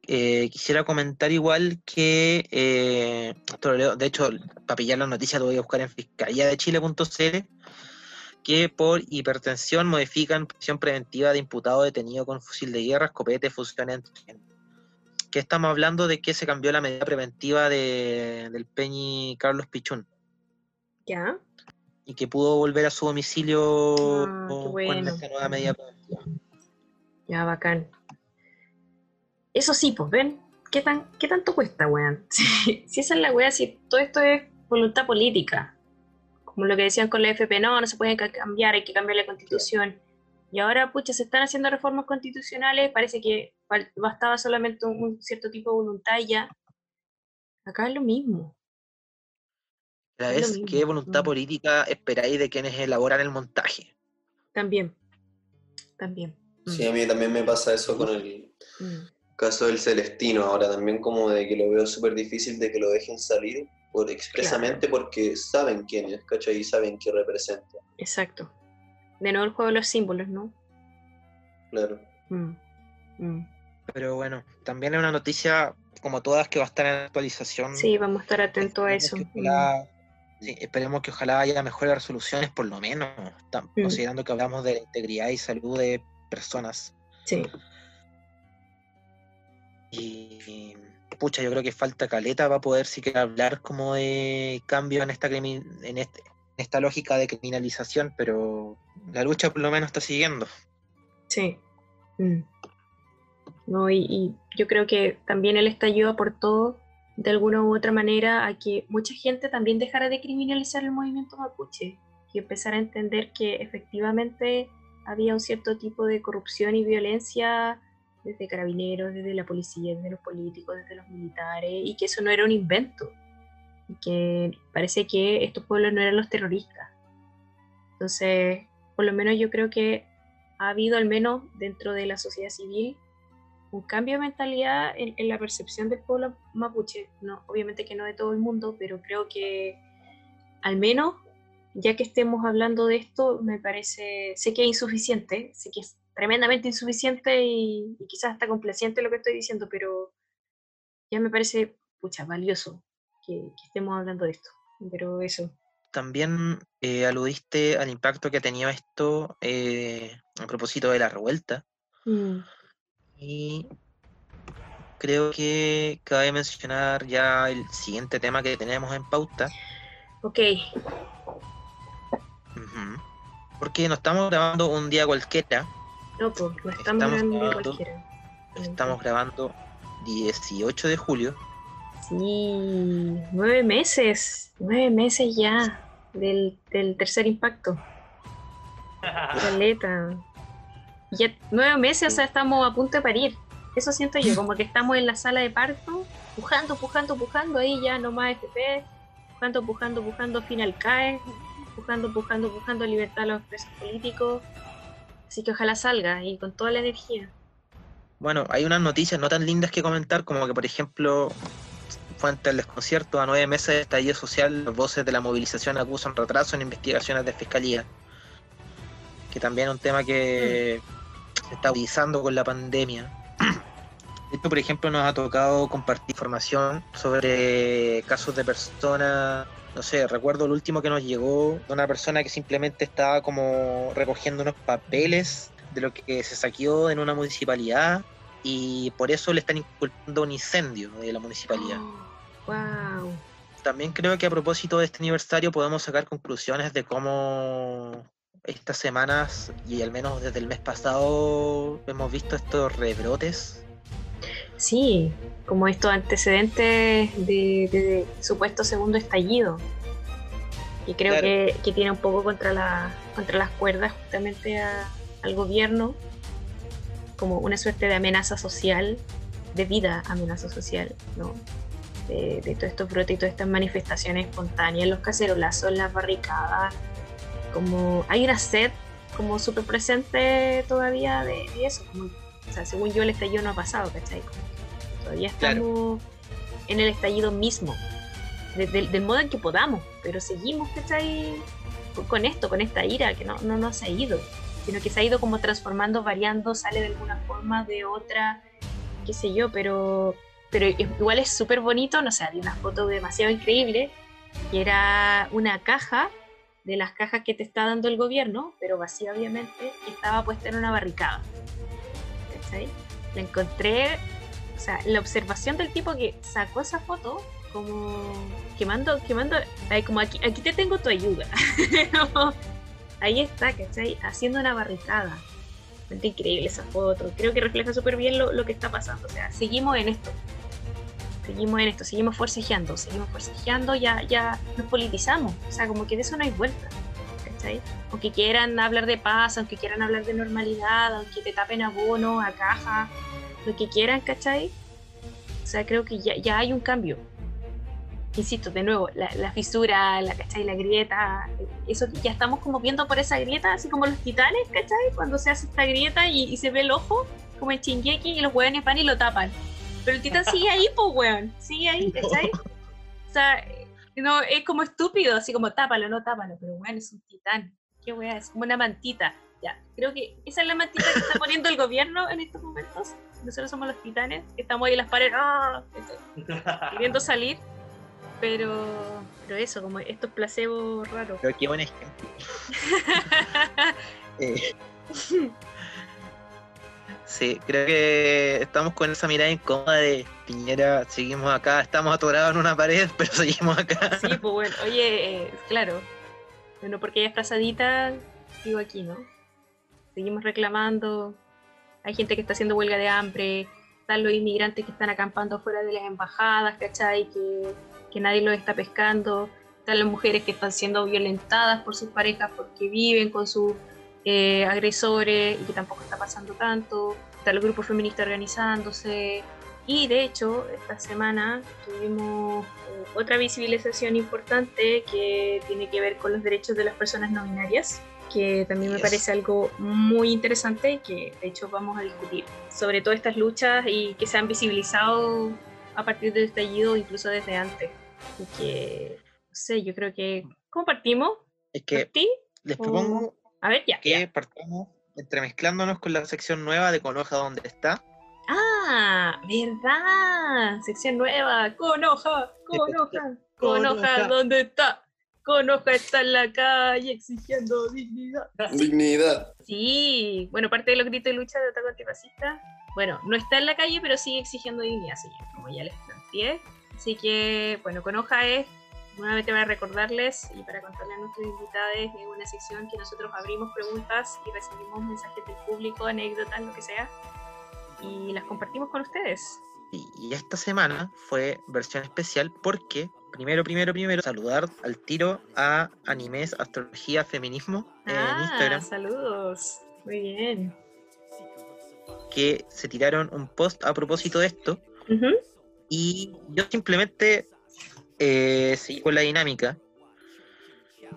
Speaker 1: eh, quisiera comentar igual que, eh, esto lo leo, de hecho, para pillar las noticias lo voy a buscar en fiscalía de Chile.cl, que por hipertensión modifican prisión preventiva de imputado detenido con fusil de guerra, escopete, fusión entre que estamos hablando de que se cambió la medida preventiva de, del Peñi Carlos Pichún
Speaker 3: ¿Ya?
Speaker 1: y que pudo volver a su domicilio
Speaker 3: Ah,
Speaker 1: con
Speaker 3: bueno.
Speaker 1: esta nueva medida preventiva.
Speaker 3: Ya, bacán. Eso sí, pues ven, ¿qué, tan, qué tanto cuesta, weón? Si, si esa es la weá, si todo esto es voluntad política, como lo que decían con la FP, no, no se puede ca- cambiar, hay que cambiar la constitución. Y ahora, pucha, se están haciendo reformas constitucionales, parece que bastaba solamente un, un cierto tipo de voluntad y ya. Acá es lo mismo.
Speaker 1: La vez,
Speaker 3: mismo,
Speaker 1: ¿qué voluntad
Speaker 3: mm.
Speaker 1: política esperáis de quienes elaboran el montaje?
Speaker 3: También. También. Mm,
Speaker 2: Sí, a mí también me pasa eso con el
Speaker 3: mm.
Speaker 2: Caso del Celestino, ahora también como de que lo veo súper difícil de que lo dejen salir por expresamente porque saben quién es, ¿cachai? Y saben qué representa,
Speaker 3: Exacto. De nuevo el juego de los símbolos, ¿no?
Speaker 2: claro.
Speaker 3: Mm, mm.
Speaker 1: Pero bueno, también es una noticia, como todas, que va a estar en actualización.
Speaker 3: Sí, vamos a estar atentos a eso.
Speaker 1: Esperemos que ojalá, sí, esperemos que ojalá haya mejores resoluciones, por lo menos,
Speaker 3: Mm.
Speaker 1: considerando que hablamos de la integridad y salud de personas.
Speaker 3: Sí,
Speaker 1: Y pucha, yo creo que falta caleta para poder siquiera hablar como de cambio en esta en esta lógica de criminalización, pero la lucha por lo menos está siguiendo.
Speaker 3: sí. Mm. No, y, y yo creo que también el estallido aportó de alguna u otra manera a que mucha gente también dejara de criminalizar el movimiento mapuche y empezara a entender que efectivamente había un cierto tipo de corrupción y violencia desde carabineros, desde la policía, desde los políticos, desde los militares, y que eso no era un invento, y que parece que estos pueblos no eran los terroristas. Entonces, por lo menos yo creo que ha habido al menos dentro de la sociedad civil un cambio de mentalidad en, la percepción del pueblo mapuche. No, obviamente que no de todo el mundo, pero creo que al menos, ya que estemos hablando de esto, me parece, sé que es insuficiente, sé que tremendamente insuficiente y, y quizás hasta complaciente lo que estoy diciendo, pero ya me parece, pucha, valioso que, que estemos hablando de esto. Pero eso,
Speaker 1: También eh, aludiste al impacto que ha tenido esto eh, a propósito de la revuelta.
Speaker 3: Mm,
Speaker 1: Y creo que cabe mencionar ya el siguiente tema que tenemos en pauta.
Speaker 3: ok.
Speaker 1: Porque no estamos grabando un día cualquiera,
Speaker 3: no, pues, no estamos
Speaker 1: grabando-
Speaker 3: cualquiera.
Speaker 1: estamos grabando 18 de julio.
Speaker 3: Sí, nueve meses, nueve meses ya del, del tercer impacto. Caleta. Ya nueve meses, o sea, estamos a punto de parir. Eso siento yo, como que estamos en la sala de parto, pujando, pujando, pujando, ahí ya no más FP, pujando, pujando, pujando, final CAE, pujando, pujando, pujando, libertad a los presos políticos. Así que ojalá salga y con toda la energía.
Speaker 1: Bueno, hay unas noticias no tan lindas que comentar, como que, por ejemplo, fuente del desconcierto, a nueve meses de estallido social, las voces de la movilización acusan retraso en investigaciones de fiscalía. Que también es un tema que se está utilizando con la pandemia. Esto, por ejemplo, nos ha tocado compartir información sobre casos de personas no sé, recuerdo el último que nos llegó de una persona que simplemente estaba como recogiendo unos papeles de lo que se saqueó en una municipalidad y por eso le están inculpando un incendio de la municipalidad.
Speaker 3: wow.
Speaker 1: También creo que a propósito de este aniversario podemos sacar conclusiones de cómo estas semanas y al menos desde el mes pasado hemos visto estos rebrotes.
Speaker 3: Sí, como estos antecedentes de, de supuesto segundo estallido. Y creo
Speaker 1: Claro.
Speaker 3: que, que tiene un poco contra, la, contra las cuerdas justamente a- al gobierno, como una suerte de amenaza social, de vida amenaza social, ¿no? De, de todos estos brotes y todas estas manifestaciones espontáneas, los cacerolazos, las barricadas, como hay una sed como súper presente todavía de, de eso, como, o sea, según yo el estallido no ha pasado, ¿cachai? Que todavía
Speaker 1: Claro.
Speaker 3: estamos en el estallido mismo, de- del- del modo en que podamos, pero seguimos, ¿cachai? Con- Con esto, con esta ira, que no, no, no se ha ido, sino que se ha ido como transformando, variando, sale de alguna forma, de otra, qué sé yo, pero, pero igual es súper bonito, no sé, había una foto demasiado increíble, que era una caja de las cajas que te está dando el gobierno, pero vacía obviamente, y estaba puesta en una barricada. ¿Cachai? La encontré, o sea, la observación del tipo que sacó esa foto, como quemando, quemando, ay, como aquí, aquí te tengo tu ayuda. Ahí está, ¿cachai? Haciendo una barricada. Increíble esa foto. Creo que refleja súper bien lo, lo que está pasando. O sea, seguimos en esto. Seguimos en esto, seguimos forcejeando, seguimos forcejeando, ya, ya nos politizamos. O sea, como que de eso no hay vuelta. ¿Cachai? Aunque quieran hablar de paz, aunque quieran hablar de normalidad, aunque te tapen a bono, a caja, lo que quieran, ¿cachai? O sea, creo que ya, ya hay un cambio. Insisto, de nuevo, la, la fisura, la, ¿cachai? la grieta, eso que ya estamos como viendo por esa grieta, así como los titanes, ¿cachai? Cuando se hace esta grieta y, y se ve el ojo, como en Chingeki, y los hueones van y lo tapan. Pero el titán sigue ahí, pues, weón, sigue ahí, ¿cachai? O sea, no, es como estúpido, así como tápalo, no tápalo, pero weón, es un titán. Qué weón, es como una mantita. Ya, creo que esa es la mantita que está poniendo el gobierno en estos momentos. Nosotros somos los titanes, que estamos ahí en las paredes, ¡ah! queriendo salir. Pero, pero eso, como estos placebos raros.
Speaker 1: Pero qué buen ejemplo. Eh, sí, creo que estamos con esa mirada incómoda de Piñera, seguimos acá, estamos atorados en una pared, pero seguimos acá.
Speaker 3: Sí, pues bueno, oye, eh, claro. Bueno, porque ella es frasadita, digo aquí, ¿no? Seguimos reclamando. Hay gente que está haciendo huelga de hambre. Están los inmigrantes que están acampando fuera de las embajadas, ¿cachai? Que, que nadie los está pescando. Están las mujeres que están siendo violentadas por sus parejas porque viven con sus eh, agresores y que tampoco está pasando tanto. Están los grupos feministas organizándose. Y de hecho, esta semana tuvimos eh, otra visibilización importante que tiene que ver con los derechos de las personas no binarias, que también me parece algo muy interesante y que de hecho vamos a discutir sobre todas estas luchas y que se han visibilizado a partir del estallido, incluso desde antes. Y que, no sé, yo creo que... ¿Cómo partimos?
Speaker 1: Es que
Speaker 3: ¿Partí?
Speaker 1: les
Speaker 3: o-
Speaker 1: propongo
Speaker 3: A ver, ya.
Speaker 1: que
Speaker 3: ya.
Speaker 1: partamos entremezclándonos con la sección nueva de Conoja donde está.
Speaker 3: Ah, ¿verdad? Sección nueva. Con hoja, con hoja, con
Speaker 1: Con
Speaker 3: hoja,
Speaker 1: hoja.
Speaker 3: ¿dónde está? Con hoja está en la calle exigiendo dignidad.
Speaker 2: Dignidad.
Speaker 3: Sí, bueno, parte de los gritos de lucha de ataque antirracista, bueno, no está en la calle, pero sigue exigiendo dignidad, sí, como ya les planteé. Así que, bueno, con hoja es, nuevamente para recordarles y para contarles a nuestros invitados, es una sección que nosotros abrimos preguntas y recibimos mensajes del público, anécdotas, lo que sea, y las compartimos con ustedes.
Speaker 1: Y, y esta semana fue versión especial porque, primero, primero, primero, saludar al tiro a Animes, Astrología, Feminismo en
Speaker 3: ah,
Speaker 1: Instagram,
Speaker 3: saludos. Muy bien.
Speaker 1: que se tiraron un post a propósito de esto. Y yo simplemente eh, seguí con la dinámica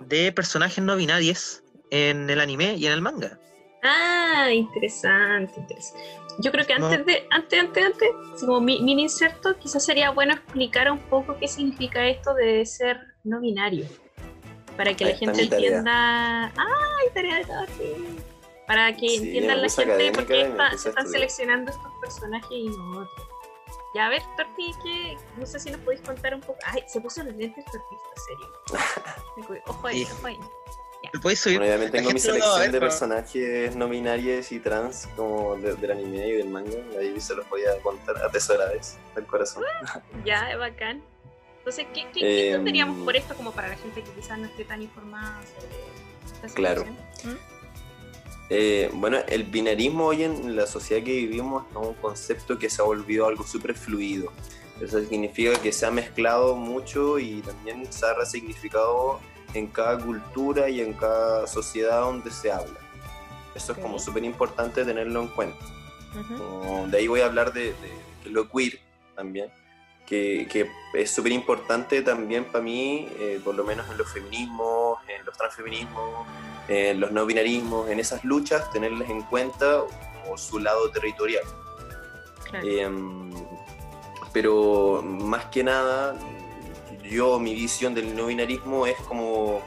Speaker 1: de personajes no binarios en el anime y en el manga.
Speaker 3: Ah, interesante, interesante. Yo creo que antes de, antes, antes, antes, así como mi- mini inserto, quizás sería bueno explicar un poco qué significa esto de ser no binario. Para que
Speaker 2: Ahí
Speaker 3: la gente entienda. ¡Ay, tarea de todo, sí! Para que
Speaker 2: Sí,
Speaker 3: entiendan la gente por qué está- se están seleccionando estos personajes y no otros.
Speaker 5: Ya, a ver, Torti, que no sé si nos podéis contar un poco. Ay, se puso los lentes Torti, en serio. Ojo ahí, ojo ahí.
Speaker 1: ¿Me podéis subir?
Speaker 2: Bueno, obviamente
Speaker 1: La
Speaker 2: tengo mi
Speaker 1: no lo a
Speaker 2: selección
Speaker 1: ver,
Speaker 2: de personajes no binarios y trans como de- del anime y del manga. Ahí se los voy a contar atesorades del corazón.
Speaker 5: Ya, es bacán. Entonces, ¿qué, qué, qué
Speaker 2: Em,
Speaker 5: por esto como para la gente que quizás no esté tan informada sobre esta
Speaker 2: Claro.
Speaker 5: situación? ¿Mm?
Speaker 2: Eh, bueno, el binarismo hoy en la sociedad que vivimos es un concepto que se ha volvido algo súper fluido. Eso significa que se ha mezclado mucho y también se ha resignificado en cada cultura y en cada sociedad donde se habla. Eso es como súper importante tenerlo en cuenta.
Speaker 5: Ujú.
Speaker 2: Como de ahí voy a hablar de, de- lo queer también, que, que es súper importante también para mí, eh, por lo menos en los feminismos, en los transfeminismos, en los no binarismos, en esas luchas, tenerles en cuenta su lado territorial.
Speaker 5: Claro.
Speaker 2: Em, pero más que nada, yo, mi visión del no binarismo es como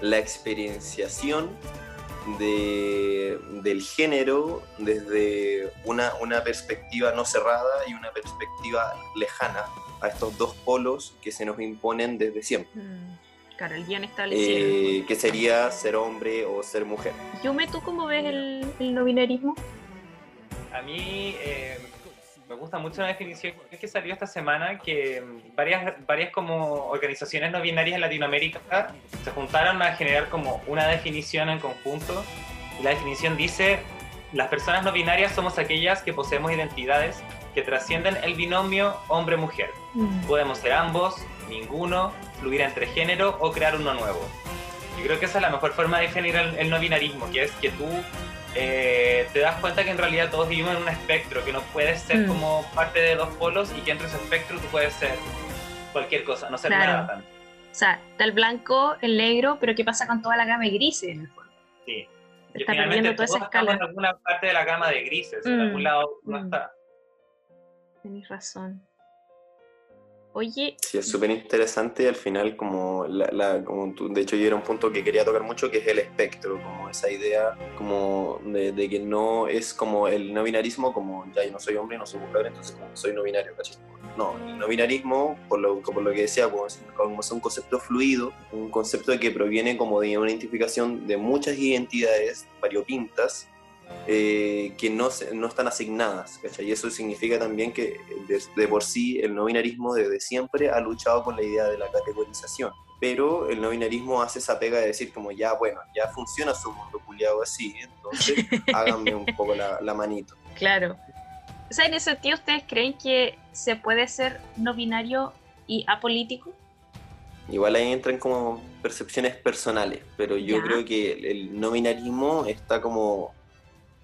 Speaker 2: la experienciación de, del género desde una, una perspectiva no cerrada y una perspectiva lejana a estos dos polos que se nos imponen desde siempre,
Speaker 5: Mm, Claro, el guion establecido.
Speaker 2: eh, que sería ser hombre o ser mujer.
Speaker 5: Yume, ¿tú cómo ves el, el no binarismo?
Speaker 4: A mí eh, me gusta mucho una definición que salió esta semana, que mm, varias, varias como organizaciones no binarias en Latinoamérica se juntaron a generar como una definición en conjunto. Y la definición dice, las personas no binarias somos aquellas que poseemos identidades que trascienden el binomio hombre-mujer.
Speaker 5: Mm.
Speaker 4: Podemos ser ambos, ninguno, fluir entre género o crear uno nuevo. Yo creo que esa es la mejor forma de definir el, el no binarismo, que es que tú eh, te das cuenta que en realidad todos vivimos en un espectro, que no puedes ser
Speaker 5: Mm.
Speaker 4: como parte de dos polos y que entre ese espectro tú puedes ser cualquier cosa, no ser
Speaker 5: Claro.
Speaker 4: nada tanto.
Speaker 5: O sea, está el blanco, el negro, pero ¿qué pasa con toda la gama de grises en el fondo?
Speaker 4: Sí.
Speaker 5: Está perdiendo toda esa escala.
Speaker 4: en alguna parte de la gama de grises, en
Speaker 5: Mm,
Speaker 4: algún lado no
Speaker 5: mm.
Speaker 4: está.
Speaker 5: Razón. Oye,
Speaker 2: Sí, es súper interesante y al final como, la, la- como tú- de hecho yo era un punto que quería tocar mucho que es el espectro, como esa idea como de, de que no es como el no binarismo como ya yo no soy hombre, no soy mujer, entonces como soy no binario, ¿cachai? No, el no binarismo, por lo, por lo que decía, como es, es un concepto fluido, un concepto que proviene como de una identificación de muchas identidades variopintas eh, que no, no están asignadas, ¿cachai? Y eso significa también que de, de por sí el no binarismo desde siempre ha luchado con la idea de la categorización. Pero el no binarismo hace esa pega de decir como ya, bueno, ya funciona su mundo culiado así, entonces háganme un poco la, la manito.
Speaker 5: claro. O sea, en ese sentido, ¿ustedes creen que se puede ser no binario y apolítico?
Speaker 2: Igual ahí entran como percepciones personales, pero yo
Speaker 5: Ya.
Speaker 2: creo que el, el no binarismo está como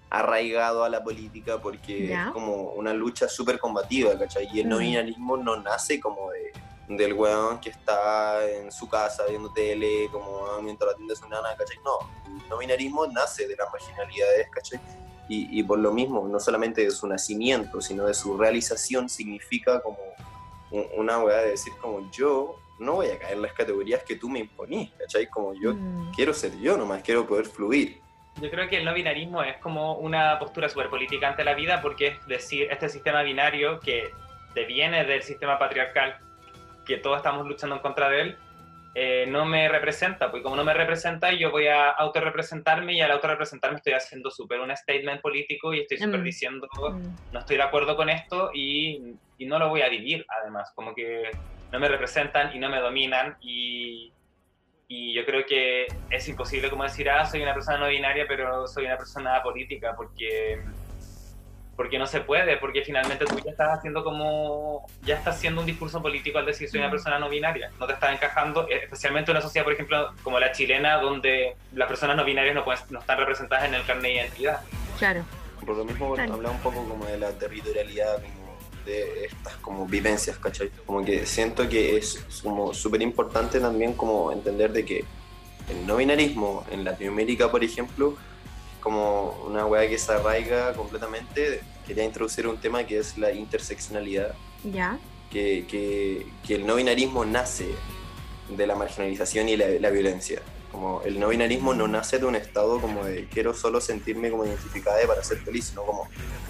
Speaker 2: arraigado a la política porque
Speaker 5: Ya.
Speaker 2: es como una lucha súper combativa, ¿cachai? Y el no
Speaker 5: Mm.
Speaker 2: binarismo no nace como de, del weón que está en su casa viendo tele, como ah, mientras atiende a su nana, ¿cachai? No, el no binarismo nace de las marginalidades, ¿cachai? Y, y por lo mismo, no solamente de su nacimiento, sino de su realización, significa como un- una weá de decir como yo no voy a caer en las categorías que tú me imponís, ¿cachai? Como yo
Speaker 5: Mm,
Speaker 2: quiero ser yo nomás, quiero poder fluir.
Speaker 4: Yo creo que el no binarismo es como una postura súper política ante la vida porque es decir, este sistema binario que deviene del sistema patriarcal, que todos estamos luchando en contra de él, eh, no me representa, porque como no me representa, yo voy a autorrepresentarme y al autorrepresentarme estoy haciendo súper un statement político y estoy súper
Speaker 5: Mm.
Speaker 4: diciendo,
Speaker 5: mm,
Speaker 4: no estoy de acuerdo con esto y, y no lo voy a vivir además, como que no me representan y no me dominan y, y yo creo que es imposible como decir, ah, soy una persona no binaria, pero soy una persona política, porque, porque no se puede, porque finalmente tú ya estás haciendo como, ya estás haciendo un discurso político al decir soy una
Speaker 5: Mm.
Speaker 4: persona no binaria, no te estás encajando, eh, especialmente en una sociedad, por ejemplo, como la chilena, donde las personas no binarias no, pueden- no están representadas en el carnet de identidad.
Speaker 5: claro.
Speaker 2: Por lo mismo
Speaker 5: Claro.
Speaker 2: hablaba un poco como de la territorialidad, de estas como vivencias, ¿cachai? Como que siento que es como súper importante también como entender de que el no binarismo en Latinoamérica, por ejemplo, es como una weá que se arraiga completamente. Quería introducir un tema que es la interseccionalidad,
Speaker 5: Ya.
Speaker 2: que, que, que el no binarismo nace de la marginalización y la, la violencia. Como el no binarismo no nace de un estado como de quiero solo sentirme como identificada para ser feliz, sino como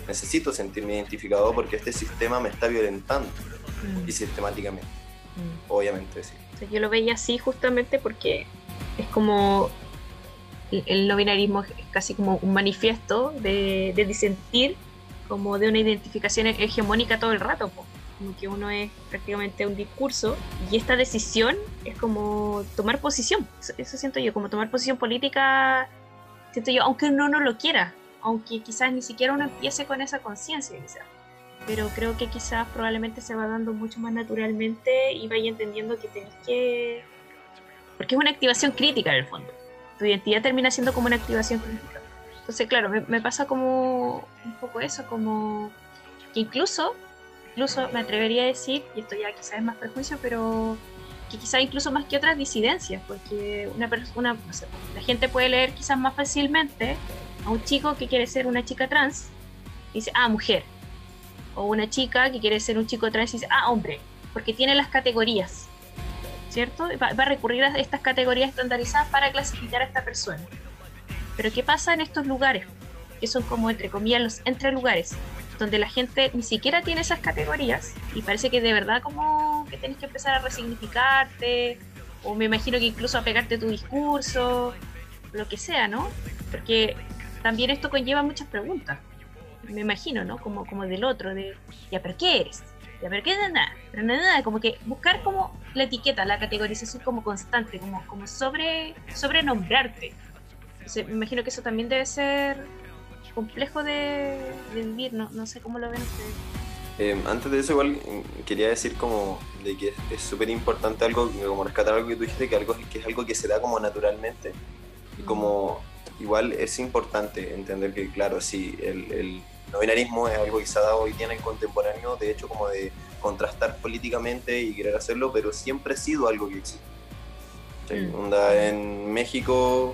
Speaker 2: necesito sentirme identificado porque este sistema me está violentando
Speaker 3: Mm,
Speaker 2: y sistemáticamente,
Speaker 3: mm.
Speaker 2: obviamente sí.
Speaker 3: Yo lo veía así justamente porque es como el, el no binarismo es casi como un manifiesto de, de disentir, como de una identificación hegemónica todo el rato, po. Como que uno es prácticamente un discurso y esta decisión es como tomar posición, eso, eso siento yo, como tomar posición política, siento yo, aunque uno no lo quiera, aunque quizás ni siquiera uno empiece con esa conciencia, quizás pero creo que quizás probablemente se va dando mucho más naturalmente y vaya entendiendo que tenés que... Porque es una activación crítica en el fondo. Tu identidad termina siendo como una activación crítica. Entonces, claro, me, me pasa como un poco eso, como que incluso, incluso me atrevería a decir, y esto ya quizás es más prejuicio, pero que quizás incluso más que otras disidencias, porque una persona, la gente puede leer quizás más fácilmente a un chico que quiere ser una chica trans y dice, ah, mujer, o una chica que quiere ser un chico trans y dice, ah, hombre, porque tiene las categorías, ¿cierto? Va, va, a recurrir a estas categorías estandarizadas para clasificar a esta persona. Pero ¿qué pasa en estos lugares? Que son como, entre comillas, los entre lugares, donde la gente ni siquiera tiene esas categorías y parece que de verdad como que tienes que empezar a resignificarte, o me imagino que incluso a pegarte tu discurso, lo que sea, ¿no? Porque también esto conlleva muchas preguntas me imagino, ¿no? Como, como del otro, de, ya, pero ¿qué eres? Ya, pero ¿qué es nada? Pero nada, como que buscar como la etiqueta, la categorización como constante, como, como sobre, sobre nombrarte. Entonces, me imagino que eso también debe ser complejo de, de vivir, no, no sé cómo lo ven ustedes.
Speaker 2: Eh, antes de eso igual quería decir como de que es súper importante algo, como rescatar algo que tú dijiste, que, algo, que es algo que se da como naturalmente. Y como igual es importante entender que, claro, sí, el, el no binarismo es algo que se ha dado hoy día en el contemporáneo, de hecho como de contrastar políticamente y querer hacerlo, pero siempre ha sido algo que existe. Mm. Onda, en México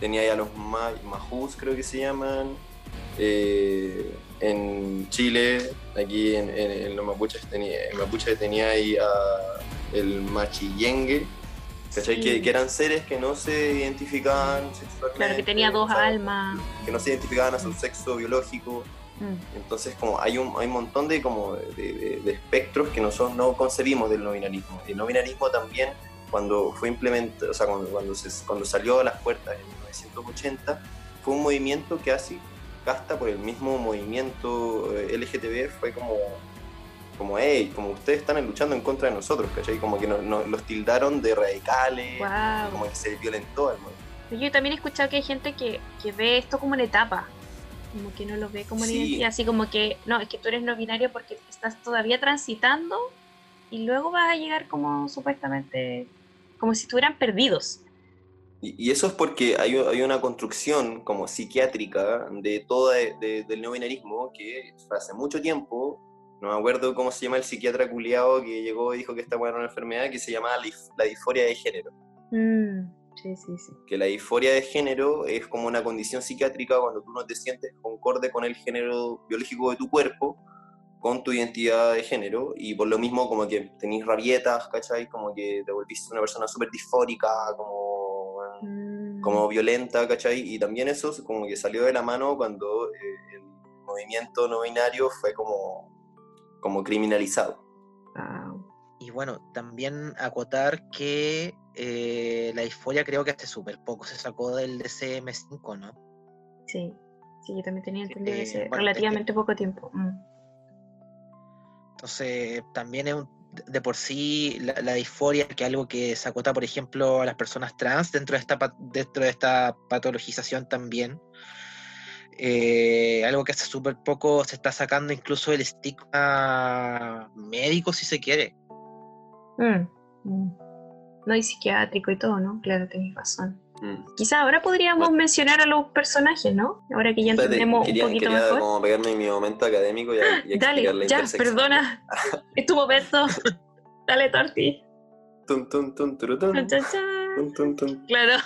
Speaker 2: tenía ya los ma Majus, creo que se llaman. Eh, en Chile, aquí en, en, en los mapuches tenía, en Mapuche tenía ahí a el Machillengue, ¿cachai? Sí. Que, que, eran seres que no se identificaban sexualmente.
Speaker 3: Claro, que tenía dos ¿sabes? almas.
Speaker 2: Que no se identificaban a su sexo biológico. Mm. Entonces, como hay un, hay un montón de, como de, de, de, espectros que nosotros no concebimos del no binarismo. El no binarismo también, cuando fue implementado, o sea, cuando, cuando, se, cuando salió a las puertas en 1980, fue un movimiento que así, hasta por el mismo movimiento eh, LGTB, fue como como, hey, como ustedes están luchando en contra de nosotros, ¿cachai? Como que nos, nos los tildaron de radicales, wow. como que se violentó al mundo.
Speaker 3: Yo también he escuchado que hay gente que, que ve esto como una etapa, como que no lo ve como una sí. identidad, así como que, no, es que tú eres no binario porque estás todavía transitando y luego vas a llegar como supuestamente, como si estuvieran perdidos.
Speaker 2: Y, y eso es porque hay, hay, una construcción como psiquiátrica de todo de, de, del no binarismo que hace mucho tiempo no me acuerdo cómo se llama el psiquiatra culiado que llegó y dijo que esta era una enfermedad que se llamaba la disforia de género.
Speaker 3: Mm, sí, sí, sí.
Speaker 2: Que la disforia de género es como una condición psiquiátrica cuando tú no te sientes concorde con el género biológico de tu cuerpo, con tu identidad de género, y por lo mismo como que tenés rabietas, ¿cachai? Como que te volviste una persona súper disfórica, como. Como violenta, ¿cachai? Y también eso como que salió de la mano cuando eh, el movimiento no binario fue como como criminalizado.
Speaker 1: Wow. Y bueno, también acotar que eh, la disforia creo que hace súper poco se sacó del DCM5, ¿no?
Speaker 3: Sí, sí, yo también tenía entendido eh, bueno, relativamente poco tiempo. Mm.
Speaker 1: Entonces, también es un, de por sí la, la, disforia, que es algo que se acota, por ejemplo, a las personas trans dentro de esta, dentro de esta patologización también. Eh, algo que hace súper poco se está sacando incluso el estigma médico, si se quiere.
Speaker 3: Mm, mm. No hay psiquiátrico y todo, ¿no? Claro, tenéis razón. Mm. Quizá ahora podríamos bueno. mencionar a los personajes, ¿no? Ahora que ya entendemos
Speaker 2: quería,
Speaker 3: un poquito
Speaker 2: quería
Speaker 3: mejor.
Speaker 2: como pegarme en mi momento académico y, y
Speaker 3: Dale, ya, perdona. es tu momento. Dale, Torti.
Speaker 2: Tum, tum, tum, turutun. Tum, tum, tum.
Speaker 3: Claro.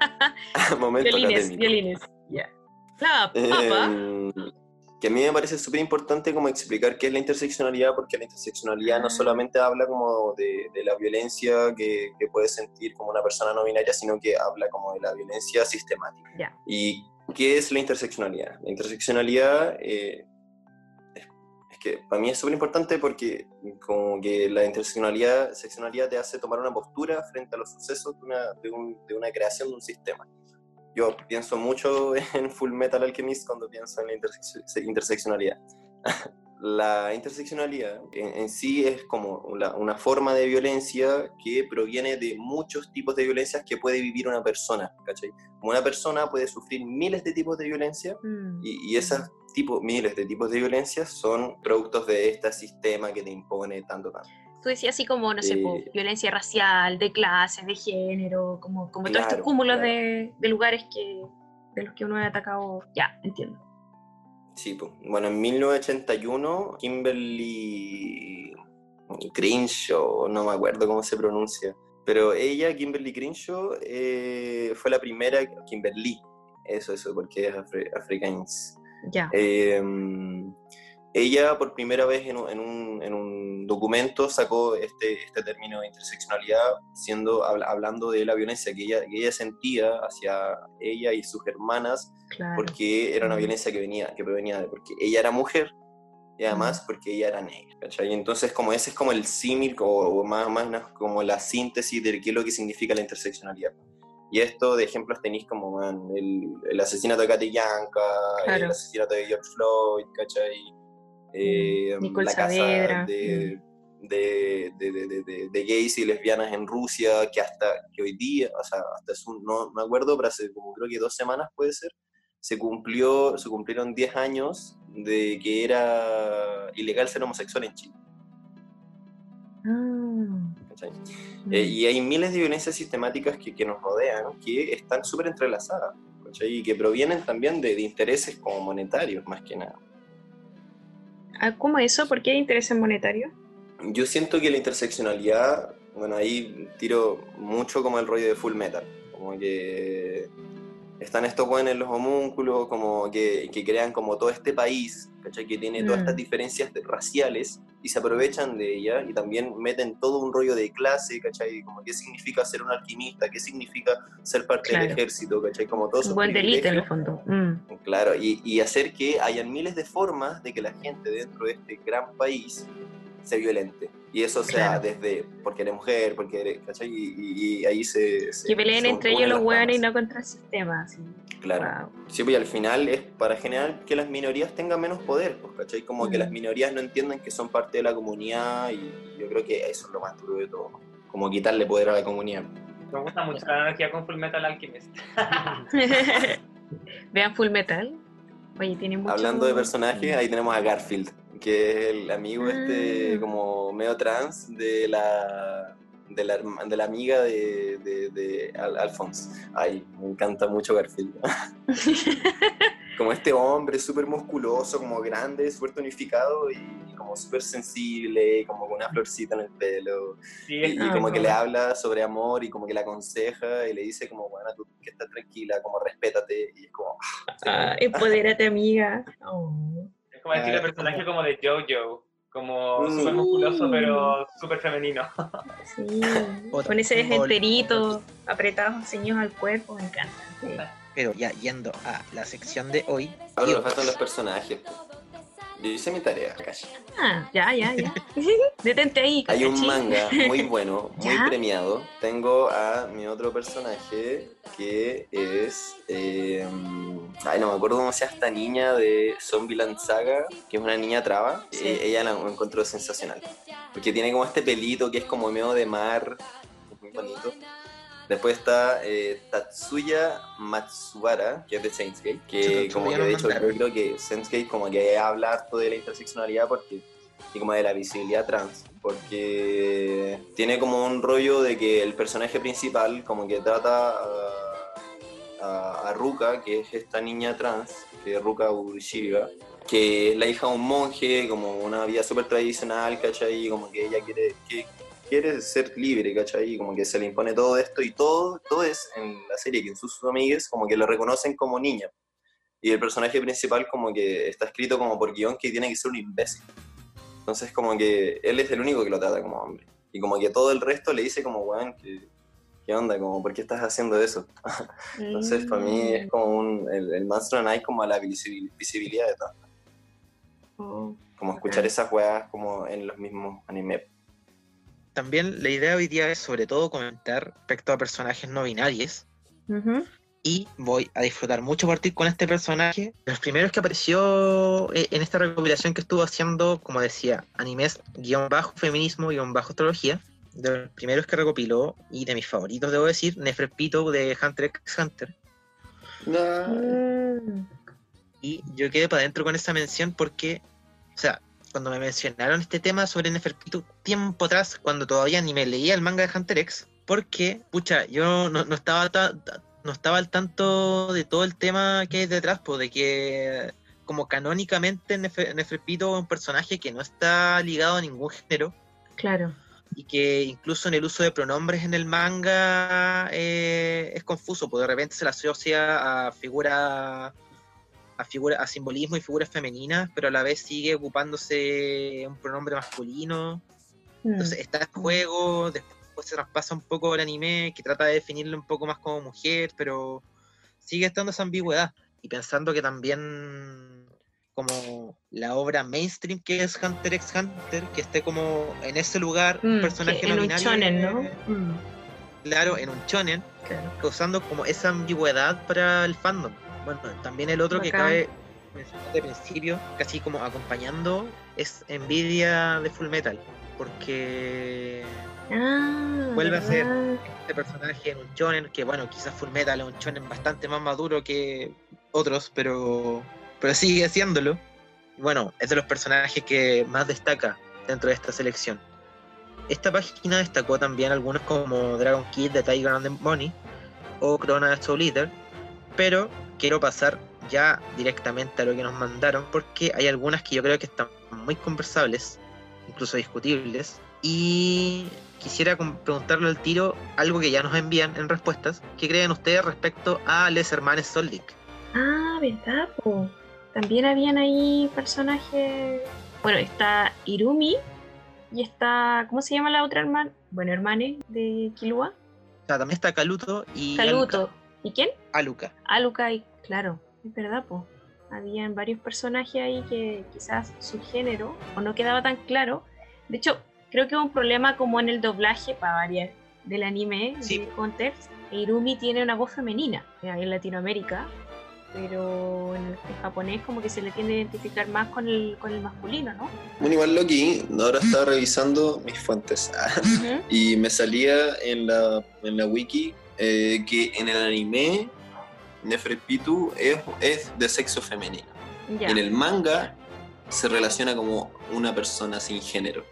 Speaker 2: momento
Speaker 3: violines,
Speaker 2: académico.
Speaker 3: violines. Ya. Yeah. La papa.
Speaker 2: Eh, que a mí me parece súper importante como explicar qué es la interseccionalidad, porque la interseccionalidad no solamente habla como de, de la violencia que, que, puede sentir como una persona no binaria, sino que habla como de la violencia sistemática.
Speaker 5: Ya.
Speaker 2: ¿Y qué es la interseccionalidad? La interseccionalidad eh, es, es que para mí es súper importante porque como que la interseccionalidad, seccionalidad te hace tomar una postura frente a los sucesos de una, de, un, de una creación de un sistema yo pienso mucho en Full Metal Alchemist cuando pienso en la interse interseccionalidad. la interseccionalidad en, en, sí es como una, una, forma de violencia que proviene de muchos tipos de violencias que puede vivir una persona, ¿cachai? Como una persona puede sufrir miles de tipos de violencia mm. y, y esos tipos, miles de tipos de violencia son productos de este sistema que te impone tanto, tanto
Speaker 5: tú decías así como, no sé, eh, violencia racial, de clases, de género, como, como claro, todos estos cúmulos claro. de, de, lugares que, de los que uno ha atacado. Ya, entiendo.
Speaker 2: Sí, pues. Bueno, en 1981, Kimberly Crenshaw, no me acuerdo cómo se pronuncia, pero ella, Kimberly Crenshaw, eh, fue la primera, Kimberly, eso, eso, porque es afri.
Speaker 5: Ya.
Speaker 2: Eh, ella por primera vez en un, en un, en un documento sacó este, este, término de interseccionalidad, siendo, hablando de la violencia que ella, que ella sentía hacia ella y sus hermanas,
Speaker 5: claro.
Speaker 2: porque era una violencia que, venía, que provenía de porque ella era mujer y además porque ella era negra. ¿cachai? Y entonces como ese es como el símil o, o más, más como la síntesis de qué es lo que significa la interseccionalidad. Y esto de ejemplos tenéis como man, el, el, asesinato de Katy Yanka, claro. el asesinato de George Floyd, ¿cachai? Eh,
Speaker 5: Nicole
Speaker 2: la
Speaker 5: Saavedra.
Speaker 2: casa de, de, de, de, gays y lesbianas en Rusia, que hasta que hoy día, o sea, hasta es un, no me acuerdo, pero hace como creo que dos semanas puede ser, se cumplió, se cumplieron 10 años de que era ilegal ser homosexual en Chile.
Speaker 5: Mm.
Speaker 2: Eh, y hay miles de violencias sistemáticas que, que nos rodean, que están súper entrelazadas, ¿cachai? y que provienen también de, de intereses como monetarios, más que nada.
Speaker 5: ¿Cómo eso? ¿Por qué intereses monetarios?
Speaker 2: Yo siento que la interseccionalidad, bueno, ahí tiro mucho como el rollo de Full Metal, como que están estos buenos los homúnculos, como que, que, crean como todo este país, ¿cachai? Que tiene todas mm. estas diferencias raciales y se aprovechan de ellas y también meten todo un rollo de clase, ¿cachai? Como qué significa ser un alquimista, qué significa ser parte claro. del ejército, ¿cachai? Como todo
Speaker 5: Un buen delito en el fondo. Mm.
Speaker 2: Claro, y, y hacer que hayan miles de formas de que la gente dentro de este gran país se violente. Y eso sea
Speaker 5: Claro.
Speaker 2: desde porque eres mujer, porque eres, ¿cachai? Y, y- y ahí se... se-
Speaker 5: Que peleen
Speaker 2: se
Speaker 5: entre ellos los hueones y no contra el sistema. así.
Speaker 2: Claro.
Speaker 5: Wow.
Speaker 2: Sí, pues y al final es para generar que las minorías tengan menos poder, pues, ¿cachai? Como que
Speaker 5: Mm.
Speaker 2: las minorías no entiendan que son parte de la comunidad y yo creo que eso es lo más duro de todo, como quitarle poder a la comunidad.
Speaker 4: Me gusta mucho la analogía con Full Metal Alchemist.
Speaker 5: Vean Full Metal. Oye, tiene mucho...
Speaker 2: Hablando de personajes, ahí tenemos a Garfield, que es el amigo este
Speaker 5: Ah.
Speaker 2: como medio trans de la de la, de la amiga de, de, de Al- Alphonse. Ay, me encanta mucho Garfield. como este hombre súper musculoso, como grande, súper tonificado y como súper sensible, como con una florcita en el pelo.
Speaker 4: Sí,
Speaker 2: Y, y como que le habla sobre amor y como que le aconseja y le dice como, bueno, tú que estás tranquila, como respétate. Y es como,
Speaker 5: Ah, empodérate, amiga. Oh.
Speaker 4: Como decir el
Speaker 1: Ah,
Speaker 4: personaje
Speaker 1: como-
Speaker 4: de Jojo, como
Speaker 2: Mm.
Speaker 4: súper musculoso pero súper femenino.
Speaker 5: Sí. Con ese
Speaker 1: Gol.
Speaker 5: desenterito, apretados ceños al cuerpo, me encanta. Sí.
Speaker 1: Pero ya yendo a la sección de hoy,
Speaker 2: ahora nos faltan los personajes. Yo hice mi tarea, Cash.
Speaker 5: Ah, ya, ya, ya. Detente ahí,
Speaker 2: Hay un manga muy bueno, muy
Speaker 5: ¿Ya?
Speaker 2: premiado. Tengo a mi otro personaje que es. eh, ay, no me acuerdo cómo se llama esta niña de Zombieland Saga, que es una niña traba.
Speaker 5: Sí.
Speaker 2: Eh, ella la encontró sensacional. Porque tiene como este pelito que es como medio de mar, es muy bonito. Después está eh, Tatsuya Matsubara, que es de Saints Gate, que como que de hecho yo creo que Saints Gate como que habla harto de la interseccionalidad porque y como de la visibilidad trans, porque tiene como un rollo de que el personaje principal como que trata a, a, a Ruka, que es esta niña trans, que es Ruka Urshiga, que es la hija de un monje, como una vida súper tradicional, ¿cachai? Como que ella quiere, que, quiere ser libre, ¿cachai? Y como que se le impone todo esto y todo, todo es en la serie que en sus amigues como que lo reconocen como niña. y el personaje principal como que está escrito como por guion que tiene que ser un imbécil. Entonces como que él es el único que lo trata como hombre. Y como que todo el resto le dice como, weón, que, ¿qué onda? Como, ¿por qué estás haciendo eso? Entonces para mí es como un, el, el Monster Night como a la visibil- visibilidad de todo.
Speaker 3: Oh,
Speaker 2: Como escuchar esas weas como en los mismos animes.
Speaker 1: También la idea hoy día es sobre todo comentar respecto a personajes no binarios. Y voy a disfrutar mucho partir con este personaje. Los primeros que apareció eh, en esta recopilación que estuvo haciendo, como decía, animes guion bajo feminismo, guion bajo astrología. De los primeros que recopiló y de mis favoritos, debo decir, Neferpito de Hunter x Hunter.
Speaker 3: Mm,
Speaker 1: Y yo quedé para adentro con esa mención porque, o sea, cuando me mencionaron este tema sobre Neferpitu tiempo atrás, cuando todavía ni me leía el manga de Hunter X, porque, pucha, yo no, no estaba ta- ta- no estaba al tanto de todo el tema que hay detrás, pues, de que como canónicamente Nefer- Neferpitu es un personaje que no está ligado a ningún género
Speaker 3: claro.
Speaker 1: y que incluso en el uso de pronombres en el manga eh, es confuso, porque de repente se le asocia a figura a figura a simbolismo y figuras femeninas, pero a la vez sigue ocupándose un pronombre masculino.
Speaker 3: Mm,
Speaker 1: Entonces está el juego, después se traspasa un poco el anime, que trata de definirlo un poco más como mujer, pero sigue estando esa ambigüedad. Y pensando que también como la obra mainstream que es Hunter x Hunter, que esté como en ese lugar,
Speaker 3: mm,
Speaker 1: un personaje
Speaker 3: que
Speaker 1: no
Speaker 3: en un shonen, ¿no? Mm,
Speaker 1: Claro, en un shonen,
Speaker 3: claro.
Speaker 1: causando como esa ambigüedad para el fandom. Bueno, también el otro que cabe de principio, casi como acompañando, es Envidia de Full Metal, porque
Speaker 3: Ah,
Speaker 1: Vuelve a ser. este personaje en un shonen, que bueno, quizás Full Metal es un shonen bastante más maduro que otros, pero, pero sigue haciéndolo. Y bueno, es de los personajes que más destaca dentro de esta selección. Esta página destacó también algunos como Dragon Kid de Tiger and the Money o Corona de Soul Eater, pero quiero pasar ya directamente a lo que nos mandaron porque hay algunas que yo creo que están muy conversables, incluso discutibles, y quisiera preguntarle al tiro algo que ya nos envían en respuestas. ¿Qué creen ustedes respecto a Les Hermanes Soldic?
Speaker 3: Ah, ¿verdad? po? También habían ahí personajes. Bueno, está Irumi y está. ¿Cómo se llama la otra hermana? Bueno, hermane de Kilua.
Speaker 1: O sea, también está Caluto y
Speaker 3: Kaluto. ¿Y quién?
Speaker 1: Aluka.
Speaker 3: Aluka y claro, es verdad, pues. Habían varios personajes ahí que quizás su género o no quedaba tan claro. De hecho, creo que hubo un problema como en el doblaje, para variar, del anime
Speaker 1: Sí.
Speaker 3: de Hunters. Irumi tiene una voz femenina eh, en Latinoamérica, pero en, en japonés como que se le tiende a identificar más con el, con el masculino, ¿no?
Speaker 2: Bueno, igual Loki, ahora estaba revisando mis fuentes y me salía en la, en la wiki eh, que en el anime Neferpitu es, es de sexo femenino. En el manga se relaciona como una persona sin género.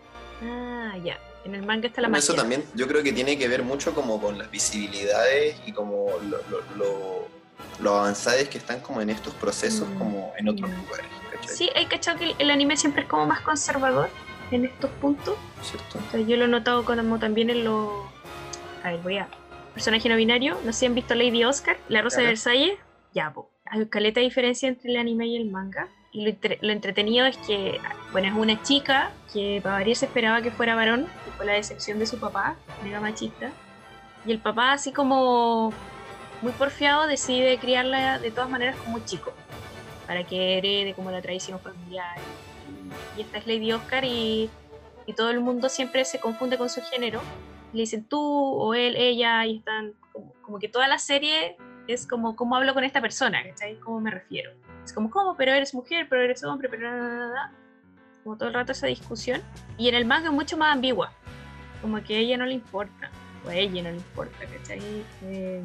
Speaker 3: Ah, ya. En el manga está la
Speaker 2: Bueno, eso
Speaker 3: magia.
Speaker 2: también yo creo que tiene que ver mucho como con las visibilidades y como lo, lo, lo- lo avanzadas que están como en estos procesos
Speaker 3: Mm.
Speaker 2: como en otros
Speaker 3: Mm.
Speaker 2: lugares. ¿cachai?
Speaker 3: Sí, hay cachado que el, anime siempre es como más conservador en estos puntos.
Speaker 2: ¿Cierto?
Speaker 3: Sea, yo lo he notado como también en los. A ver, voy a. Personaje no binario. No sé si han visto Lady Oscar, La Rosa de
Speaker 1: Claro.
Speaker 3: Versalles. Ya, po. Hay caleta de diferencia entre el anime y el manga. Y lo, entre- lo entretenido es que, bueno, es una chica que para variar se esperaba que fuera varón, que fue la decepción de su papá, mega machista. Y el papá, así como muy porfiado, decide criarla de todas maneras como un chico, para que herede como la tradición familiar. Y esta es Lady Oscar y y todo el mundo siempre se confunde con su género. Le dicen tú o él, ella, y están como, como que toda la serie es como cómo hablo con esta persona, ¿cachai? ¿Cómo me refiero? Es como, ¿cómo? Pero eres mujer, pero eres hombre, pero nada, nada. Como todo el rato esa discusión. Y en el manga es mucho más ambigua. Como que a ella no le importa, o a ella no le importa, ¿cachai? Eh,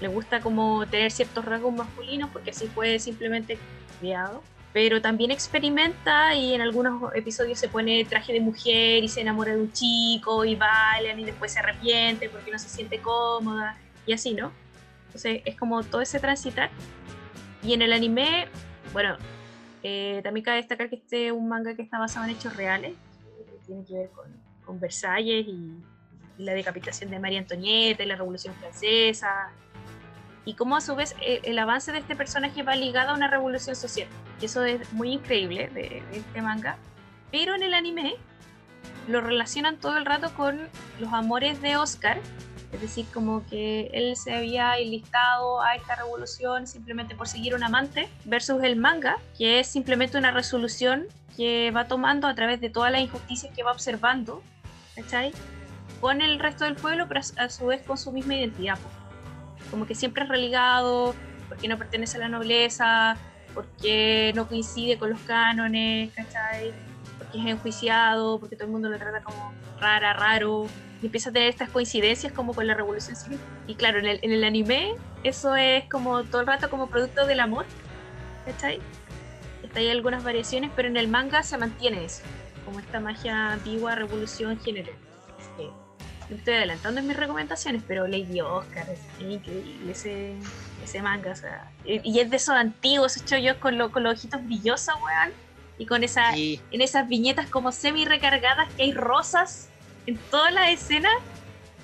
Speaker 3: le gusta como tener ciertos rasgos masculinos porque así fue simplemente criado pero también experimenta y en algunos episodios se pone traje de mujer y se enamora de un chico y bailan y después se arrepiente porque no se siente cómoda y así, ¿no? Entonces es como todo ese transitar. Y en el anime, bueno, eh, también cabe destacar que este es un manga que está basado en hechos reales, que tiene que ver con, Versalles y, y la decapitación de María Antonieta y la Revolución Francesa. Y cómo a su vez el, el avance de este personaje va ligado a una revolución social. Y eso es muy increíble de, de este manga. Pero en el anime lo relacionan todo el rato con los amores de Oscar, es decir, como que él se había enlistado a esta revolución simplemente por seguir un amante, versus el manga, que es simplemente una resolución que va tomando a través de todas las injusticias que va observando, ¿cachai? Con el resto del pueblo, pero a su vez con su misma identidad. po. Como que siempre es relegado, porque no pertenece a la nobleza, porque no coincide con los cánones, ¿cachai? Porque es enjuiciado, porque todo el mundo lo trata como rara, raro, y empieza a tener estas coincidencias como con la revolución civil. Y claro, en el, en el anime eso es como todo el rato como producto del amor, ¿cachai? Está ahí algunas variaciones, pero en el manga se mantiene eso, como esta magia antigua, revolución, género. Estoy adelantando en mis recomendaciones, pero Lady Oscar es increíble ese, ese manga, o sea, y, es de esos antiguos hechos yo con, lo- con los ojitos brillosos, weón, y con esa, en esas viñetas como semi recargadas que hay rosas en toda la escena.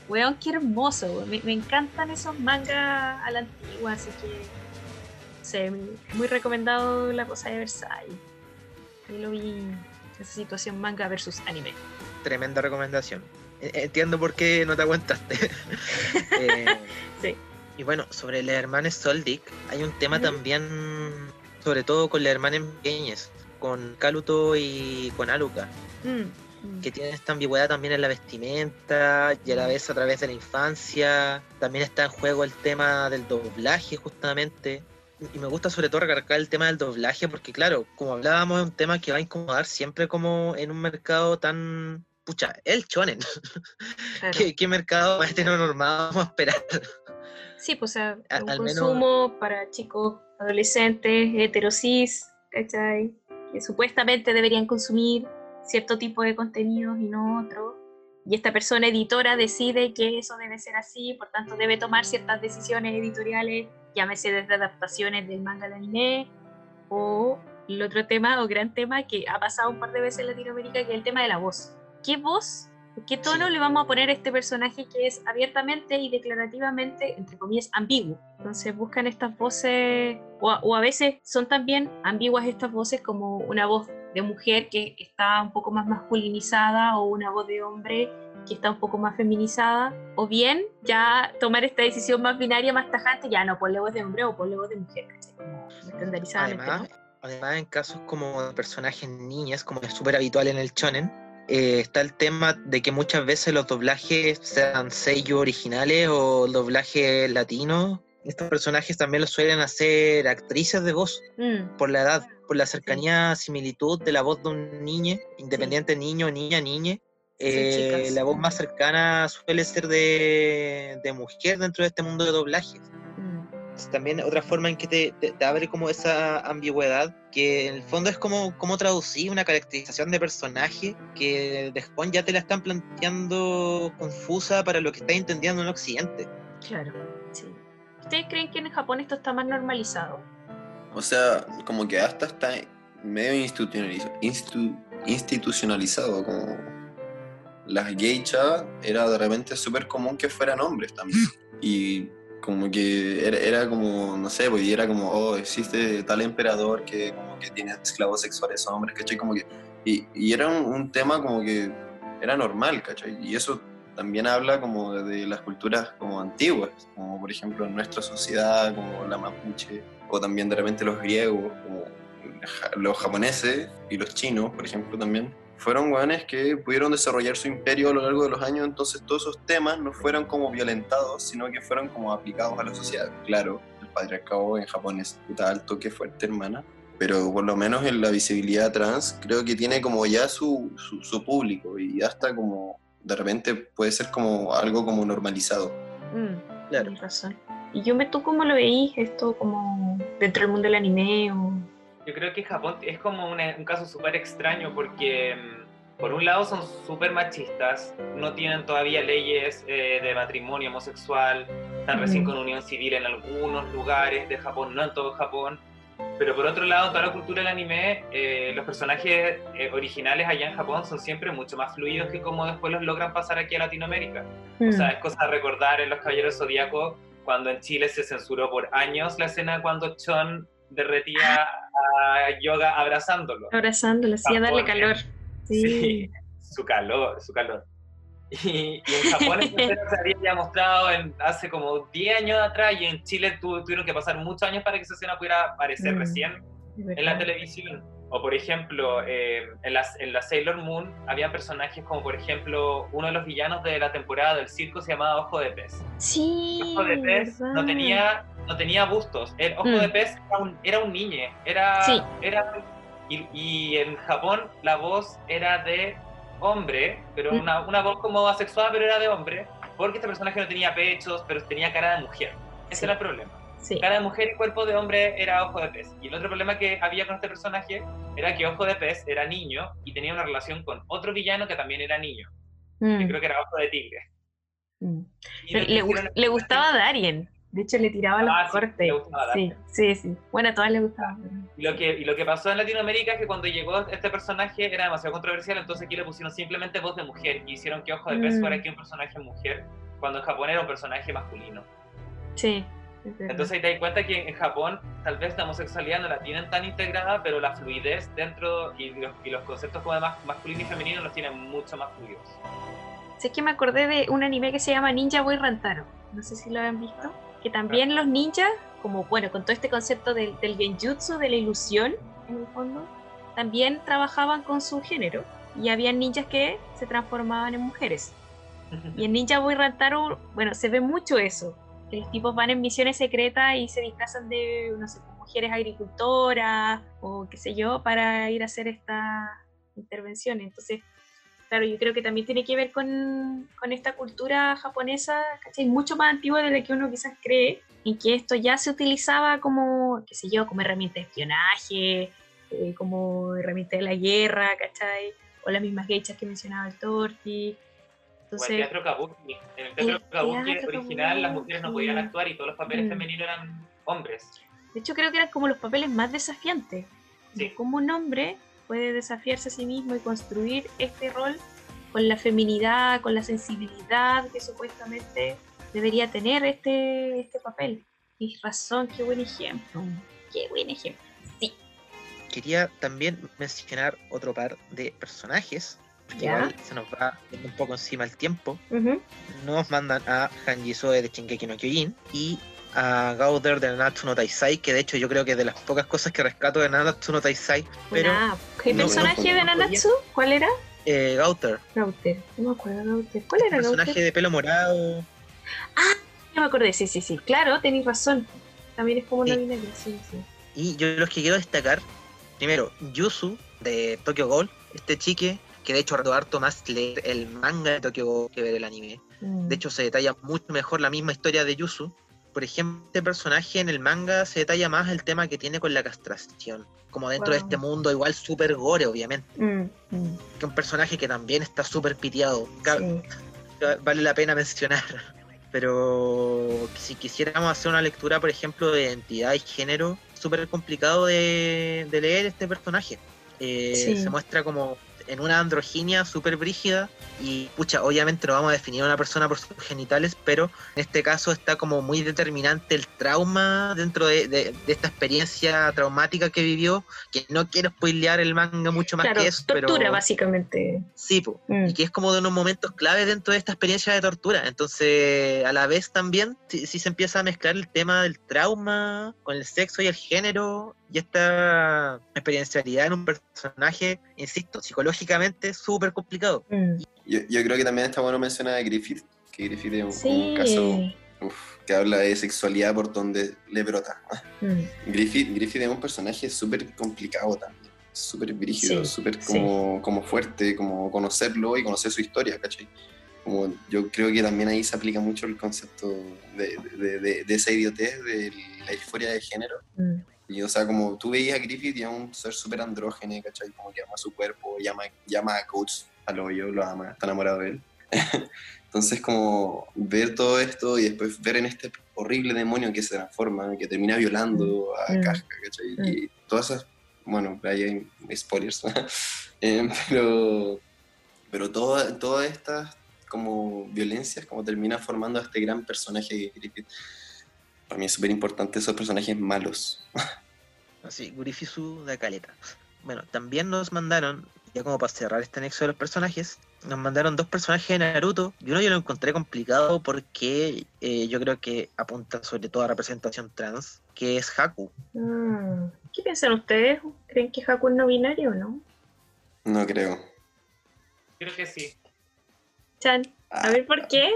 Speaker 3: Weón, qué hermoso, weón. Me, me encantan esos mangas a la antigua, así que. no sé, muy recomendado La Cosa de Versailles. Ahí lo vi, esa situación manga versus anime.
Speaker 1: tremenda recomendación. Entiendo por qué no te aguantaste. Eh,
Speaker 3: Sí.
Speaker 1: Y bueno, sobre las hermanas Soldic, hay un tema también, sobre todo con las hermanas pequeñas, con Kaluto y con Aluka,
Speaker 3: Mm, mm.
Speaker 1: que tienen esta ambigüedad también en la vestimenta y a la vez a través de la infancia. También está en juego el tema del doblaje, justamente. Y me gusta sobre todo recargar el tema del doblaje, porque claro, como hablábamos, es un tema que va a incomodar siempre como en un mercado tan... Pucha, el chonen.
Speaker 3: Claro.
Speaker 1: ¿Qué, qué mercado más heteronormado vamos a esperar?
Speaker 3: Sí, pues o sea, un
Speaker 1: al menos-
Speaker 3: consumo para chicos adolescentes, heterosis, ¿cachai? Que supuestamente deberían consumir cierto tipo de contenidos y no otro. Y esta persona editora decide que eso debe ser así, por tanto debe tomar ciertas decisiones editoriales, llámese desde adaptaciones del manga al anime, o el otro tema o gran tema que ha pasado un par de veces en Latinoamérica, que es el tema de la voz. ¿Qué voz ¿Qué tono
Speaker 1: Sí.
Speaker 3: le vamos a poner a este personaje que es abiertamente y declarativamente, entre comillas, ambiguo? Entonces buscan estas voces, o a, o a veces son también ambiguas estas voces como una voz de mujer que está un poco más masculinizada o una voz de hombre que está un poco más feminizada, o bien ya tomar esta decisión más binaria, más tajante, ya no, ponle voz de hombre o ponle voz de mujer. Como estandarizadamente,
Speaker 1: Además,
Speaker 3: ¿no?
Speaker 1: además, en casos como de personajes niñas, como es súper habitual en el shonen, eh, está el tema de que muchas veces los doblajes sean sellos originales o doblajes latinos. Estos personajes también los suelen hacer actrices de voz
Speaker 3: Mm,
Speaker 1: por la edad, por la cercanía, similitud de la voz de un niño, independiente niño, niña, niñe.
Speaker 3: Sí,
Speaker 1: Eh, la voz más cercana suele ser de, de mujer dentro de este mundo de doblajes. También otra forma en que te, te- te abre como esa ambigüedad, que en el fondo es como, como traducir una caracterización de personaje que de Japón ya te la están planteando confusa para lo que estás entendiendo en Occidente.
Speaker 3: Claro, sí. ¿Ustedes creen que en Japón esto está más normalizado?
Speaker 2: O sea, como que hasta está medio institucionaliz- instu- institucionalizado, como las geishas era de repente súper común que fueran hombres también. Y como que era, era como, no sé, pues y era como, oh, existe tal emperador que como que tiene esclavos sexuales hombres, ¿cachai? Como que, y, y era un, tema como que era normal, ¿cachai? Y eso también habla como de, las culturas como antiguas, como por ejemplo en nuestra sociedad, como la mapuche, o también de repente los griegos, como los japoneses y los chinos, por ejemplo, también, fueron hueones que pudieron desarrollar su imperio a lo largo de los años, entonces todos esos temas no fueron como violentados, sino que fueron como aplicados a la sociedad. Claro, el patriarcado en Japón es puta alto, que fuerte, hermana, pero por lo menos en la visibilidad trans creo que tiene como ya su, su, su público y hasta como de repente puede ser como algo como normalizado.
Speaker 3: Mm,
Speaker 1: Claro.
Speaker 3: tienes razón. ¿Y yo me tú cómo lo veís esto como dentro del mundo del anime o...?
Speaker 4: Yo creo que Japón es como una- un caso súper extraño porque, mm, por un lado, son súper machistas, no tienen todavía leyes eh, de matrimonio homosexual, están recién
Speaker 3: Ujú.
Speaker 4: con unión civil en algunos lugares de Japón, no en todo Japón. Pero por otro lado, toda la cultura del anime, eh, los personajes eh, originales allá en Japón son siempre mucho más fluidos que como después los logran pasar aquí a Latinoamérica. O sea, es cosa de recordar en Los Caballeros Zodíacos cuando en Chile se censuró por años la escena cuando Chon derretía a Yoga abrazándolo.
Speaker 3: Abrazándolo, sí, a darle calor. Sí.
Speaker 4: su calor, su calor. Y, en Japón se había mostrado en, hace como 10 años atrás y en Chile tuvieron que pasar muchos años para que esa escena pudiera aparecer mm, recién en la televisión. O por ejemplo, eh, en, la, en, la, Sailor Moon había personajes como por ejemplo uno de los villanos de la temporada del circo se llamaba Ojo de Pez.
Speaker 3: Sí.
Speaker 4: Ojo de Pez no tenía, no tenía bustos. El Ojo de mm. Pez era un, era un niño. Era, era, y, y, en Japón la voz era de hombre, pero mm. una, una voz como asexuada, pero era de hombre, porque este personaje no tenía pechos, pero tenía cara de mujer. Ese era el problema. Cara de mujer y cuerpo de hombre era ojo de pez. Y el otro problema que había con este personaje era que ojo de pez era niño y tenía una relación con otro villano que también era niño. Mm. Yo creo que era ojo de tigre.
Speaker 3: Le, gustaba a Darien. De hecho, le tiraba la corte. Ah, sí, sí, sí, Bueno, a todas le gustaba.
Speaker 4: Y lo, que, y lo que pasó en Latinoamérica es que cuando llegó este personaje era demasiado controversial, entonces aquí le pusieron simplemente voz de mujer y hicieron que Ojo de Pez fuera mm. aquí un personaje mujer, cuando en Japón era un personaje masculino.
Speaker 3: Sí.
Speaker 4: Entonces ahí te das cuenta que en Japón tal vez la homosexualidad no la tienen tan integrada, pero la fluidez dentro y los, y los conceptos como más masculino y femenino los tienen mucho más fluidos.
Speaker 3: Sé que me acordé de un anime que se llama Ninja Boy Rantaro. No sé si lo han visto. Que también los ninjas, como bueno, con todo este concepto del, del genjutsu, de la ilusión, en el fondo, también trabajaban con su género. Y había ninjas que se transformaban en mujeres. Y en Ninja Boy Rantaro, bueno, se ve mucho eso los tipos van en misiones secretas y se disfrazan de, no sé, mujeres agricultoras o qué sé yo, para ir a hacer esta intervención. Entonces, claro, yo creo que también tiene que ver con, con esta cultura japonesa, ¿cachai? Mucho más antigua de la que uno quizás cree, y que esto ya se utilizaba como, qué sé yo, como herramienta de espionaje, eh, como herramienta de la guerra, ¿cachai? O las mismas gechas que mencionaba el Torti,
Speaker 4: o el teatro kabuki. En el teatro, kabuki original las mujeres no podían actuar y todos los papeles mm. femeninos eran hombres.
Speaker 3: De hecho, creo que eran como los papeles más desafiantes. Sí. Como un hombre puede desafiarse a sí mismo y construir este rol con la feminidad, con la sensibilidad que supuestamente debería tener este, este papel. Tienes razón, qué buen ejemplo. Qué buen ejemplo. Sí.
Speaker 1: Quería también mencionar otro par de personajes igual se nos va un poco encima el tiempo, nos mandan a Hanji Soe de Shingeki no Kyojin y a Gauder de Nanatsu no Taisai, que de hecho yo creo que de las pocas cosas que rescato de Nanatsu no Taisai. Pero
Speaker 3: ¿Qué personaje de Nanatsu? ¿Cuál era?
Speaker 1: Eh, Gauter.
Speaker 3: Gauter, no me acuerdo Gauter. ¿Cuál era
Speaker 1: El personaje de pelo morado.
Speaker 3: Ah, ya me acordé, sí, sí, sí. Claro, tenéis razón. También es como una sí. sí, sí.
Speaker 1: Y yo los que quiero destacar, primero, Yusu de Tokyo Ghoul, este chique que de hecho harto más leer el manga de Tokyo que ver el anime. Mm. De hecho se detalla mucho mejor la misma historia de Yusu. Por ejemplo, este personaje en el manga se detalla más el tema que tiene con la castración. Como dentro de este mundo igual súper gore, obviamente. Mm, mm. Que un personaje que también está súper piteado. Vale la pena mencionar. Pero si quisiéramos hacer una lectura, por ejemplo, de identidad y género, súper complicado de, leer este personaje. Eh, se muestra como en una androginia súper brígida y pucha, obviamente no vamos a definir a una persona por sus genitales, pero en este caso está como muy determinante el trauma dentro de, esta experiencia traumática que vivió, que no quiero spoilear el manga mucho más que eso.
Speaker 3: Tortura, básicamente.
Speaker 1: Sí, mm. y que es como de unos momentos clave dentro de esta experiencia de tortura. Entonces, a la vez también, si, si se empieza a mezclar el tema del trauma con el sexo y el género, y esta experiencialidad en un personaje, insisto, psicológicamente súper complicado.
Speaker 2: Mm. Yo, yo, creo que también está bueno mencionar a Griffith, que Griffith es un, caso que habla de sexualidad por donde le brota. Mm. Griffith, Griffith es un personaje súper complicado también, súper brígido, súper como, como fuerte, como conocerlo y conocer su historia, ¿cachai? Como yo creo que también ahí se aplica mucho el concepto de, de, de, esa idiotez de la disforia de género. Mm. Y, o sea, como tú veías a Griffith y es un ser súper andrógeno, ¿cachai? Como que ama su cuerpo, llama, llama a Coach al hoyo, lo ama, está enamorado de él. Entonces, como ver todo esto y después ver en este horrible demonio que se transforma, que termina violando a mm. Kafka, ¿cachai? Mm. Y todas esas, bueno, ahí hay spoilers, eh, pero, pero todas toda estas como violencias como termina formando a este gran personaje de Griffith Para mí es súper importante esos personajes malos.
Speaker 1: Así, Gurifisu de Caleta. Bueno, también nos mandaron, ya como para cerrar este anexo de los personajes, nos mandaron dos personajes de Naruto. Y uno yo lo encontré complicado porque eh, yo creo que apunta sobre todo a representación trans, que es Haku.
Speaker 3: Mm, ¿Qué piensan ustedes? ¿Creen que Haku es no binario o no?
Speaker 2: No creo.
Speaker 4: Creo que sí.
Speaker 3: Chan, a ver por qué.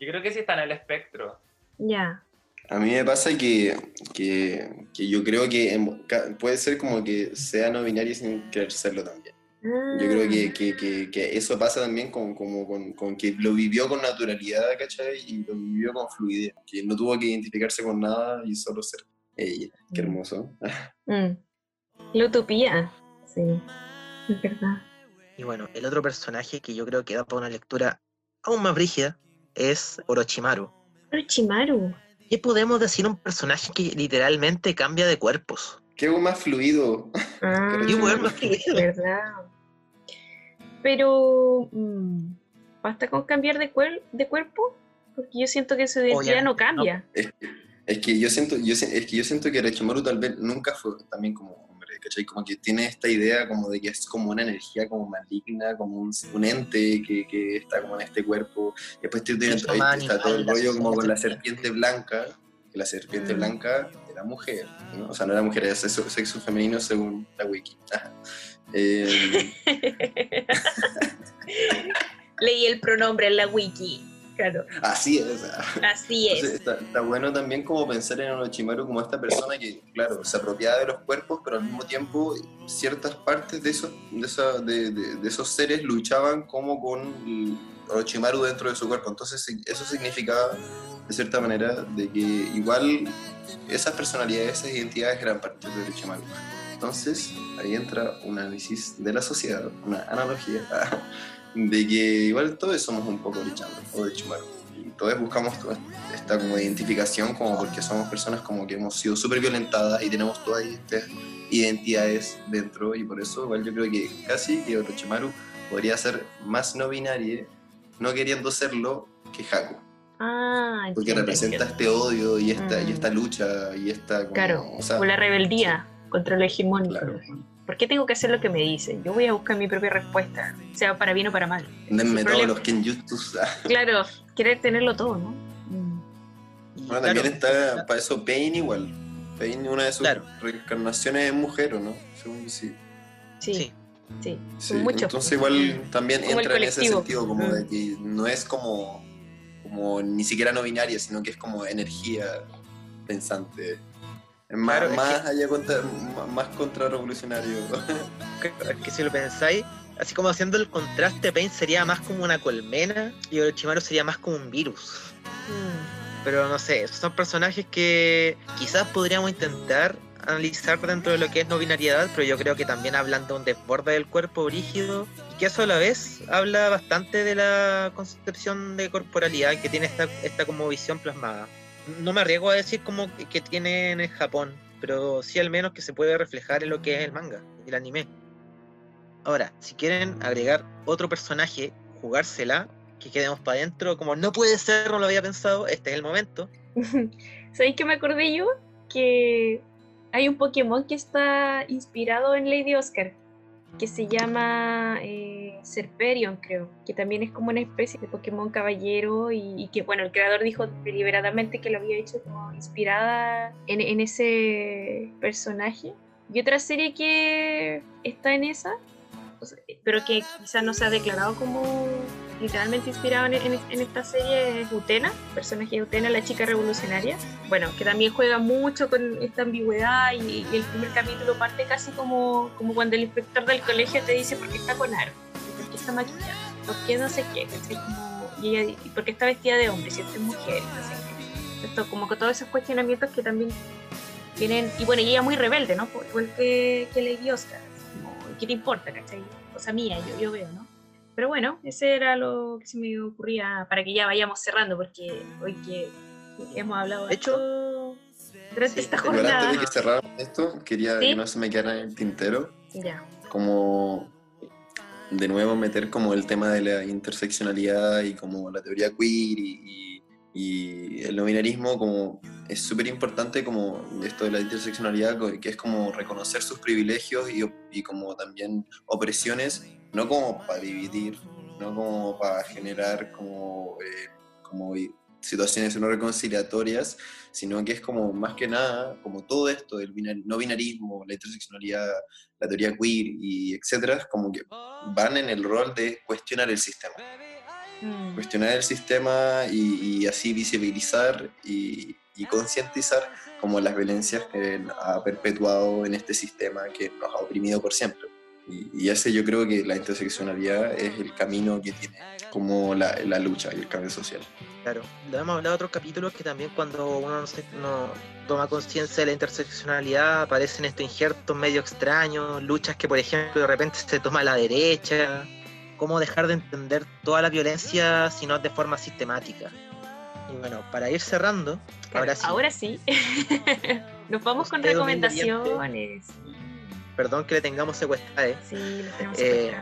Speaker 4: Yo creo que sí está en el espectro.
Speaker 3: Ya.
Speaker 2: A mí me pasa que, que, que yo creo que en- puede ser como que sea no binario sin querer serlo también. Yo creo que, que, que, que eso pasa también con, como con, con que lo vivió con naturalidad, ¿cachai? Y lo vivió con fluidez, que no tuvo que identificarse con nada y solo ser ella. Qué
Speaker 3: Mm.
Speaker 2: hermoso.
Speaker 3: Mm. La utopía. Sí, es verdad.
Speaker 1: Y bueno, el otro personaje que yo creo que da para una lectura aún más brígida es Orochimaru.
Speaker 3: Orochimaru.
Speaker 1: ¿Qué podemos decir un personaje que literalmente cambia de cuerpos?
Speaker 2: Qué algo más fluido.
Speaker 3: Ah,
Speaker 1: más fluido.
Speaker 3: verdad. Pero, mm, ¿basta con cambiar de, cuer- de cuerpo? Porque yo siento que su identidad no cambia.
Speaker 2: Es, es que yo siento, yo, es que yo siento que Orochimaru tal vez nunca fue también como ¿cachai? Como que tiene esta idea como de que es como una energía como maligna, como un, un ente que, que está como en este cuerpo. Y después te- está todo el rollo como con la
Speaker 1: serpiente.
Speaker 2: blanca, que la serpiente
Speaker 3: Mm.
Speaker 2: blanca era mujer, ¿no? O sea, no era mujer, era sexo, sexo femenino según la wiki. Ajá. Eh,
Speaker 3: Leí el pronombre en la wiki. Claro,
Speaker 2: así es.
Speaker 3: así
Speaker 2: Entonces,
Speaker 3: es.
Speaker 2: está, está bueno también como pensar en Orochimaru como esta persona que, claro, se apropiaba de los cuerpos, pero al mismo tiempo ciertas partes de esos, de, esa- de- de- de esos seres luchaban como con Orochimaru dentro de su cuerpo. Entonces eso significaba, de cierta manera, de que igual esas personalidades, esas identidades eran parte de Orochimaru. Entonces ahí entra un análisis de la sociedad, una analogía, de que igual todos somos un poco Orochimaru o Orochimaru y todos buscamos esta como identificación como porque somos personas como que hemos sido súper violentadas y tenemos todas estas identidades dentro y por eso igual yo creo que casi que Orochimaru podría ser más no binaria no queriendo serlo que Haku
Speaker 3: Ah,
Speaker 2: porque
Speaker 3: entiendo,
Speaker 2: representa
Speaker 3: entiendo.
Speaker 2: este odio y esta, y
Speaker 3: Mm.
Speaker 2: esta lucha y esta como,
Speaker 3: Claro,
Speaker 2: o sea,
Speaker 3: la rebeldía contra lo hegemónico.
Speaker 2: Claro.
Speaker 3: ¿Por qué tengo que hacer lo que me dicen? Yo voy a buscar mi propia respuesta, sea para bien o para mal.
Speaker 2: denme todos
Speaker 3: problema.
Speaker 2: los kenjutsus
Speaker 3: Claro, querer tenerlo todo, ¿no? Mm.
Speaker 2: Bueno,
Speaker 1: claro,
Speaker 2: también está para eso Pain igual. Pain, una de sus
Speaker 1: Claro.
Speaker 2: reencarnaciones es mujer, ¿o no? Según yo, sí.
Speaker 3: Sí,
Speaker 1: Sí.
Speaker 3: sí. Muchos.
Speaker 2: Entonces igual también
Speaker 3: Como
Speaker 2: entra en ese sentido, como
Speaker 3: Mm.
Speaker 2: de que no es como, como ni siquiera no binaria, sino que es como energía pensante. Es más,
Speaker 1: Claro,
Speaker 2: más allá contra, más- más contrarrevolucionario.
Speaker 1: que, es que si lo pensáis, así como haciendo el contraste, Pain sería más como una colmena y Orochimaru sería más como un virus.
Speaker 3: Mm.
Speaker 1: Pero no sé, esos son personajes que quizás podríamos intentar analizar dentro de lo que es no binariedad, pero yo creo que también hablan de un desborde del cuerpo brígido y que eso a la vez habla bastante de la concepción de corporalidad que tiene esta, esta como visión plasmada. No me arriesgo a decir como que, que tiene en Japón, pero sí al menos que se puede reflejar en lo que es el manga, el anime. Ahora, si quieren agregar otro personaje, jugársela, que quedemos para adentro, como no puede ser, no lo había pensado, este es el momento.
Speaker 3: ¿Sabéis que me acordé yo? Que hay un Pokémon que está inspirado en Lady Oscar, que se llama eh, Serperion, creo, que también es como una especie de Pokémon caballero y, que, bueno, el creador dijo deliberadamente que lo había hecho como inspirada en, en ese personaje. Y otra serie que está en esa, pero que quizás no se ha declarado como literalmente inspirado en, esta serie es Utena, personaje de Utena, la chica revolucionaria. Bueno, que también juega mucho con esta ambigüedad y, y el primer capítulo parte casi como, como cuando el inspector del colegio te dice por qué está con aro, por qué está maquillada, por qué no sé qué. Como- y ella, y por qué está vestida de hombre, si esta es mujer, no sé qué. Esto, como que todos esos cuestionamientos que también vienen, y bueno, y ella muy rebelde, ¿no? Igual que, que Lady Oscar, ¿qué te importa, cachai? Cosa mía, yo veo, ¿no? Pero bueno, ese era lo que se me ocurría para que ya vayamos cerrando, porque hoy que hemos hablado
Speaker 1: De hecho,
Speaker 3: durante
Speaker 1: sí,
Speaker 3: esta jornada.
Speaker 2: antes de que cerráramos esto, quería
Speaker 3: ¿Sí?
Speaker 2: que no se me quedara en el tintero,
Speaker 3: Ya.
Speaker 2: como de nuevo meter como el tema de la interseccionalidad y como la teoría queer y, y- Y el no binarismo como es súper importante como esto de la interseccionalidad, que es como reconocer sus privilegios y, y como también opresiones, no como para dividir, no como para generar como, eh, como situaciones no reconciliatorias, sino que es como más que nada, como todo esto del no binarismo, la interseccionalidad, la teoría queer y etcétera, como que van en el rol de cuestionar el sistema. Mm. Cuestionar el sistema y, así visibilizar y, concientizar como las violencias que ha perpetuado en este sistema que nos ha oprimido por siempre. Y, ese yo creo que la interseccionalidad es el camino que tiene como la, la lucha y el cambio social.
Speaker 1: Claro, lo hemos hablado en otros capítulos que también cuando uno no, toma conciencia de la interseccionalidad aparecen estos injertos medio extraños, luchas que por ejemplo de repente se toma a la derecha, cómo dejar de entender toda la violencia si no de forma sistemática. Y bueno, para ir cerrando, ahora sí.
Speaker 5: Ahora sí. Nos vamos con recomendaciones.
Speaker 1: Perdón que le tengamos secuestrada.
Speaker 5: Sí, le tenemos eh,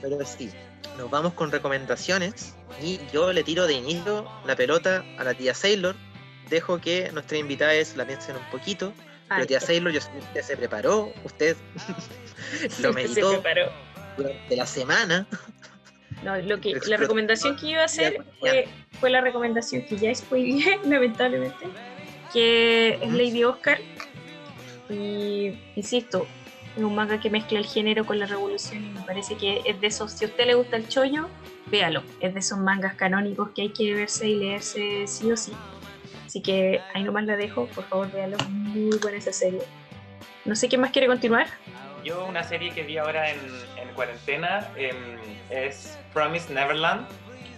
Speaker 1: Pero sí, nos vamos con recomendaciones y yo le tiro de inicio la pelota a la tía Sailor. Dejo que nuestras invitadas la piensen un poquito. pero tía Sailor, yo usted se preparó, usted lo meditó durante la semana.
Speaker 5: No, lo que, la recomendación que iba a hacer fue, fue la recomendación que ya spoileé, lamentablemente, que es Lady Oscar. Y insisto, es un manga que mezcla el género con la revolución y me parece que es de esos, si a usted le gusta el chollo, véalo, es de esos mangas canónicos que hay que verse y leerse sí o sí. Así que ahí nomás la dejo, por favor véalo, muy buena esa serie. No sé quién más quiere continuar.
Speaker 4: Yo una serie que vi ahora en, cuarentena em, es Promise Neverland.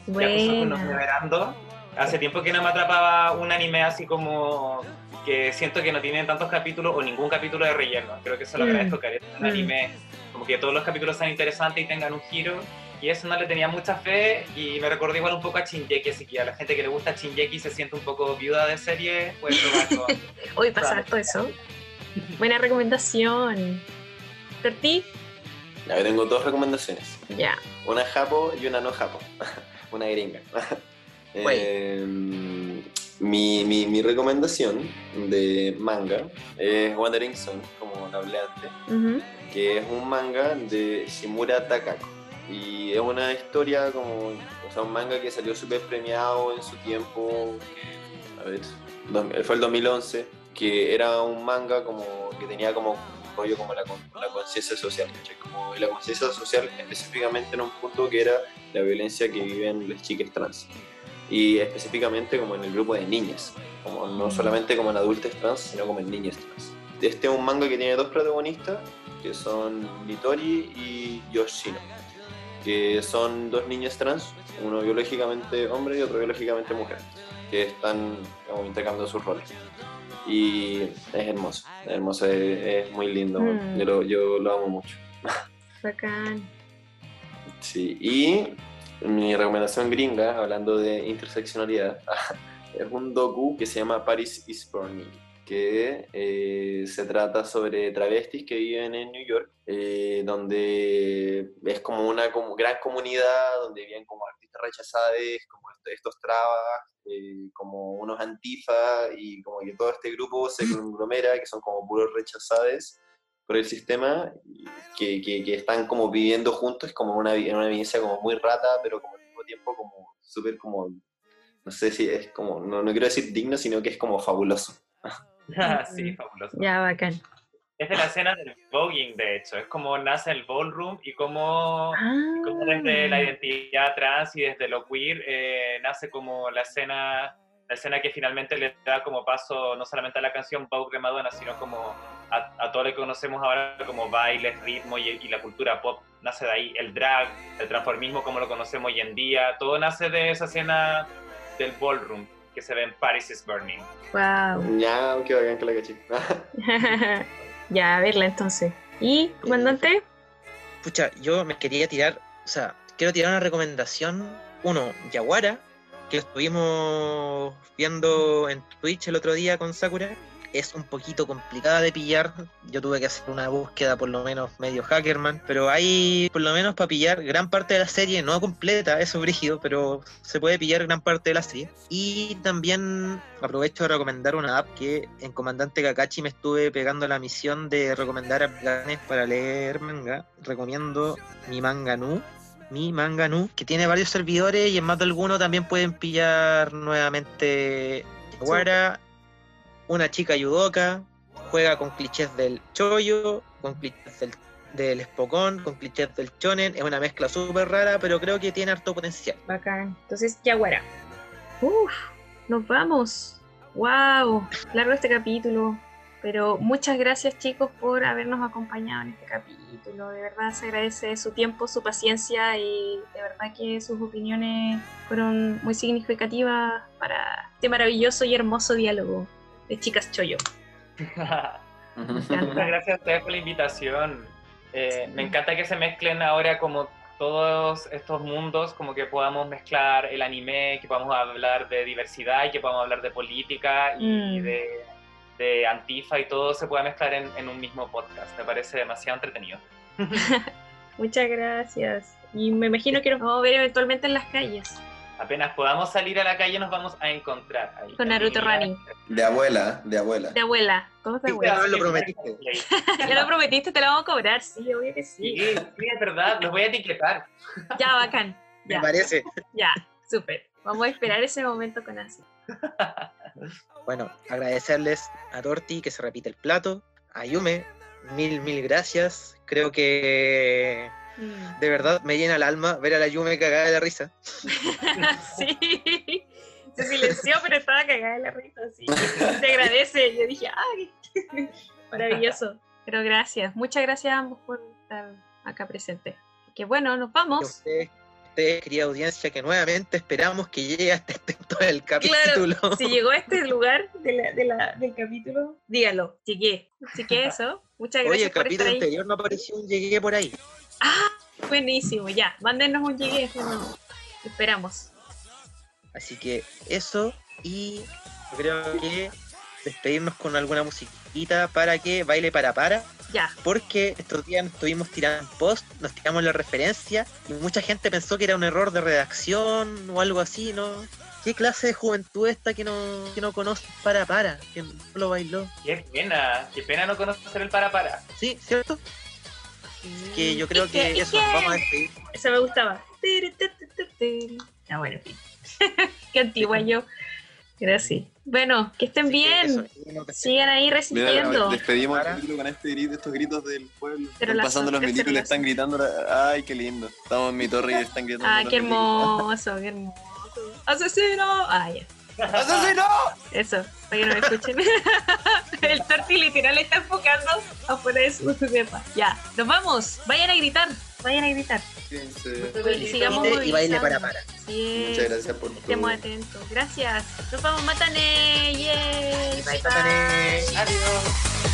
Speaker 5: Buena.
Speaker 4: Hace tiempo que no me atrapaba un anime así como que siento que no tienen tantos capítulos o ningún capítulo de relleno. Creo que eso lo mm. agradezco, que un mm. anime, como que todos los capítulos sean interesantes y tengan un giro. Y eso no le tenía mucha fe y me recordó igual un poco a Shinjeki, así que a la gente que le gusta Shinjeki se siente un poco viuda de serie, puede probar
Speaker 5: Hoy pasa todo eso. Buena recomendación. ¿Por ti?
Speaker 2: Ya, yo tengo dos recomendaciones.
Speaker 5: Ya.
Speaker 2: Una japo y una no japo. una gringa. eh, mi, mi, mi, recomendación de manga es Wandering Sun, como lo hablé antes, que es un manga de Shimura Takako. Y es una historia como, o sea, un manga que salió súper premiado en su tiempo, a ver, fue el 2011, que era un manga como que tenía como rollo como la, la conciencia social, como la conciencia social específicamente en un punto que era la violencia que viven las chicas trans y específicamente como en el grupo de niñas, como no solamente como en adultos trans, sino como en niñas trans. Este es un manga que tiene dos protagonistas, que son Litori y Yoshino, que son dos niñas trans, uno biológicamente hombre y otro biológicamente mujer, que están como, intercambiando sus roles. Y es hermoso, es hermoso, es, muy lindo, mm. yo, lo, yo lo amo mucho.
Speaker 5: Bacán.
Speaker 2: Sí, y mi recomendación gringa, hablando de interseccionalidad, es un docu que se llama Paris is Burning, que eh, se trata sobre travestis que viven en New York, eh, donde es como una como gran comunidad, donde viven como artistas rechazados, como estos trabas, eh, como unos antifa, y como que todo este grupo se conglomera, que son como puros rechazados por el sistema que, que, están como viviendo juntos, es como una, una vivencia como muy rata, pero como al mismo tiempo como súper como, no sé si es como, no, no quiero decir digno, sino que es como fabuloso.
Speaker 4: sí, fabuloso.
Speaker 5: Ya, bacán.
Speaker 4: Es de la escena del voguing, de hecho, es como nace el ballroom y cómo, desde la ah. identidad trans y desde lo queer eh, nace como la escena la escena que finalmente le da como paso no solamente a la canción Vogue de Madonna, sino como a, todo lo que conocemos ahora como bailes, ritmo y, la cultura pop. Nace de ahí el drag, el transformismo como lo conocemos hoy en día. Todo nace de esa escena del ballroom que se ve en Paris is Burning.
Speaker 5: ¡Wow!
Speaker 2: Ya, qué bacán que la caché.
Speaker 5: ya, a verla entonces. ¿Y, comandante?
Speaker 1: Pucha, yo me quería tirar, o sea, quiero tirar una recomendación. Uno, Yaguara, que estuvimos viendo en Twitch el otro día con Sakura, es un poquito complicada de pillar. Yo tuve que hacer una búsqueda por lo menos medio hackerman, pero hay por lo menos para pillar gran parte de la serie, no completa, eso es brígido, pero se puede pillar gran parte de la serie. Y también aprovecho de recomendar una app que en Comandante Kakashi me estuve pegando la misión de recomendar aplicaciones para leer manga. Recomiendo mi manga nu mi manga nu, que tiene varios servidores y en más de alguno también pueden pillar nuevamente Yaguara, una chica yudoka, juega con clichés del choyo, con clichés del, del con clichés del chonen, es una mezcla súper rara, pero creo que tiene harto potencial.
Speaker 3: Bacán. Entonces, Yaguara. Uf, nos vamos. Wow, largo este capítulo. Pero muchas gracias chicos por habernos acompañado en este capítulo. De verdad se agradece su tiempo, su paciencia y de verdad que sus opiniones fueron muy significativas para este maravilloso y hermoso diálogo de Chicas Choyo.
Speaker 4: Muchas gracias a ustedes por la invitación. Eh, me encanta que se mezclen ahora como todos estos mundos, como que podamos mezclar el anime, que podamos hablar de diversidad y que podamos hablar de política y
Speaker 3: Mm.
Speaker 4: de, de antifa y todo se pueda mezclar en, en un mismo podcast. Me parece demasiado entretenido.
Speaker 3: Muchas gracias. Y me imagino que nos vamos a ver eventualmente en las calles
Speaker 4: Apenas podamos salir a la calle nos vamos a encontrar. Ahí.
Speaker 3: con Naruto Running.
Speaker 6: De abuela, de abuela.
Speaker 3: De abuela. ¿Cómo
Speaker 1: Sí,
Speaker 3: abuela?
Speaker 1: lo prometiste.
Speaker 3: Ya lo prometiste, te lo vamos a cobrar. Sí, obvio que
Speaker 4: Sí,
Speaker 3: sí.
Speaker 4: sí, es verdad, los voy a etiquetar.
Speaker 3: Ya, bacán.
Speaker 1: Me
Speaker 3: Ya,
Speaker 1: parece.
Speaker 3: ya, súper. Vamos a esperar ese momento con ansia.
Speaker 1: Bueno, agradecerles a Torti que se repite el plato, a Yume, mil, mil gracias. Creo que
Speaker 3: Mm.
Speaker 1: de verdad me llena el alma ver a la Yume cagada de la risa.
Speaker 3: sí. Se silenció, pero estaba cagada de la risa, sí. Se agradece. Yo dije, ¡ay! Maravilloso. Pero gracias. Muchas gracias a ambos por estar acá presentes. Que bueno, nos vamos.
Speaker 1: Ustedes, querida audiencia, que nuevamente esperamos que llegue hasta este punto del capítulo.
Speaker 3: Si llegó a este lugar de la- de la- del capítulo, dígalo. Llegué. Así que eso. Muchas
Speaker 1: Oye,
Speaker 3: gracias
Speaker 1: el
Speaker 3: por
Speaker 1: capítulo
Speaker 3: estar ahí.
Speaker 1: anterior no apareció un llegué por ahí.
Speaker 3: Ah, buenísimo. Ya, mándenos un llegué. bueno, Esperamos.
Speaker 1: Así que eso y yo creo que despedirnos con alguna musiquita para que baile para para.
Speaker 3: Ya.
Speaker 1: Porque estos días nos estuvimos tirando post, nos tiramos la referencia y mucha gente pensó que era un error de redacción o algo así, ¿no? ¿Qué clase de juventud esta que no, que no conoce para para? Que no lo bailó.
Speaker 4: Qué pena, qué pena no conocer el para para.
Speaker 1: ¿Sí? ¿Cierto? Que yo creo que
Speaker 3: ¿Y
Speaker 1: eso, nos vamos a despedir.
Speaker 3: Eso me gustaba. Ah, bueno. Qué antigua yo. Gracias. Bueno, que estén bien.
Speaker 1: eso, no te-
Speaker 3: Sigan ahí
Speaker 2: Mira,
Speaker 3: resistiendo.
Speaker 2: despedimos el capítulo con este grito, estos gritos del pueblo.
Speaker 3: Pero
Speaker 2: están pasando los milicos y le están gritando. Ay, qué lindo. Estamos en mi torre y están gritando.
Speaker 3: Ah,
Speaker 2: los
Speaker 3: qué hermoso, qué hermoso. ¡Asesino! Ah, ya.
Speaker 2: ¡Asesino!
Speaker 3: Eso, para que no me escuchen. El torti literal está enfocando afuera de su depa. Ya, nos vamos. Vayan a gritar, vayan a gritar.
Speaker 2: Fíjense.
Speaker 3: Y sigamos
Speaker 1: Y baile para para.
Speaker 3: Sí,
Speaker 2: Muchas gracias por
Speaker 3: estemos
Speaker 2: todo.
Speaker 3: atentos. Gracias. Nos vamos, Matane. Yay. Bye, bye.
Speaker 1: Matane.
Speaker 4: Adiós.